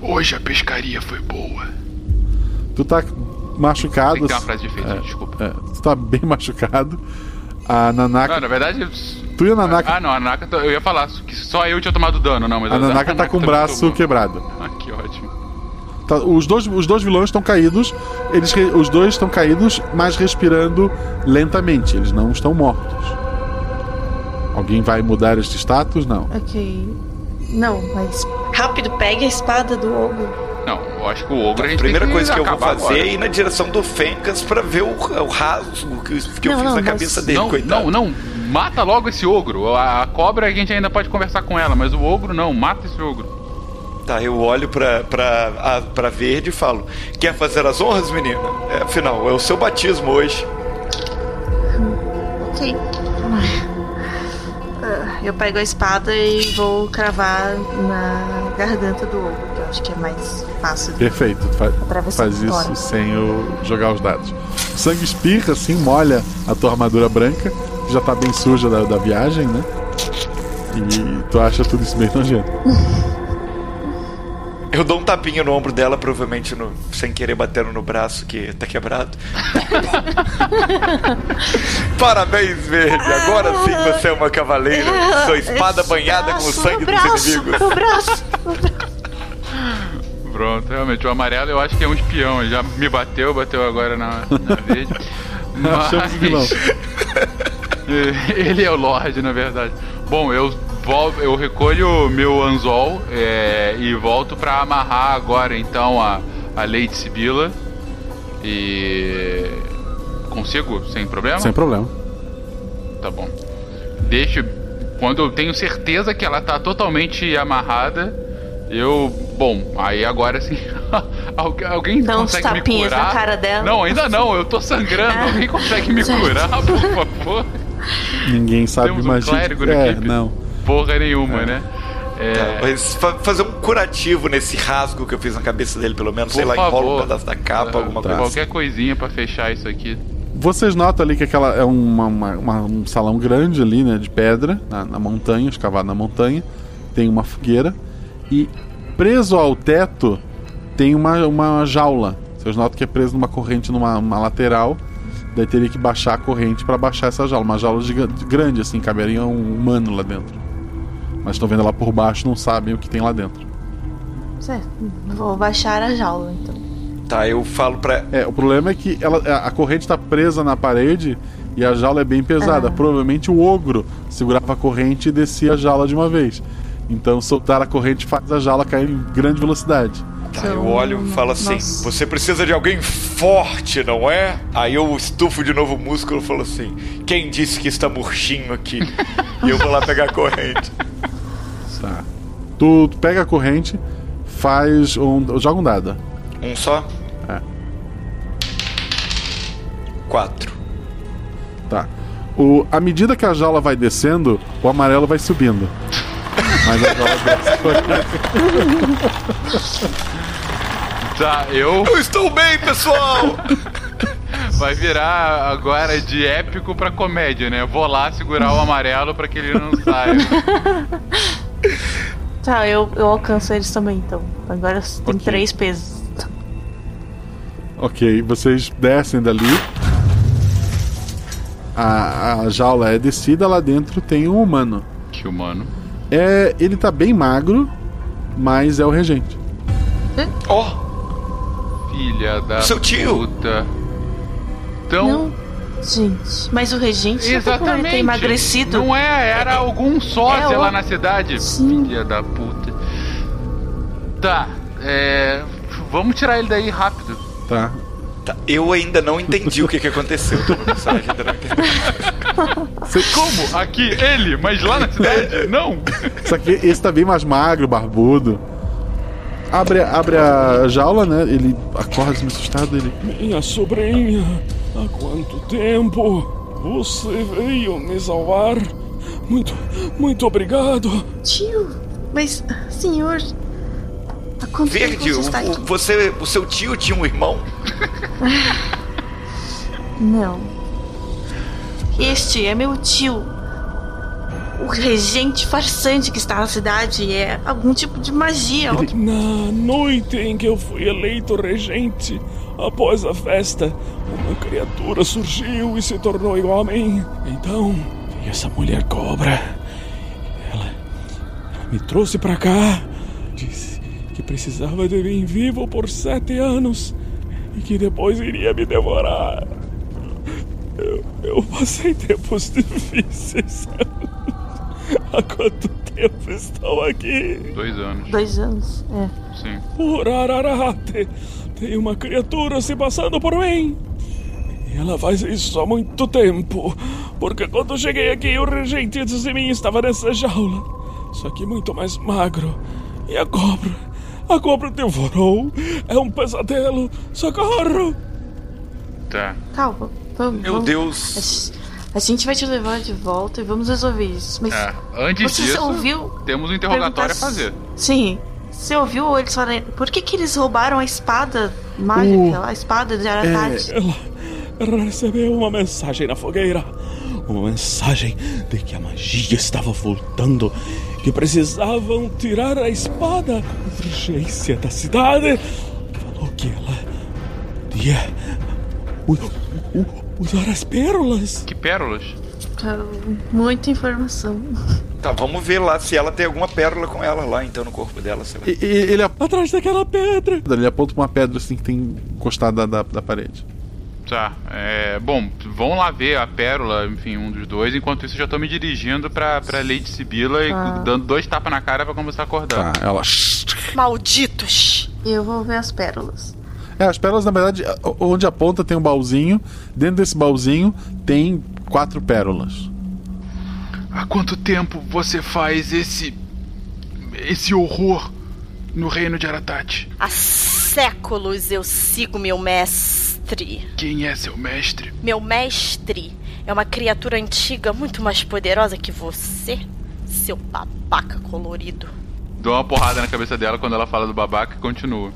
Hoje a pescaria foi boa. Tu tá machucado. Tem que ter uma frase de efeito, é, desculpa. é, tu tá bem machucado. A Nanaka. Não, na verdade. Tu e a Nanaka. Ah, não, a Nanaka. Eu ia falar que só eu tinha tomado dano, não, mas a Nanaka tá com o braço tomou. quebrado. Ah, que ótimo. Tá, os, dois, os dois vilões estão caídos. Eles, os dois estão caídos, mas respirando lentamente. Eles não estão mortos. Alguém vai mudar este status? Não. Ok. Não, mas. Rápido, pegue a espada do ogro. Não, eu acho que o ogro a A primeira tem que coisa que eu vou fazer agora. é ir na direção do Fencas pra ver o, o rasgo que, que eu Não, fiz não, na mas- cabeça dele, não, coitado. Não, não, mata logo esse ogro. A, a cobra a gente ainda pode conversar com ela, mas o ogro não, mata esse ogro. Tá, eu olho pra, pra, a, pra Verde e falo: Quer fazer as honras, menina? É, afinal, é o seu batismo hoje. Ok. Ah, Eu pego a espada e vou cravar na garganta do ogro, eu acho que é mais fácil. Perfeito. Tu fa- Atravessar faz isso sem o, jogar os dados. O sangue espirra, assim, molha a tua armadura branca, que já tá bem suja da, da viagem, né? E tu acha tudo isso bem nojento. Eu dou um tapinha no ombro dela, provavelmente no- sem querer batendo no braço que tá quebrado. Parabéns, Verde. Agora sim você é uma cavaleira. Sua espada banhada com o sangue dos inimigos. O braço! Pronto, realmente, o amarelo eu acho que é um espião. Ele já me bateu, bateu agora na, na verde. O vilão. Ele é o Lorde, na verdade. Bom, eu eu recolho meu anzol é, e volto pra amarrar agora então a, a Lady Sibila. E. Consigo? Sem problema? Sem problema. Tá bom. Deixo. Quando eu tenho certeza que ela tá totalmente amarrada, eu. Bom, aí agora sim. Algu- Alguém Dá uns consegue me tapinhas curar? na cara dela. Não, ainda não, eu tô sangrando. Alguém consegue me curar, por favor? Ninguém sabe Temos um magia. clérigo na é, equipe. não. Porra nenhuma, né? É, Tá, mas fa- fazer um curativo nesse rasgo que eu fiz na cabeça dele, pelo menos, sei por lá, enrola um pedaço da capa, alguma coisa. Qualquer coisinha pra fechar isso aqui. Vocês notam ali que aquela é uma, uma- uma- um salão grande ali, né, de pedra, na, na montanha, escavado na montanha. Tem uma fogueira e preso ao teto tem uma, uma jaula. Vocês notam que é preso numa corrente numa uma lateral. Daí teria que baixar a corrente para baixar essa jaula. Uma jaula gigante, grande, assim, caberia um humano lá dentro. Mas estão vendo ela por baixo, não sabem o que tem lá dentro. Certo. Vou baixar a jaula, então. Tá, eu falo pra. É, o problema é que ela, a a corrente tá presa na parede e a jaula é bem pesada. Ah. Provavelmente o ogro segurava a corrente e descia a jaula de uma vez. Então soltar a corrente faz a jaula cair em grande velocidade. Tá, eu olho e falo assim: Você precisa de alguém forte, não é? Aí eu estufo de novo o músculo e falo assim: Quem disse que está murchinho aqui? e eu vou lá pegar a corrente. Tá. Tu, tu pega a corrente, faz um. joga um dado. Um só? É. Quatro. Tá. O, à medida que a jaula vai descendo, o amarelo vai subindo. Mas. Tá, eu. Eu estou bem, pessoal! Vai virar agora de épico pra comédia, né? Vou lá segurar o amarelo pra que ele não saia. Tá, eu, eu alcanço eles também, então. Agora tem três pesos. Ok, vocês descem dali. A, a jaula é descida, lá dentro tem um humano. Que humano? É, ele tá bem magro, mas é o regente. Ó! Filha da Seu tio. puta. Então. Não, gente. Mas o regente ele Exatamente. ter emagrecido. Não é, era algum sósia É lá o- na cidade. Filha da puta. Tá, é. Vamos tirar ele daí rápido. Tá. Tá, eu ainda não entendi o que, que aconteceu. Tô no mensagem ainda não entendi. Como? Aqui, ele, mas lá na cidade? Não! Só que esse tá bem mais magro, barbudo. Abre, abre a jaula, né? Ele acorda assim, assustado. Ele. Minha sobrinha, há quanto tempo você veio me salvar? Muito, muito obrigado. Tio, mas, senhor. Há quanto Verde, o, você está aqui? o- você, o seu tio tinha um irmão? Não. Este é meu tio. O regente farsante que está na cidade é algum tipo de magia. Na noite em que eu fui eleito regente, após a festa, uma criatura surgiu e se tornou igual a mim. Então, essa mulher cobra. Ela, ela me trouxe pra cá. Disse que precisava de mim vivo por sete anos e que depois iria me devorar. Eu, eu passei tempos difíceis. Há quanto tempo estou aqui? Dois anos. Dois anos, é. Sim. Por Ararate, tem uma criatura se passando por mim. E ela faz isso há muito tempo. Porque quando cheguei aqui, o regente antes de mim estava nessa jaula. Só que muito mais magro. E a cobra? A cobra devorou. É um pesadelo. Socorro! Tá. Calma, vamos. Meu vamos- Deus. A gente vai te levar de volta e vamos resolver isso. Mas É, Antes você disso, ouviu? temos um interrogatório a fazer. Sim. Você ouviu eles falarem. Por que, que eles roubaram a espada mágica? Uh, a espada de Aratate? É, ela, ela recebeu uma mensagem na fogueira. Uma mensagem de que a magia estava voltando. Que precisavam tirar a espada com urgência da cidade. Falou que ela podia u- usar as pérolas. Que pérolas? Ah, Muita informação. Tá, vamos ver lá se ela tem alguma pérola com ela lá, então, no corpo dela, sei lá. E- e- ele Atrás daquela pedra. Ele aponta pra uma pedra assim que tem encostado da, da, parede. Tá, é, bom, vão lá ver a pérola, enfim, um dos dois. Enquanto isso, eu já tô me dirigindo pra, pra Lady Sibila e Ah. dando dois tapas na cara pra começar a acordar. Tá, ela. Malditos! E eu vou ver as pérolas. É, as pérolas, na verdade, onde aponta tem um baúzinho. Dentro desse baúzinho tem quatro pérolas. Há quanto tempo você faz esse. esse horror no reino de Aratate? Há séculos eu sigo meu mestre. Quem é seu mestre? Meu mestre é uma criatura antiga muito mais poderosa que você, seu babaca colorido. Dou uma porrada na cabeça dela quando ela fala do babaca e continua.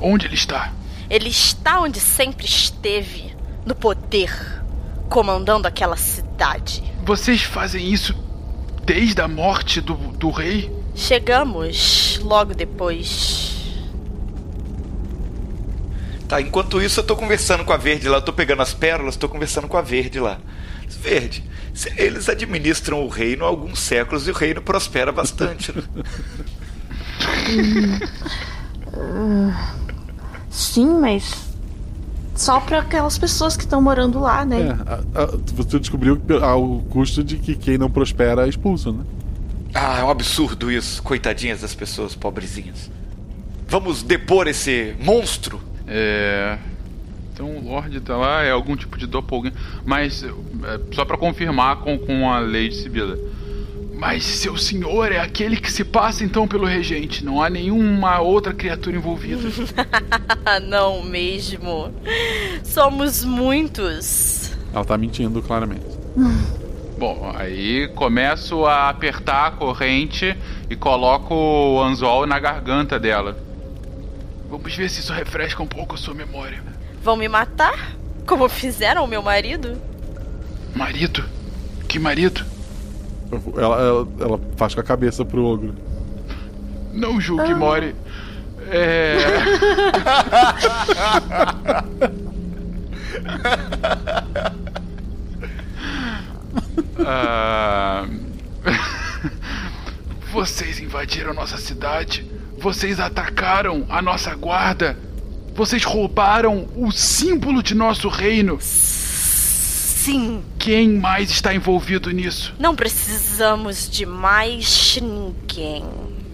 Onde ele está? Ele está onde sempre esteve, no poder, comandando aquela cidade. Vocês fazem isso desde a morte do, do rei? Chegamos logo depois. Tá, enquanto isso eu tô conversando com a Verde lá, eu tô pegando as pérolas, tô conversando com a Verde lá. Verde, se- eles administram o reino há alguns séculos e o reino prospera bastante, né? Sim, mas. Só pra aquelas pessoas que estão morando lá, né? É, a- a- você descobriu que ao custo de que quem não prospera é expulso, né? Ah, é um absurdo isso. Coitadinhas das pessoas pobrezinhas. Vamos depor esse monstro? É. Então o Lorde tá lá, é algum tipo de doppelganger. Mas, é, só pra confirmar com, com a Lady Sibila. Mas seu senhor é aquele que se passa então pelo regente. Não há nenhuma outra criatura envolvida. Não mesmo. Somos muitos. Ela tá mentindo claramente. Bom, aí começo a apertar a corrente e coloco o anzol na garganta dela. Vamos ver se isso refresca um pouco a sua memória. Vão me matar? Como fizeram ao meu marido? Marido? Que marido? Ela, ela, ela faz com a cabeça pro ogro. Não julgue, Mori. É. Ah, Vocês invadiram nossa cidade. Vocês atacaram a nossa guarda. Vocês roubaram o símbolo de nosso reino. Sim. Quem mais está envolvido nisso? Não precisamos de mais ninguém.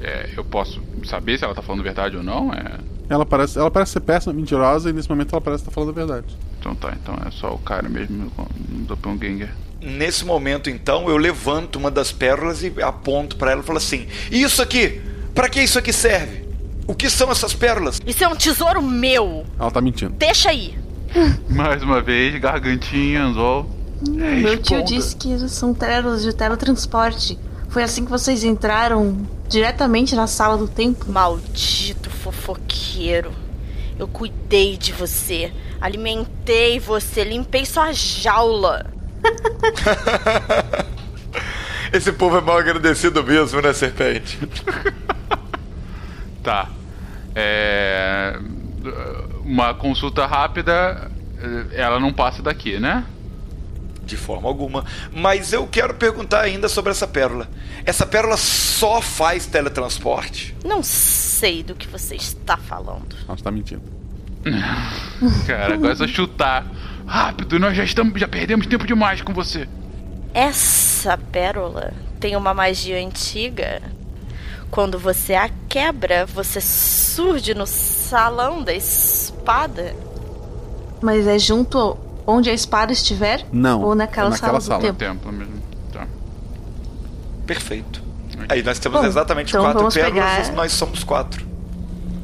É, eu posso saber se ela tá falando verdade ou não? É. Ela parece, ela parece ser péssima, mentirosa, e nesse momento ela parece estar falando a verdade. Então tá, então é só o cara mesmo do Doppelganger. Nesse momento, então, eu levanto uma das pérolas e aponto pra ela e falo assim: Isso aqui! Pra que isso aqui serve? O que são essas pérolas? Isso é um tesouro meu. Ela tá mentindo. Deixa aí. Mais uma vez, gargantinha, anzol. Meu tio disse que são pérolas de teletransporte. Foi assim que vocês entraram diretamente na sala do templo? Maldito fofoqueiro. Eu cuidei de você, alimentei você, limpei sua jaula. Esse povo é mal agradecido mesmo, né, serpente? Tá. É... Uma consulta rápida, ela não passa daqui, né? De forma alguma. Mas eu quero perguntar ainda sobre essa pérola. Essa pérola só faz teletransporte? Não sei do que você está falando. Nossa, tá mentindo. Cara, agora é só chutar. Rápido, nós já estamos, já perdemos tempo demais com você. Essa pérola tem uma magia antiga. Quando você a quebra, você surge no salão da espada. Mas é junto onde a espada estiver? Não. Ou naquela, é naquela sala, do sala. tempo? Tempo mesmo. Tá. Perfeito. Aí nós temos Bom, exatamente então quatro pérolas, pegar- nós somos quatro.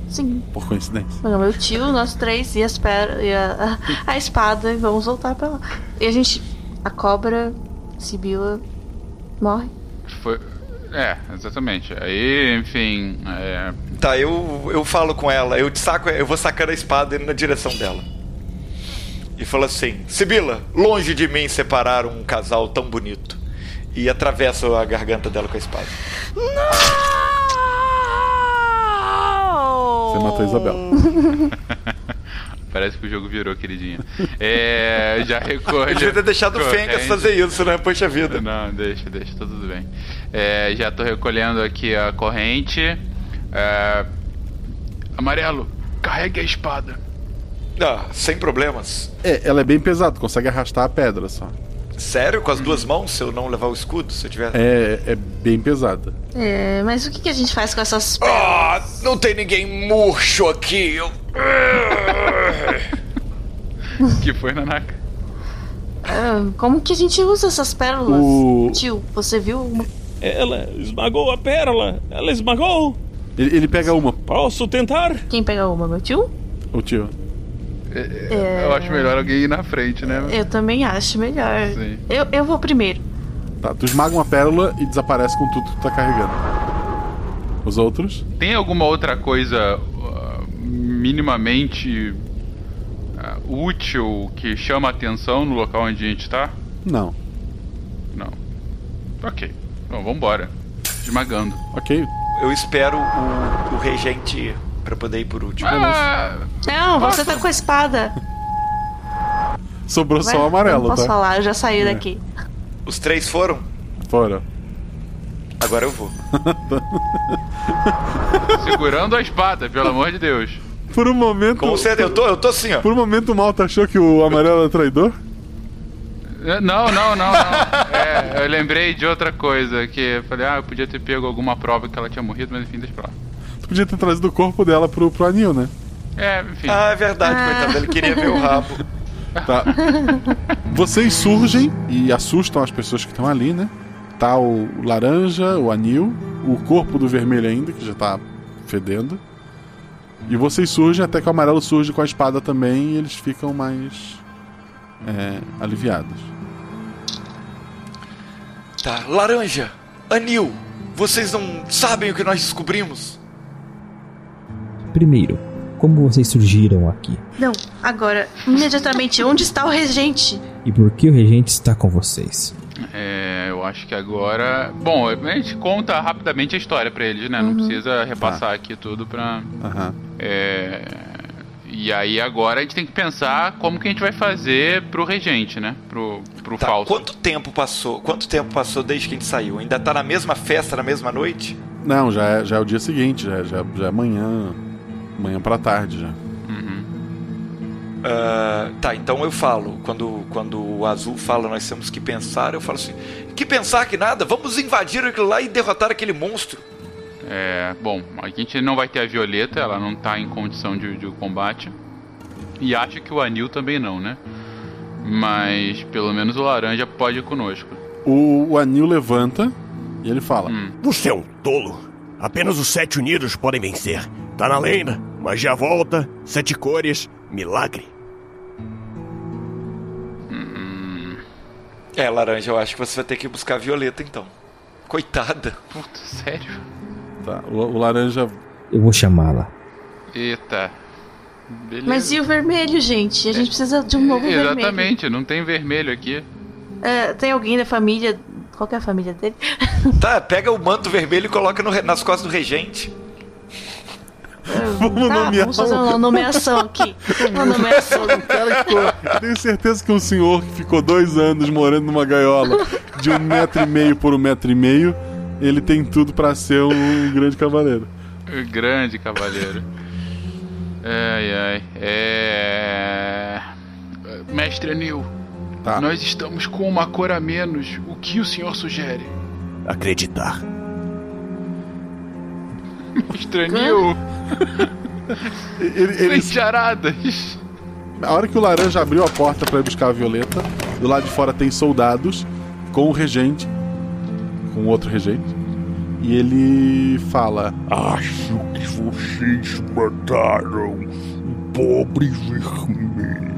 Sim. Por coincidência. Não, meu tio, nós três e, as per... e a, a espada e vamos voltar pra lá. E a gente. A cobra, Sibila, morre. Foi. É, exatamente. Aí, enfim. É... Tá, eu, eu falo com ela, eu te saco, eu vou sacando a espada indo na direção dela. E falo assim: Sibila, longe de mim separar um casal tão bonito. E atravesso a garganta dela com a espada. Você matou a Isabela. Parece que o jogo virou, queridinha. É, já recolhe. Eu devia ter deixado o Fengas corrente. fazer isso, né? Poxa vida. Não, deixa, deixa, tá tudo bem. É, já tô recolhendo aqui a corrente. É, amarelo, carregue a espada. Ah, sem problemas. É, ela é bem pesada, consegue arrastar a pedra só. Sério? Com as duas mãos, se eu não levar o escudo? Se eu tiver. É, é bem pesada. É, mas o que, que a gente faz com essas Ah, não tem ninguém murcho aqui. Eu... que foi, Nanaka? Ah, como que a gente usa essas pérolas? O- Tio, você viu uma. Ela esmagou a pérola! Ela esmagou! Ele, ele pega uma. Posso tentar? Quem pega uma, meu tio? O tio. É, Eu acho melhor alguém ir na frente, né? Eu também acho melhor. Sim. Eu, eu vou primeiro. Tá, tu esmaga uma pérola e desaparece com tudo que tu tá carregando. Os outros? Tem alguma outra coisa uh, minimamente uh, útil que chama a atenção no local onde a gente tá? Não. Não. Ok. Então vambora. Esmagando. Ok. Eu espero o, o regente pra poder ir por último. Ah, Não, você tá com a espada. Sobrou Vai, só o amarelo, não posso tá? falar, eu já saí É. daqui. Os três foram? Fora. Agora eu vou. Segurando a espada, pelo amor de Deus. Por um momento. Com certeza, eu tô, eu tô assim, ó. Por um momento o Malta achou que o amarelo era traidor? É, Não, não, não, não. É, eu lembrei de outra coisa, que eu falei, ah, eu podia ter pego alguma prova que ela tinha morrido, mas enfim, deixa pra lá. Tu podia ter trazido o corpo dela pro, pro anil, né? É, enfim. Ah, é verdade, coitado. Ele queria ver o rabo. Tá. Vocês surgem e assustam as pessoas que estão ali, né? Tá o laranja, o anil, o corpo do vermelho ainda, que já tá fedendo. E vocês surgem até que o amarelo surge com a espada também e eles ficam mais é, aliviados. Tá, laranja, anil, vocês não sabem o que nós descobrimos? Primeiro, como vocês surgiram aqui? Não, agora, imediatamente, onde está o regente? E por que o regente está com vocês? É, eu acho que agora. Bom, a gente conta rapidamente a história pra eles, né? Não Uhum. precisa repassar aqui tudo pra. Aham. É. E aí agora a gente tem que pensar como que a gente vai fazer pro regente, né? Pro, pro Tá, falso. quanto tempo passou? Quanto tempo passou desde que a gente saiu? Ainda tá na mesma festa, na mesma noite? Não, já é, já é o dia seguinte, já, é- já, já é amanhã. Amanhã pra tarde já. Ah, tá, então eu falo, quando, quando o azul fala nós temos que pensar, eu falo assim: que pensar que nada? Vamos invadir aquilo lá e derrotar aquele monstro. É, bom, a gente não vai ter a Violeta, ela não tá em condição de, de combate. E acho que o Anil também não, né? Mas pelo menos o Laranja pode ir conosco. O, o anil levanta e ele fala: Você é um tolo. Apenas os sete unidos podem vencer. Tá na lenda. Magia volta, sete cores, milagre. É, laranja, eu acho que você vai ter que buscar a Violeta então. Coitada. Puta, sério? Tá, o, o laranja. Eu vou chamá-la. Eita. Beleza. Mas e o vermelho, gente? A gente precisa de um novo vermelho. Exatamente, não tem vermelho aqui. É, tem alguém da família. Qual que é a família dele? Tá, pega o manto vermelho e coloca no nas costas do regente. Vamos Tá, nomear vamos fazer um- uma nomeação aqui. Uma nomeação. cara Tenho certeza que um senhor que ficou dois anos morando numa gaiola de um metro e meio por um metro e meio, ele tem tudo pra ser um grande cavaleiro. Grande cavaleiro. Ai, ai. É. Mestre Anil, Tá. nós estamos com uma cor a menos. O que o senhor sugere? Acreditar. Mestre Anil, Ele, ele- sem charadas. A hora que o laranja abriu a porta pra ir buscar a violeta, do lado de fora tem soldados com o regente, com outro regente, e ele fala: Acho que vocês mataram o pobre vermelho.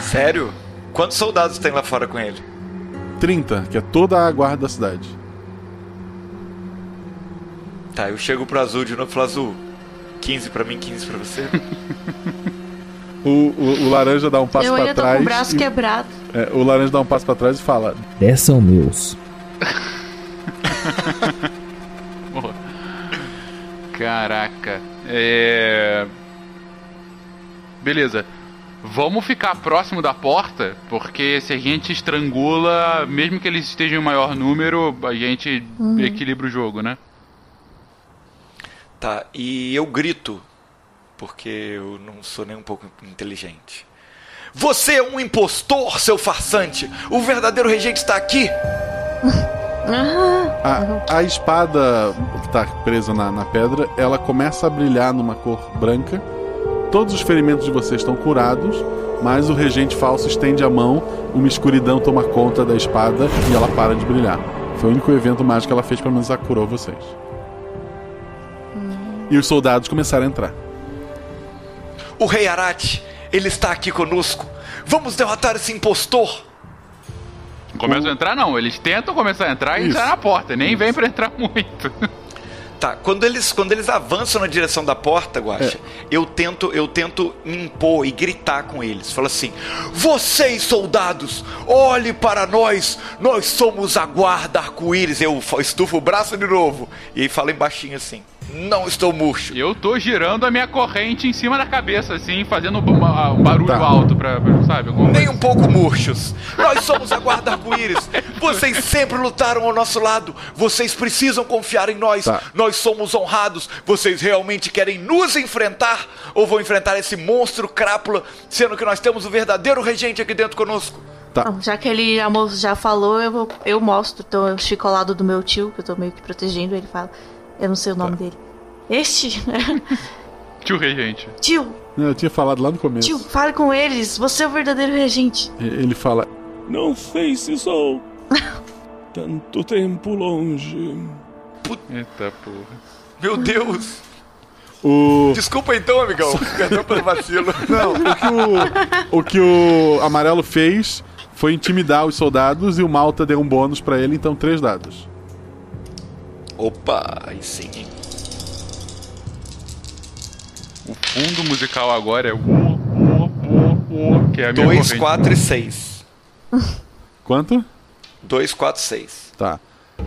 Sério? Quantos soldados tem lá fora com ele? 30, que é toda a guarda da cidade. Tá, eu chego pro azul de novo e falo azul. 15 pra mim, 15 pra você. O, o- o laranja dá um passo Eu pra ainda tô trás. com o braço e- quebrado. é, o laranja dá um passo pra trás e fala: 10 são meus. Caraca. É. Beleza. Vamos ficar próximo da porta, porque se a gente estrangula, mesmo que eles estejam em maior número, a gente Uhum. equilibra o jogo, né? Tá, e eu grito, porque eu não sou nem um pouco inteligente. Você é um impostor, seu farsante! O verdadeiro regente está aqui! A, a espada que tá presa na, na pedra, ela começa a brilhar numa cor branca. Todos os ferimentos de vocês estão curados, mas o regente falso estende a mão, uma escuridão toma conta da espada e ela para de brilhar. Foi o único evento mágico que ela fez, pelo menos ela curou vocês. E os soldados começaram a entrar. O rei Arate, ele está aqui conosco! Vamos derrotar esse impostor! Começam a entrar, não. Eles tentam começar a entrar e Isso. entrar na porta. Nem vem pra entrar muito. Tá, quando eles, quando eles avançam na direção da porta, Guaxa, eu tento eu tento me impor e gritar com eles. Falo assim: "Vocês, soldados, olhe para nós. Nós somos a guarda arco-íris." Eu estufo o braço de novo e aí falo baixinho assim: "Não estou murcho." Eu tô girando a minha corrente em cima da cabeça, assim, fazendo um, ba- um barulho Tá. alto pra, pra- sabe? Nem coisa. um pouco murchos. Nós somos a guarda arco-íris. Vocês sempre lutaram ao nosso lado. Vocês precisam confiar em nós. Tá. Nós somos honrados. Vocês realmente querem nos enfrentar? Ou vão enfrentar esse monstro crápula, sendo que nós temos o verdadeiro regente aqui dentro conosco? Tá. Não, já que ele já, falou, eu, vou- eu mostro. Então eu fico ao lado do meu tio, que eu tô meio que protegendo. Ele fala. Eu não sei o nome dele. Este? Tio regente. tio, Eu tinha falado lá no começo. tio, fale com eles. Você é o verdadeiro regente. Ele fala: Não sei se sou tanto tempo longe. Eita porra. Meu Deus! O... Desculpa então, amigão. Perdão pelo vacilo. Não, o que o, o que o amarelo fez foi intimidar os soldados e o Malta deu um bônus pra ele, então três dados. Opa, aí sim? O fundo musical agora é. o- o- o- o, Que é a minha 2, corrente. 4 e 6. Quanto? 2, 4, 6. Tá.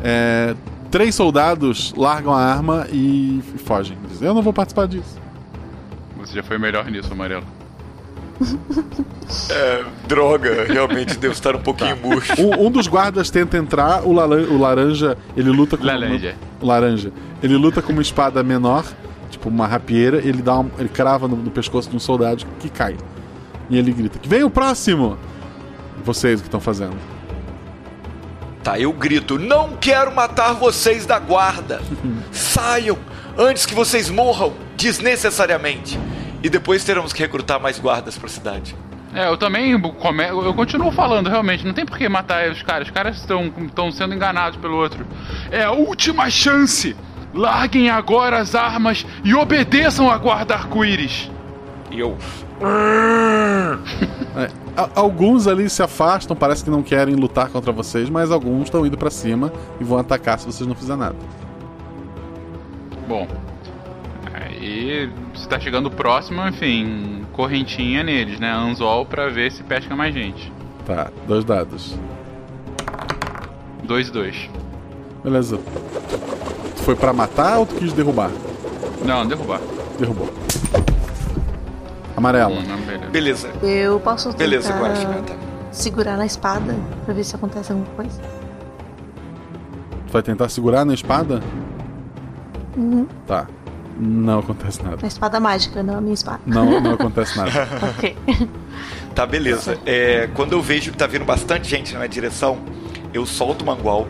É, três soldados largam a arma e fogem. Dizem, Eu não vou participar disso. Você já foi melhor nisso, amarelo. É, droga, realmente devo estar um pouquinho murcho. Um, um dos guardas tenta entrar, o, laran- o laranja, ele luta com Laranja. o laranja. Ele luta com uma espada menor, tipo uma rapieira, ele dá uma- ele crava no, no pescoço de um soldado que cai. E ele grita: "Que vem o próximo!" Vocês o que estão fazendo? Tá, eu grito: Não quero matar vocês da guarda! Saiam antes que vocês morram desnecessariamente! E depois teremos que recrutar mais guardas pra cidade. É, eu também come... eu continuo falando, realmente, não tem por que matar os caras. Os caras estão estão sendo enganados pelo outro. É a última chance! Larguem agora as armas e obedeçam a guarda arco-íris. E eu. É, a- alguns ali se afastam, parece que não querem lutar contra vocês, mas alguns estão indo pra cima e vão atacar se vocês não fizerem nada. Bom, aí se tá chegando próximo, enfim, correntinha neles, né? Anzol pra ver se pesca mais gente. Tá, dois dados. 2 2. Beleza. Tu foi pra matar ou tu quis derrubar? Não, derrubar. Derrubou. Amarela. Beleza. Eu posso tentar Beleza, Guaxa, tá. segurar na espada pra ver se acontece alguma coisa? Tu vai tentar segurar na espada? Uhum. Tá. Não acontece nada. A espada mágica, não a minha espada. Não, não acontece nada. ok. Tá, beleza. É, quando eu vejo que tá vindo bastante gente na minha direção, eu solto o mangual,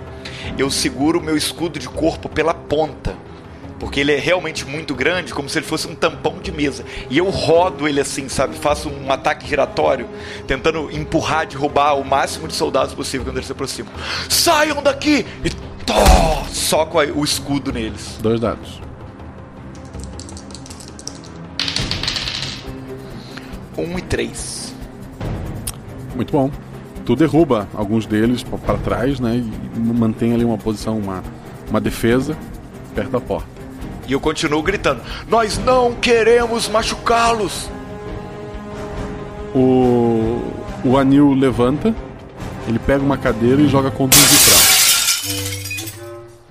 eu seguro o meu escudo de corpo pela ponta. Porque ele é realmente muito grande, como se ele fosse um tampão de mesa. E eu rodo ele assim, sabe? Faço um ataque giratório, tentando empurrar, derrubar o máximo de soldados possível quando eles se aproximam. Saiam daqui! E tó, soco o escudo neles. Dois dados. Um e três. Muito bom. Tu derruba alguns deles pra- pra trás, né? E mantém ali uma posição, uma, uma defesa perto da porta. E eu continuo gritando: Nós não queremos machucá-los! O, o Anil levanta, ele pega uma cadeira e joga contra um vitral.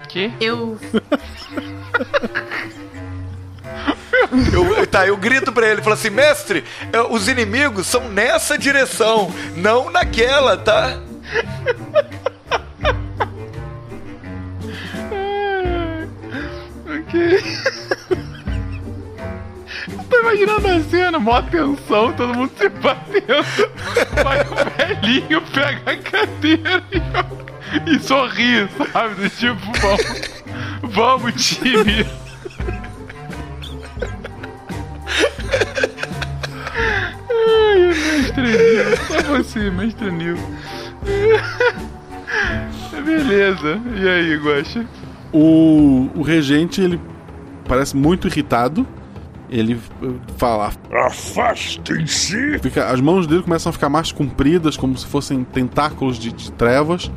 Que? Eu. Eu, tá, eu grito pra ele, falo assim, mestre, é, os inimigos são nessa direção, não naquela, tá? Ok. Tô imaginando a cena, mó tensão, todo mundo se batendo. Vai o velhinho, pega a cadeira e, e sorri, sabe? Tipo, vamos, vamos time. Mestre Nil, só você, mestre Nil. Beleza, e aí, Guaxa? O, o regente, ele parece muito irritado. Ele eh, fala: Afastem-se! Fica- As mãos dele começam a ficar mais compridas, como se fossem tentáculos de, de trevas.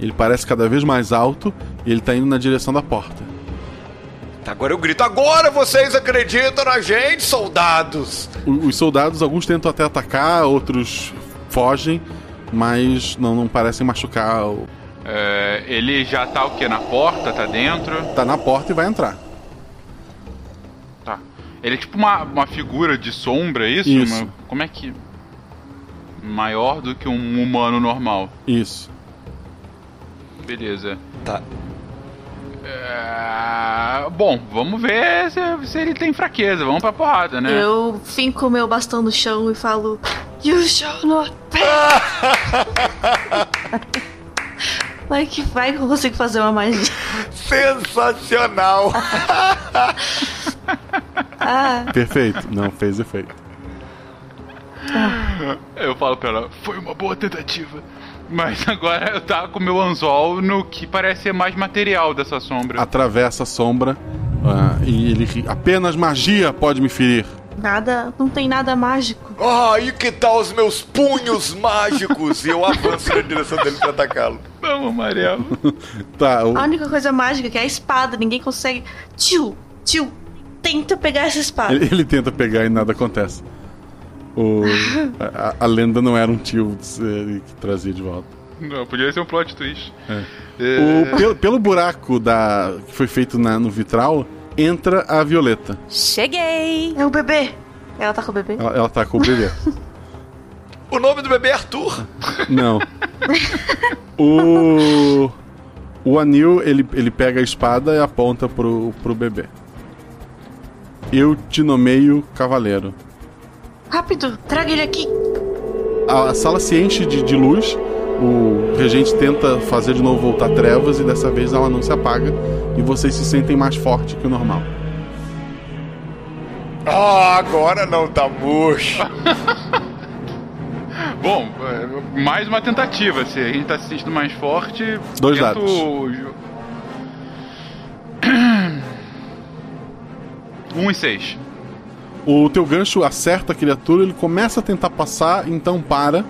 Ele parece cada vez mais alto e ele tá indo na direção da porta. Agora eu grito, agora vocês acreditam na gente, soldados! O- Os soldados, alguns tentam até atacar, outros fogem, mas não, não parecem machucar. o- É, ele já tá o que? Na porta? Tá dentro? Tá na porta e vai entrar. Tá. Ele é tipo uma, uma figura de sombra, é isso? Isso. Uma- como é que. Maior do que um humano normal. Isso. Beleza. Tá. É, Bom, vamos ver se, se ele tem fraqueza. Vamos pra porrada, né? Eu finco meu bastão no chão e falo: You shall not pass! Vai que vai que eu consigo fazer uma magia. Sensacional! Ah, Perfeito. Não fez efeito. Eu falo pra ela, foi uma boa tentativa. Mas agora eu tava com meu anzol no que parece ser mais material dessa sombra. Atravessa a sombra ah, e ele ri. Apenas magia pode me ferir. nada, não tem nada mágico. Ah, e que tal os meus punhos mágicos? E eu avanço na direção dele pra atacá-lo. Vamos, amarelo. tá, o- A única coisa mágica que é a espada, ninguém consegue. Tio, tio, tenta pegar essa espada. ele, ele tenta pegar e nada acontece. O, a, a lenda não era um tio que trazia de volta. Não, podia ser um plot twist. É. É. O- pelo, pelo buraco da, que foi feito na- no vitral, entra a Violeta. Cheguei! É o bebê. Ela tá com o bebê? Ela, ela tá com o bebê. O nome do bebê é Arthur. Não. O. O Anil, ele, ele pega a espada e aponta pro, pro bebê. Eu te nomeio cavaleiro. Rápido, traga ele aqui. A, sala se enche de, de luz. O regente tenta fazer de novo voltar trevas e dessa vez ela não se apaga. E vocês se sentem mais forte que o normal. Ah, agora não tá murcho. Bom, é, mais uma tentativa. Se a gente tá se sentindo mais forte. Dois tento dados. Um e seis. O teu gancho acerta a criatura, ele começa a tentar passar, então para.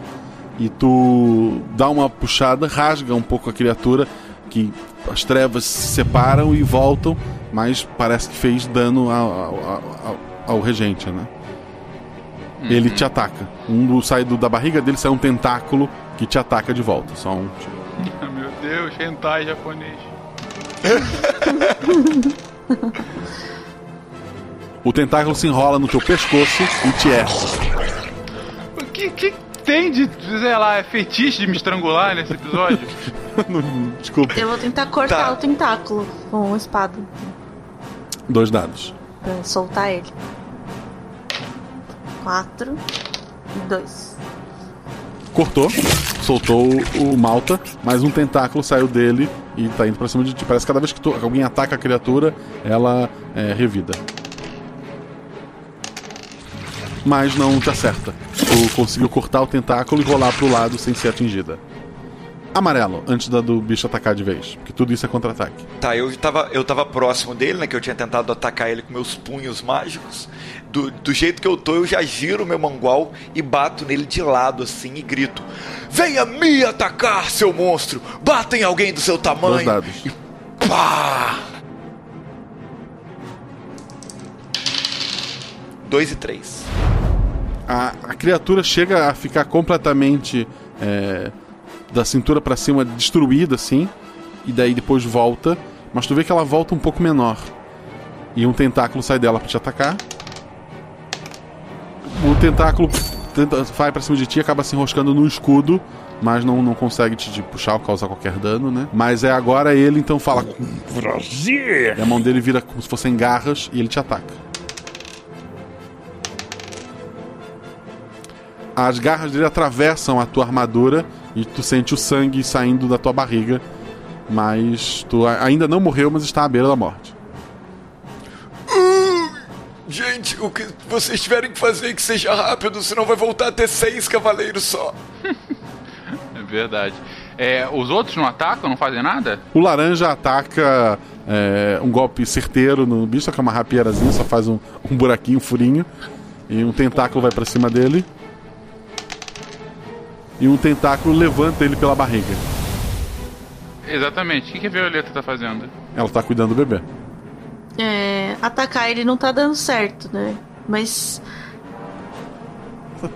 E tu dá uma puxada, rasga um pouco a criatura, que as trevas se separam e voltam, mas parece que fez dano ao, ao- ao- ao regente, né? Ele te ataca. Um do, sai do, da barriga dele sai um tentáculo que te ataca de volta. Só um. Meu Deus, hentai japonês. O tentáculo se enrola no teu pescoço e te erra. O que, que tem de, sei lá, é fetiche de me estrangular nesse episódio? Desculpa. Eu vou tentar cortar Tá. o tentáculo com uma espada. Dois dados. Pra soltar ele. Quatro e dois. Cortou, soltou o o Malta, mas um tentáculo saiu dele e tá indo pra cima de ti. Parece que cada vez que tu- alguém ataca a criatura, ela é revida. Mas não te acerta. Tu conseguiu cortar o tentáculo e rolar pro lado sem ser atingida. Amarelo, antes da do bicho atacar de vez. Porque tudo isso é contra-ataque. Tá, eu tava, eu tava próximo dele, né? Que eu tinha tentado atacar ele com meus punhos mágicos. Do, do jeito que eu tô, eu já giro meu mangual e bato nele de lado assim e grito: Venha me atacar, seu monstro! Bata em alguém do seu tamanho! Dois dados. Pá! Dois e três. A, a criatura chega a ficar completamente é, da cintura pra cima, destruída assim, e daí depois volta, mas tu vê que ela volta um pouco menor. E um tentáculo sai dela pra te atacar. O tentáculo tenta, vai pra cima de ti, acaba se enroscando no escudo, mas não, não consegue te, te puxar ou causar qualquer dano, né? Mas é agora ele, então fala prazer. E a mão dele vira como se fossem garras e ele te ataca. As garras dele atravessam a tua armadura e tu sente o sangue saindo da tua barriga. Mas tu ainda não morreu, mas está à beira da morte. Gente, o que vocês tiverem que fazer é que seja rápido, senão vai voltar a ter seis cavaleiros só. É verdade. É, os outros não atacam, não fazem nada? O laranja ataca é, um golpe certeiro no bicho, só que é uma rapierazinha, só faz um, um buraquinho, um furinho. E um tentáculo vai pra cima dele. E um tentáculo levanta ele pela barriga. Exatamente. O que, que a Violeta tá fazendo? Ela tá cuidando do bebê. É, atacar ele não tá dando certo, né? Mas.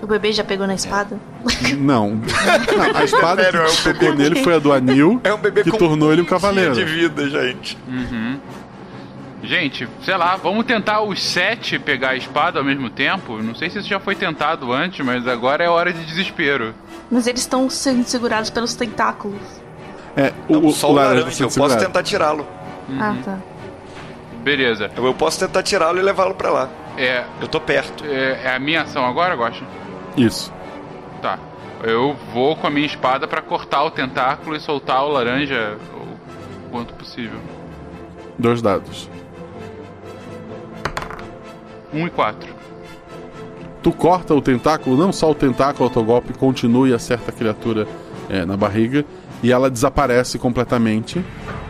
O bebê já pegou na espada? Não. Não, a espada Sério, é um que tocou nele foi a do Anil, É um bebê que tornou ele um cavaleiro. de vida, gente. Uhum. Gente, sei lá, vamos tentar os sete pegar a espada ao mesmo tempo? Não sei se isso já foi tentado antes, mas agora é hora de desespero. Mas eles estão sendo segurados pelos tentáculos. É, o, Só o laranja, eu posso tentar tirá-lo. Ah, tá. Beleza. Eu posso tentar tirá-lo e levá-lo pra lá. É. Eu tô perto. É, é a minha ação agora, Gosta? Isso. Tá. Eu vou com a minha espada pra cortar o tentáculo e soltar o laranja o quanto possível. Dois dados. Um e quatro. Tu corta o tentáculo, não só o tentáculo, o teu golpe continua e acerta a criatura é, na barriga. E ela desaparece completamente.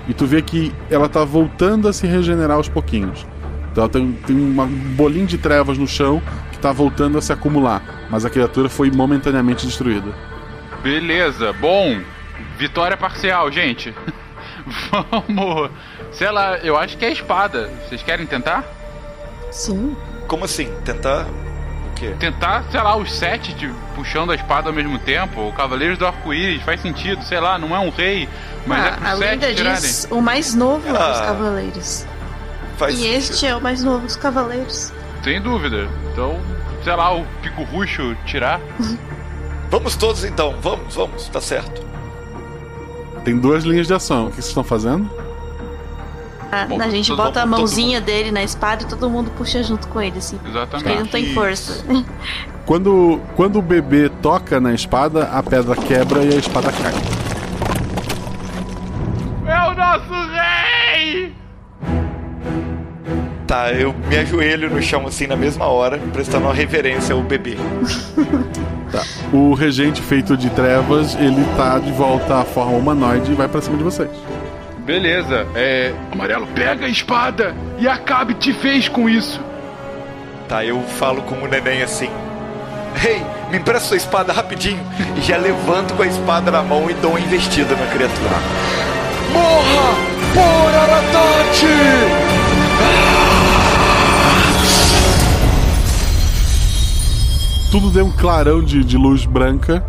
E tu vê que ela tá voltando a se regenerar aos pouquinhos. Então ela tem, tem uma- um bolinho de trevas no chão que tá voltando a se acumular. Mas a criatura foi momentaneamente destruída. Beleza, bom. Vitória parcial, gente. Vamos. Sei lá, eu acho que é a espada. Vocês querem tentar? Sim. Como assim? Tentar quê? Tentar, sei lá, os sete de, puxando a espada ao mesmo tempo. O Cavaleiros do Arco-Íris faz sentido, sei lá, não é um rei, mas é Ah, pros a sete lenda tirarem. diz o mais novo dos Ah. cavaleiros. Faz e este é o mais novo dos cavaleiros. Sem dúvida. Então, sei lá, o pico ruxo tirar. Vamos todos então, vamos, vamos, tá certo. Tem duas linhas de ação. O que vocês estão fazendo? Ah, Bom, a gente bota a mãozinha dele na espada e todo mundo puxa junto com ele, assim. Exatamente. Ele não tem força. Quando, quando o bebê toca na espada, a pedra quebra e a espada cai. É o nosso rei! Tá, eu me ajoelho no chão assim na mesma hora, prestando uma reverência ao bebê. Tá. O regente feito de trevas, ele tá de volta à forma humanoide e vai pra cima de vocês. Beleza, é. Amarelo, pega a espada e acabe te fez com isso. Tá, eu falo com o neném assim. Ei, me empresta sua espada rapidinho. E já levanto com a espada na mão e dou uma investida na criatura. Morra por Aratate! Tudo deu um clarão de, de luz branca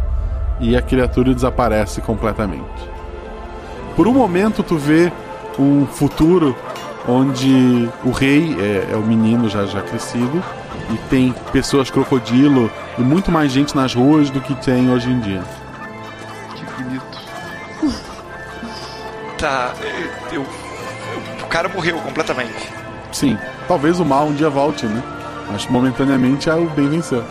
e a criatura desaparece completamente. Por um momento tu vê um futuro onde o rei é, é o menino já já crescido e tem pessoas crocodilo e muito mais gente nas ruas do que tem hoje em dia. Que bonito. Tá, eu, eu- o cara morreu completamente. Sim, talvez o mal um dia volte, né? Mas momentaneamente é o bem venceu.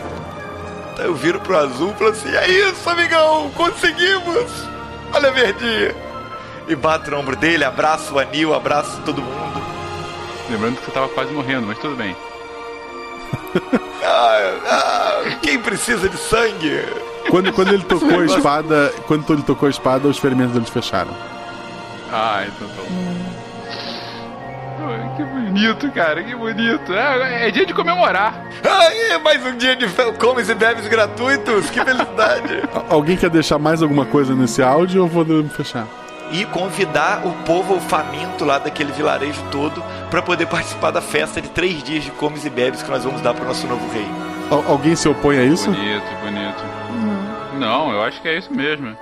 Eu viro pro azul e falo assim: é isso, amigão, conseguimos! Olha a verdinha! E bato no ombro dele, abraço o anil, abraço todo mundo. Lembrando que você tava quase morrendo, mas tudo bem. Ah, ah, quem precisa de sangue? Quando, quando ele tocou a espada, quando ele tocou a espada, os ferimentos deles fecharam. Ah, então tá bom. Que bonito, cara, que bonito. É, é dia de comemorar. Aí, mais um dia de comes e bebes gratuitos, que felicidade! Al- Alguém quer deixar mais alguma coisa nesse áudio ou vou fechar? E convidar o povo faminto lá daquele vilarejo todo para poder participar da festa de três dias de comes e bebes que nós vamos dar pro nosso novo rei. Al- alguém se opõe a isso? Bonito, bonito. Não, eu acho que é isso mesmo.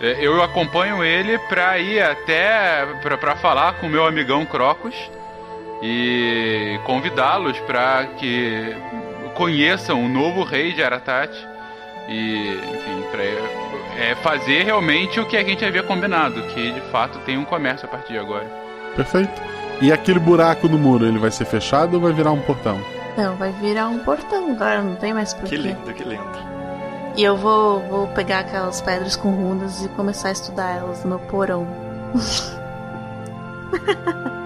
É, Eu acompanho ele pra ir até pra, pra falar com o meu amigão Crocus e convidá-los pra que conheçam o novo rei de Aratat e, enfim, pra é, fazer realmente o que a gente havia combinado, que de fato tem um comércio a partir de agora. Perfeito. E aquele buraco no muro, ele vai ser fechado ou vai virar um portão? Não, vai virar um portão agora, não tem mais porquê. Que lindo, que lindo. E eu vou, vou pegar aquelas pedras com runas e começar a estudar elas no meu porão.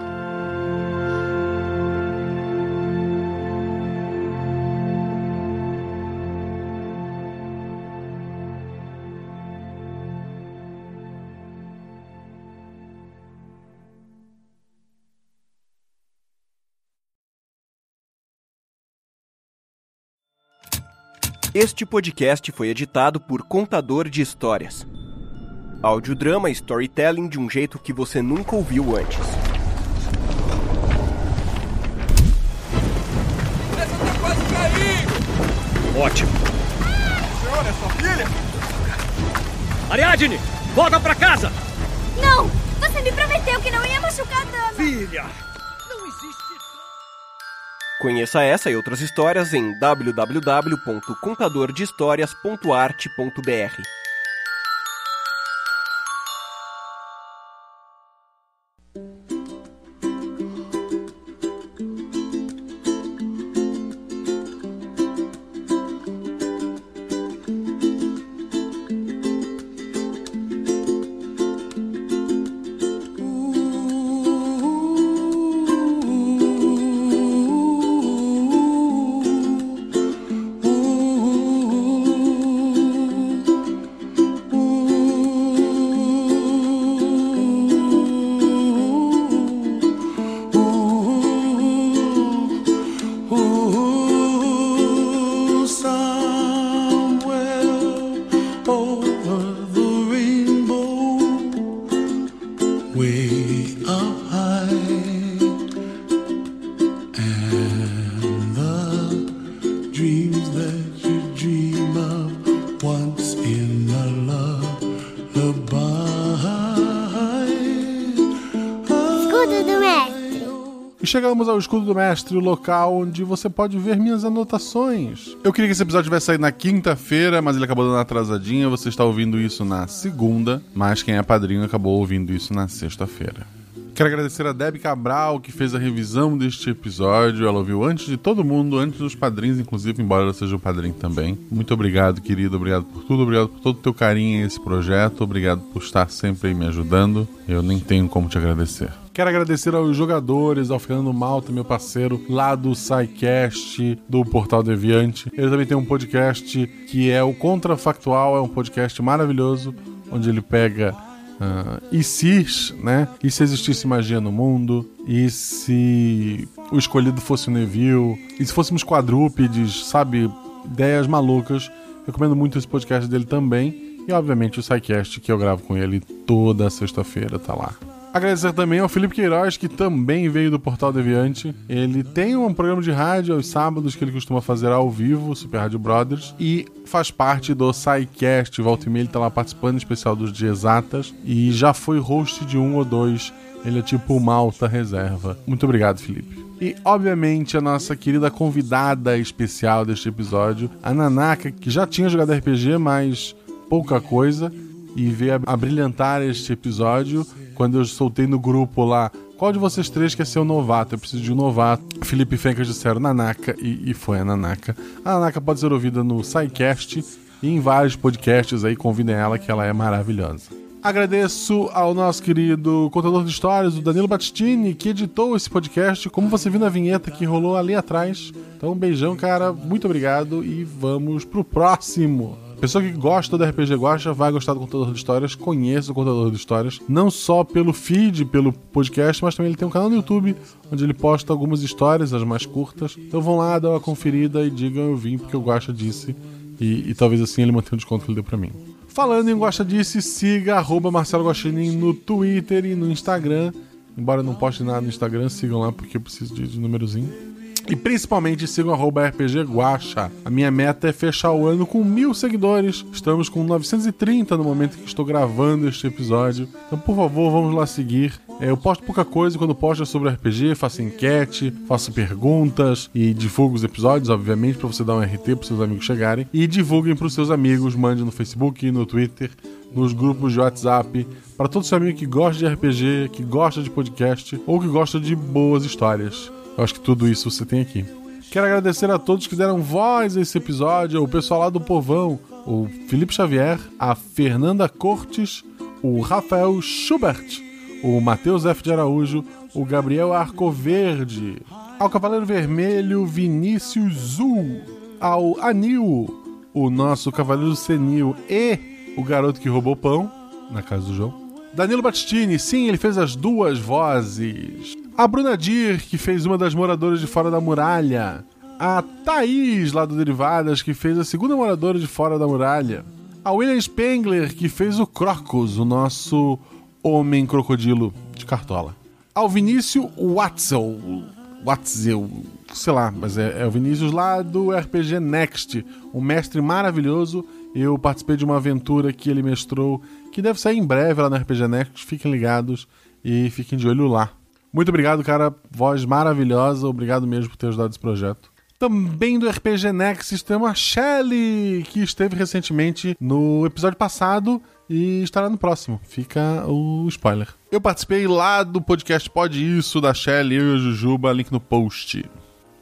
Este podcast foi editado por Contador de Histórias. Audiodrama e storytelling de um jeito que você nunca ouviu antes. Ótimo. Senhora, é sua filha? Ariadne, volta pra casa! Não! Você me prometeu que não ia machucar a dama! Filha! Conheça essa e outras histórias em www.contadordehistorias.arte.br. Chegamos ao escudo do mestre, o local onde você pode ver minhas anotações. Eu queria que esse episódio tivesse saído na quinta-feira, mas ele acabou dando atrasadinha. Você está ouvindo isso na segunda, mas quem é padrinho acabou ouvindo isso na sexta-feira. Quero agradecer a Debbie Cabral, que fez a revisão deste episódio. Ela ouviu antes de todo mundo, antes dos padrinhos, inclusive, embora ela seja um padrinho também. Muito obrigado, querido. Obrigado por tudo. Obrigado por todo o teu carinho em esse projeto. Obrigado por estar sempre aí me ajudando. Eu nem tenho como te agradecer. Quero agradecer aos jogadores, ao Fernando Malta, meu parceiro lá do SciCast, do Portal Deviante. Ele também tem um podcast que é o Contrafactual, é um podcast maravilhoso, onde ele pega ah, e se, né? E se existisse magia no mundo? E se o escolhido fosse o Neville? E se fôssemos quadrúpedes, sabe? Ideias malucas. Recomendo muito esse podcast dele também. E obviamente o SciCast que eu gravo com ele toda sexta-feira, tá lá. Agradecer também ao Felipe Queiroz, que também veio do Portal Deviante. Ele tem um programa de rádio aos sábados que ele costuma fazer ao vivo, Super Rádio Brothers, e faz parte do SciCast. Volta e meia ele tá lá participando, especial dos de exatas, e já foi host de um ou dois. Ele é tipo uma alta reserva. Muito obrigado, Felipe. E, obviamente, a nossa querida convidada especial deste episódio, a Nanaka, que já tinha jogado RPG, mas pouca coisa, e veio a, brilhantar este episódio quando eu soltei no grupo lá. Qual de vocês três quer ser o novato? Eu preciso de um novato. Felipe e disseram Nanaka e, e foi a Nanaka. A Nanaka pode ser ouvida no SciCast e em vários podcasts aí. Convidem ela que ela é maravilhosa. Agradeço ao nosso querido contador de histórias, o Danilo Battistini, que editou esse podcast, como você viu na vinheta que rolou ali atrás. Então, um beijão, cara. Muito obrigado e vamos pro próximo. Pessoa que gosta do RPG Guacha vai gostar do Contador de Histórias, conheça o Contador de Histórias, não só pelo feed, pelo podcast, mas também ele tem um canal no YouTube onde ele posta algumas histórias, as mais curtas. Então vão lá, dá uma conferida e digam eu vim porque o Guacha disse. E, e talvez assim ele mantenha o desconto que ele deu pra mim. Falando em Gosta Disse, siga arroba Marcelo Guaxinim no Twitter e no Instagram. Embora eu não poste nada no Instagram, sigam lá porque eu preciso de, de númerozinho. E principalmente sigam arroba RPG Guacha. A minha meta é fechar o ano com mil seguidores. Estamos com 930 no momento que estou gravando este episódio. Então, por favor, vamos lá seguir. É, eu posto pouca coisa quando posto é sobre RPG, faço enquete, faço perguntas e divulgo os episódios, obviamente, para você dar um RT para seus amigos chegarem. E divulguem para os seus amigos, mande no Facebook, no Twitter, nos grupos de WhatsApp, para todo seu amigo que gosta de RPG, que gosta de podcast ou que gosta de boas histórias. Eu acho que tudo isso você tem aqui. Quero agradecer a todos que deram voz a esse episódio, o pessoal lá do Povão, o Felipe Xavier, a Fernanda Cortes, o Rafael Schubert, o Matheus F. de Araújo, o Gabriel Arcoverde, ao Cavaleiro Vermelho Vinícius Zul, ao Anil, o nosso Cavaleiro Senil e o Garoto que Roubou Pão, na casa do João. Danilo Battistini, sim, ele fez as duas vozes. A Bruna Dir, que fez uma das moradoras de Fora da Muralha. A Thaís, lá do Derivadas, que fez a segunda moradora de Fora da Muralha. A William Spengler, que fez o Crocus, o nosso homem crocodilo de cartola. Ao Vinícius Watzel, Watzel, sei lá, mas é, é o Vinícius lá do RPG Next, um mestre maravilhoso. Eu participei de uma aventura que ele mestrou, que deve sair em breve lá no RPG Next. Fiquem ligados e fiquem de olho lá. Muito obrigado, cara. Voz maravilhosa. Obrigado mesmo por ter ajudado esse projeto. Também do RPG Nexus temos a Shelly, que esteve recentemente no episódio passado e estará no próximo. Fica o spoiler. Eu participei lá do podcast Pode Isso, da Shelly, eu e a Jujuba, link no post.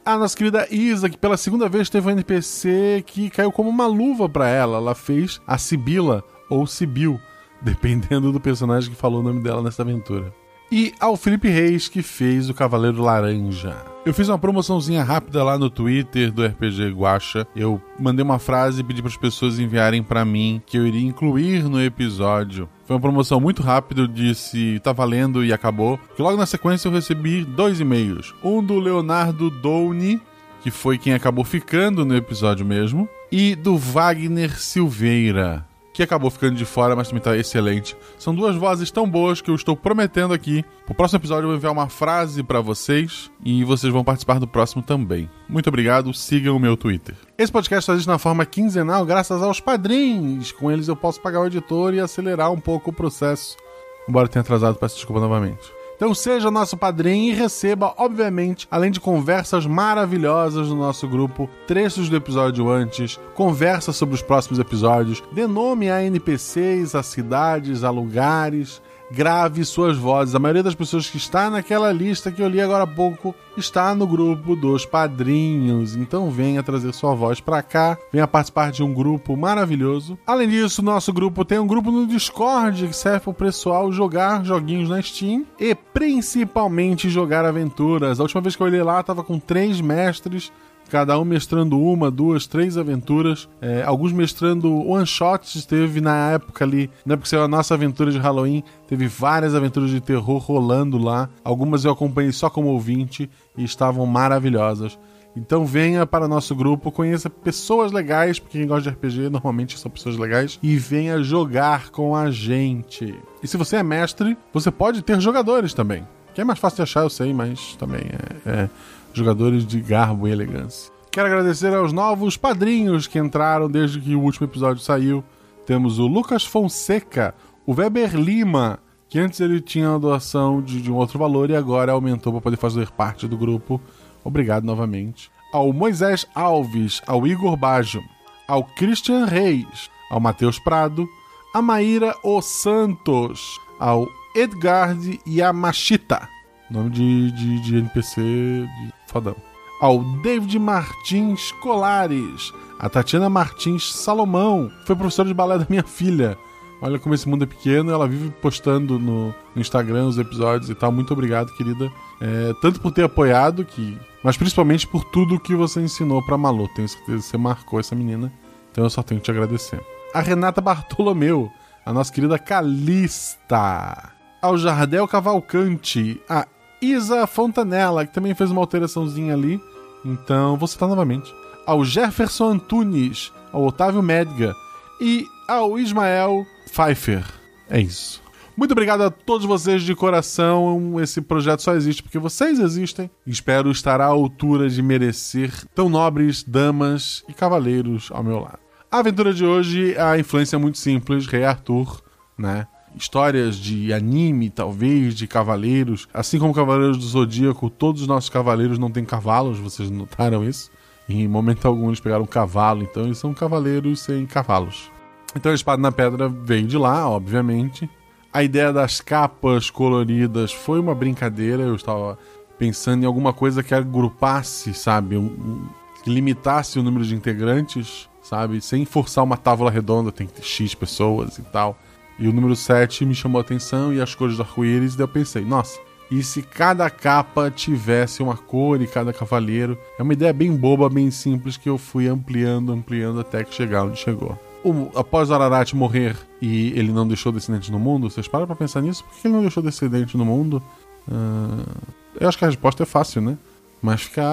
A nossa querida Isa, que pela segunda vez teve um NPC que caiu como uma luva para ela. Ela fez a Sibila, ou Sibil, dependendo do personagem que falou o nome dela nessa aventura e ao Felipe Reis, que fez o Cavaleiro Laranja. Eu fiz uma promoçãozinha rápida lá no Twitter do RPG Guacha. Eu mandei uma frase e pedi para as pessoas enviarem para mim que eu iria incluir no episódio. Foi uma promoção muito rápida, eu disse tá valendo e acabou. Que logo na sequência eu recebi dois e-mails. Um do Leonardo Downey, que foi quem acabou ficando no episódio mesmo, e do Wagner Silveira que acabou ficando de fora, mas também tá excelente. São duas vozes tão boas que eu estou prometendo aqui. Pro próximo episódio eu vou enviar uma frase para vocês e vocês vão participar do próximo também. Muito obrigado, sigam o meu Twitter. Esse podcast existe na forma quinzenal graças aos padrinhos. Com eles eu posso pagar o editor e acelerar um pouco o processo. Embora tenha atrasado, peço desculpa novamente. Então seja nosso padrinho e receba, obviamente, além de conversas maravilhosas no nosso grupo, trechos do episódio antes, conversas sobre os próximos episódios, dê nome a NPCs, a cidades, a lugares, grave suas vozes. A maioria das pessoas que está naquela lista que eu li agora há pouco está no grupo dos padrinhos. Então venha trazer sua voz para cá, venha participar de um grupo maravilhoso. Além disso, nosso grupo tem um grupo no Discord que serve para o pessoal jogar joguinhos na Steam e principalmente jogar aventuras. A última vez que eu olhei lá, tava com três mestres cada um mestrando uma, duas, três aventuras. É, alguns mestrando one shots. Teve na época ali, na época que saiu a nossa aventura de Halloween, teve várias aventuras de terror rolando lá. Algumas eu acompanhei só como ouvinte e estavam maravilhosas. Então venha para nosso grupo, conheça pessoas legais, porque quem gosta de RPG normalmente são pessoas legais, e venha jogar com a gente. E se você é mestre, você pode ter jogadores também. Que é mais fácil de achar, eu sei, mas também é, é jogadores de garbo e elegância. Quero agradecer aos novos padrinhos que entraram desde que o último episódio saiu. Temos o Lucas Fonseca, o Weber Lima, que antes ele tinha uma doação de, de um outro valor e agora aumentou para poder fazer parte do grupo. Obrigado novamente. Ao Moisés Alves, ao Igor Bajo, ao Christian Reis, ao Matheus Prado, a Maíra Os Santos, ao Edgard Yamashita, nome de, de, de NPC de fodão. Ao David Martins Colares, a Tatiana Martins Salomão, foi professora de balé da minha filha. Olha como esse mundo é pequeno, ela vive postando no, Instagram os episódios e tal. Muito obrigado, querida. É, tanto por ter apoiado, que, mas principalmente por tudo que você ensinou pra Malu. Tenho certeza que você marcou essa menina, então eu só tenho que te agradecer. A Renata Bartolomeu, a nossa querida Calista. Ao Jardel Cavalcante, a Isa Fontanella, que também fez uma alteraçãozinha ali. Então, vou citar novamente. Ao Jefferson Antunes, ao Otávio Medga e ao Ismael Pfeiffer. É isso. Muito obrigado a todos vocês de coração. Esse projeto só existe porque vocês existem. Espero estar à altura de merecer tão nobres damas e cavaleiros ao meu lado. A aventura de hoje, a influência é muito simples, Rei Arthur, né? Histórias de anime, talvez, de cavaleiros. Assim como Cavaleiros do Zodíaco, todos os nossos cavaleiros não têm cavalos, vocês notaram isso? Em momento algum eles pegaram um cavalo, então eles são cavaleiros sem cavalos. Então a Espada na Pedra veio de lá, obviamente. A ideia das capas coloridas foi uma brincadeira, eu estava pensando em alguma coisa que agrupasse, sabe? Um, um, que limitasse o número de integrantes, sabe? Sem forçar uma tábua redonda, tem que ter X pessoas e tal. E o número 7 me chamou a atenção e as cores do arco-íris, daí eu pensei, nossa, e se cada capa tivesse uma cor e cada cavaleiro? É uma ideia bem boba, bem simples que eu fui ampliando, ampliando até que chegar onde chegou. O, após Ararat morrer e ele não deixou descendente no mundo, vocês param pra pensar nisso? Por que ele não deixou descendente no mundo? Uh, eu acho que a resposta é fácil, né? Mas fica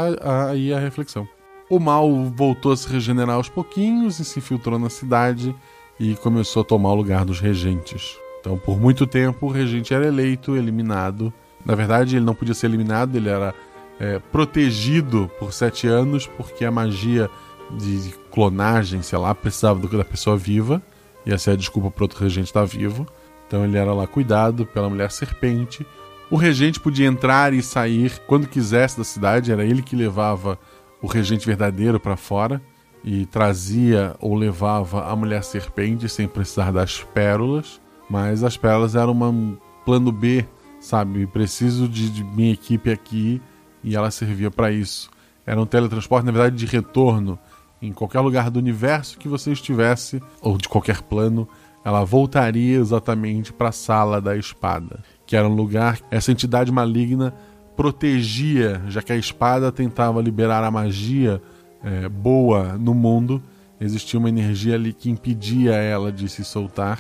aí a reflexão. O mal voltou a se regenerar aos pouquinhos e se infiltrou na cidade e começou a tomar o lugar dos regentes. Então, por muito tempo, o regente era eleito, eliminado. Na verdade, ele não podia ser eliminado, ele era é, protegido por sete anos, porque a magia de clonagem, sei lá, precisava do, da pessoa viva. E essa é a desculpa para outro regente estar vivo. Então ele era lá cuidado pela mulher serpente. O regente podia entrar e sair quando quisesse da cidade, era ele que levava o regente verdadeiro para fora e trazia ou levava a mulher serpente sem precisar das pérolas. Mas as pérolas eram um plano B, sabe? Preciso de, de minha equipe aqui e ela servia para isso. Era um teletransporte, na verdade, de retorno em qualquer lugar do universo que você estivesse, ou de qualquer plano, ela voltaria exatamente para a sala da espada, que era um lugar que essa entidade maligna protegia, já que a espada tentava liberar a magia é, boa no mundo, existia uma energia ali que impedia ela de se soltar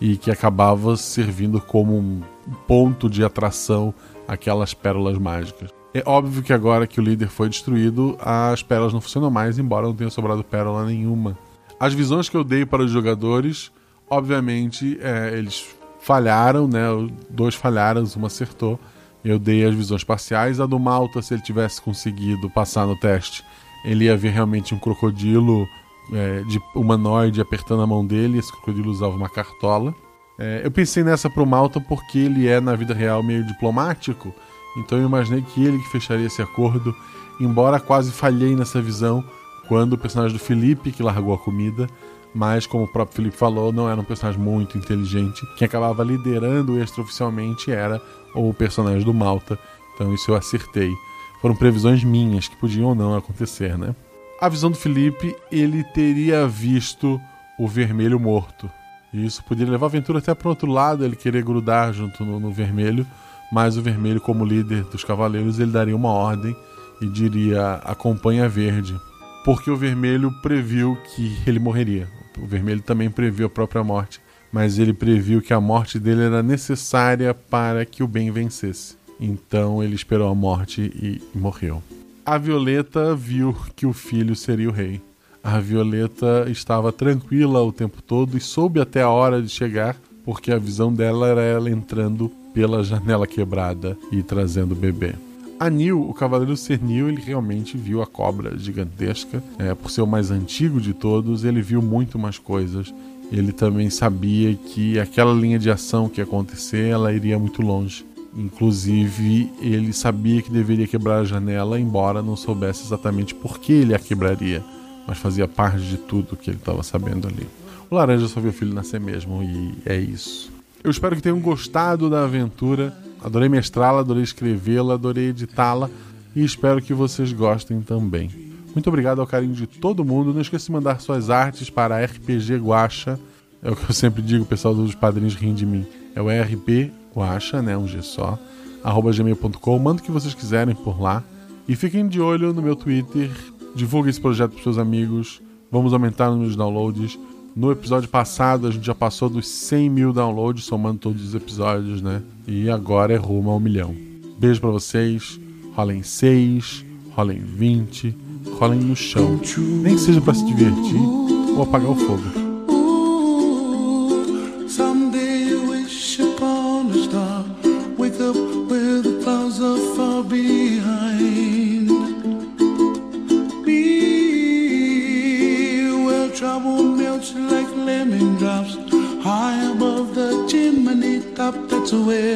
e que acabava servindo como um ponto de atração aquelas pérolas mágicas. É óbvio que agora que o líder foi destruído, as pérolas não funcionam mais, embora não tenha sobrado pérola nenhuma. As visões que eu dei para os jogadores, obviamente, é, eles falharam, né? Dois falharam, uma acertou. Eu dei as visões parciais. A do Malta, se ele tivesse conseguido passar no teste, ele ia ver realmente um crocodilo é, de humanoide apertando a mão dele. Esse crocodilo usava uma cartola. É, eu pensei nessa pro Malta porque ele é, na vida real, meio diplomático. Então eu imaginei que ele que fecharia esse acordo, embora quase falhei nessa visão quando o personagem do Felipe, que largou a comida, mas como o próprio Felipe falou, não era um personagem muito inteligente. Quem acabava liderando extraoficialmente era o personagem do Malta. Então isso eu acertei. Foram previsões minhas que podiam ou não acontecer, né? A visão do Felipe, ele teria visto o vermelho morto. E isso poderia levar a aventura até para outro lado, ele querer grudar junto no, no vermelho mas o vermelho, como líder dos cavaleiros, ele daria uma ordem e diria: acompanha verde. Porque o vermelho previu que ele morreria. O vermelho também previu a própria morte, mas ele previu que a morte dele era necessária para que o bem vencesse. Então ele esperou a morte e morreu. a Violeta viu que o filho seria o rei. A Violeta estava tranquila o tempo todo e soube até a hora de chegar, porque a visão dela era ela entrando pela janela quebrada e trazendo o bebê. Anil, o Cavaleiro Cernil, ele realmente viu a cobra gigantesca. É, por ser o mais antigo de todos, ele viu muito mais coisas. Ele também sabia que aquela linha de ação que ia acontecer, ela iria muito longe. Inclusive, ele sabia que deveria quebrar a janela, embora não soubesse exatamente por que ele a quebraria, mas fazia parte de tudo que ele estava sabendo ali. O Laranja só viu o filho nascer mesmo, e é isso. Eu espero que tenham gostado da aventura. Adorei mestrá-la, adorei escrevê-la, adorei editá-la e espero que vocês gostem também. Muito obrigado ao carinho de todo mundo. Não esqueça de mandar suas artes para RPG Guacha. É o que eu sempre digo, o pessoal dos padrinhos riem de mim. É o RP Guacha, né? Um G só. arroba gmail.com. Manda o que vocês quiserem por lá. E fiquem de olho no meu Twitter. Divulguem esse projeto para seus amigos. Vamos aumentar os meus downloads. No episódio passado a gente já passou dos 100 mil downloads, somando todos os episódios, né? E agora é rumo ao milhão. Beijo para vocês. Rolem 6, rolem 20, rolem no chão. Nem que seja para se divertir ou apagar o fogo. away.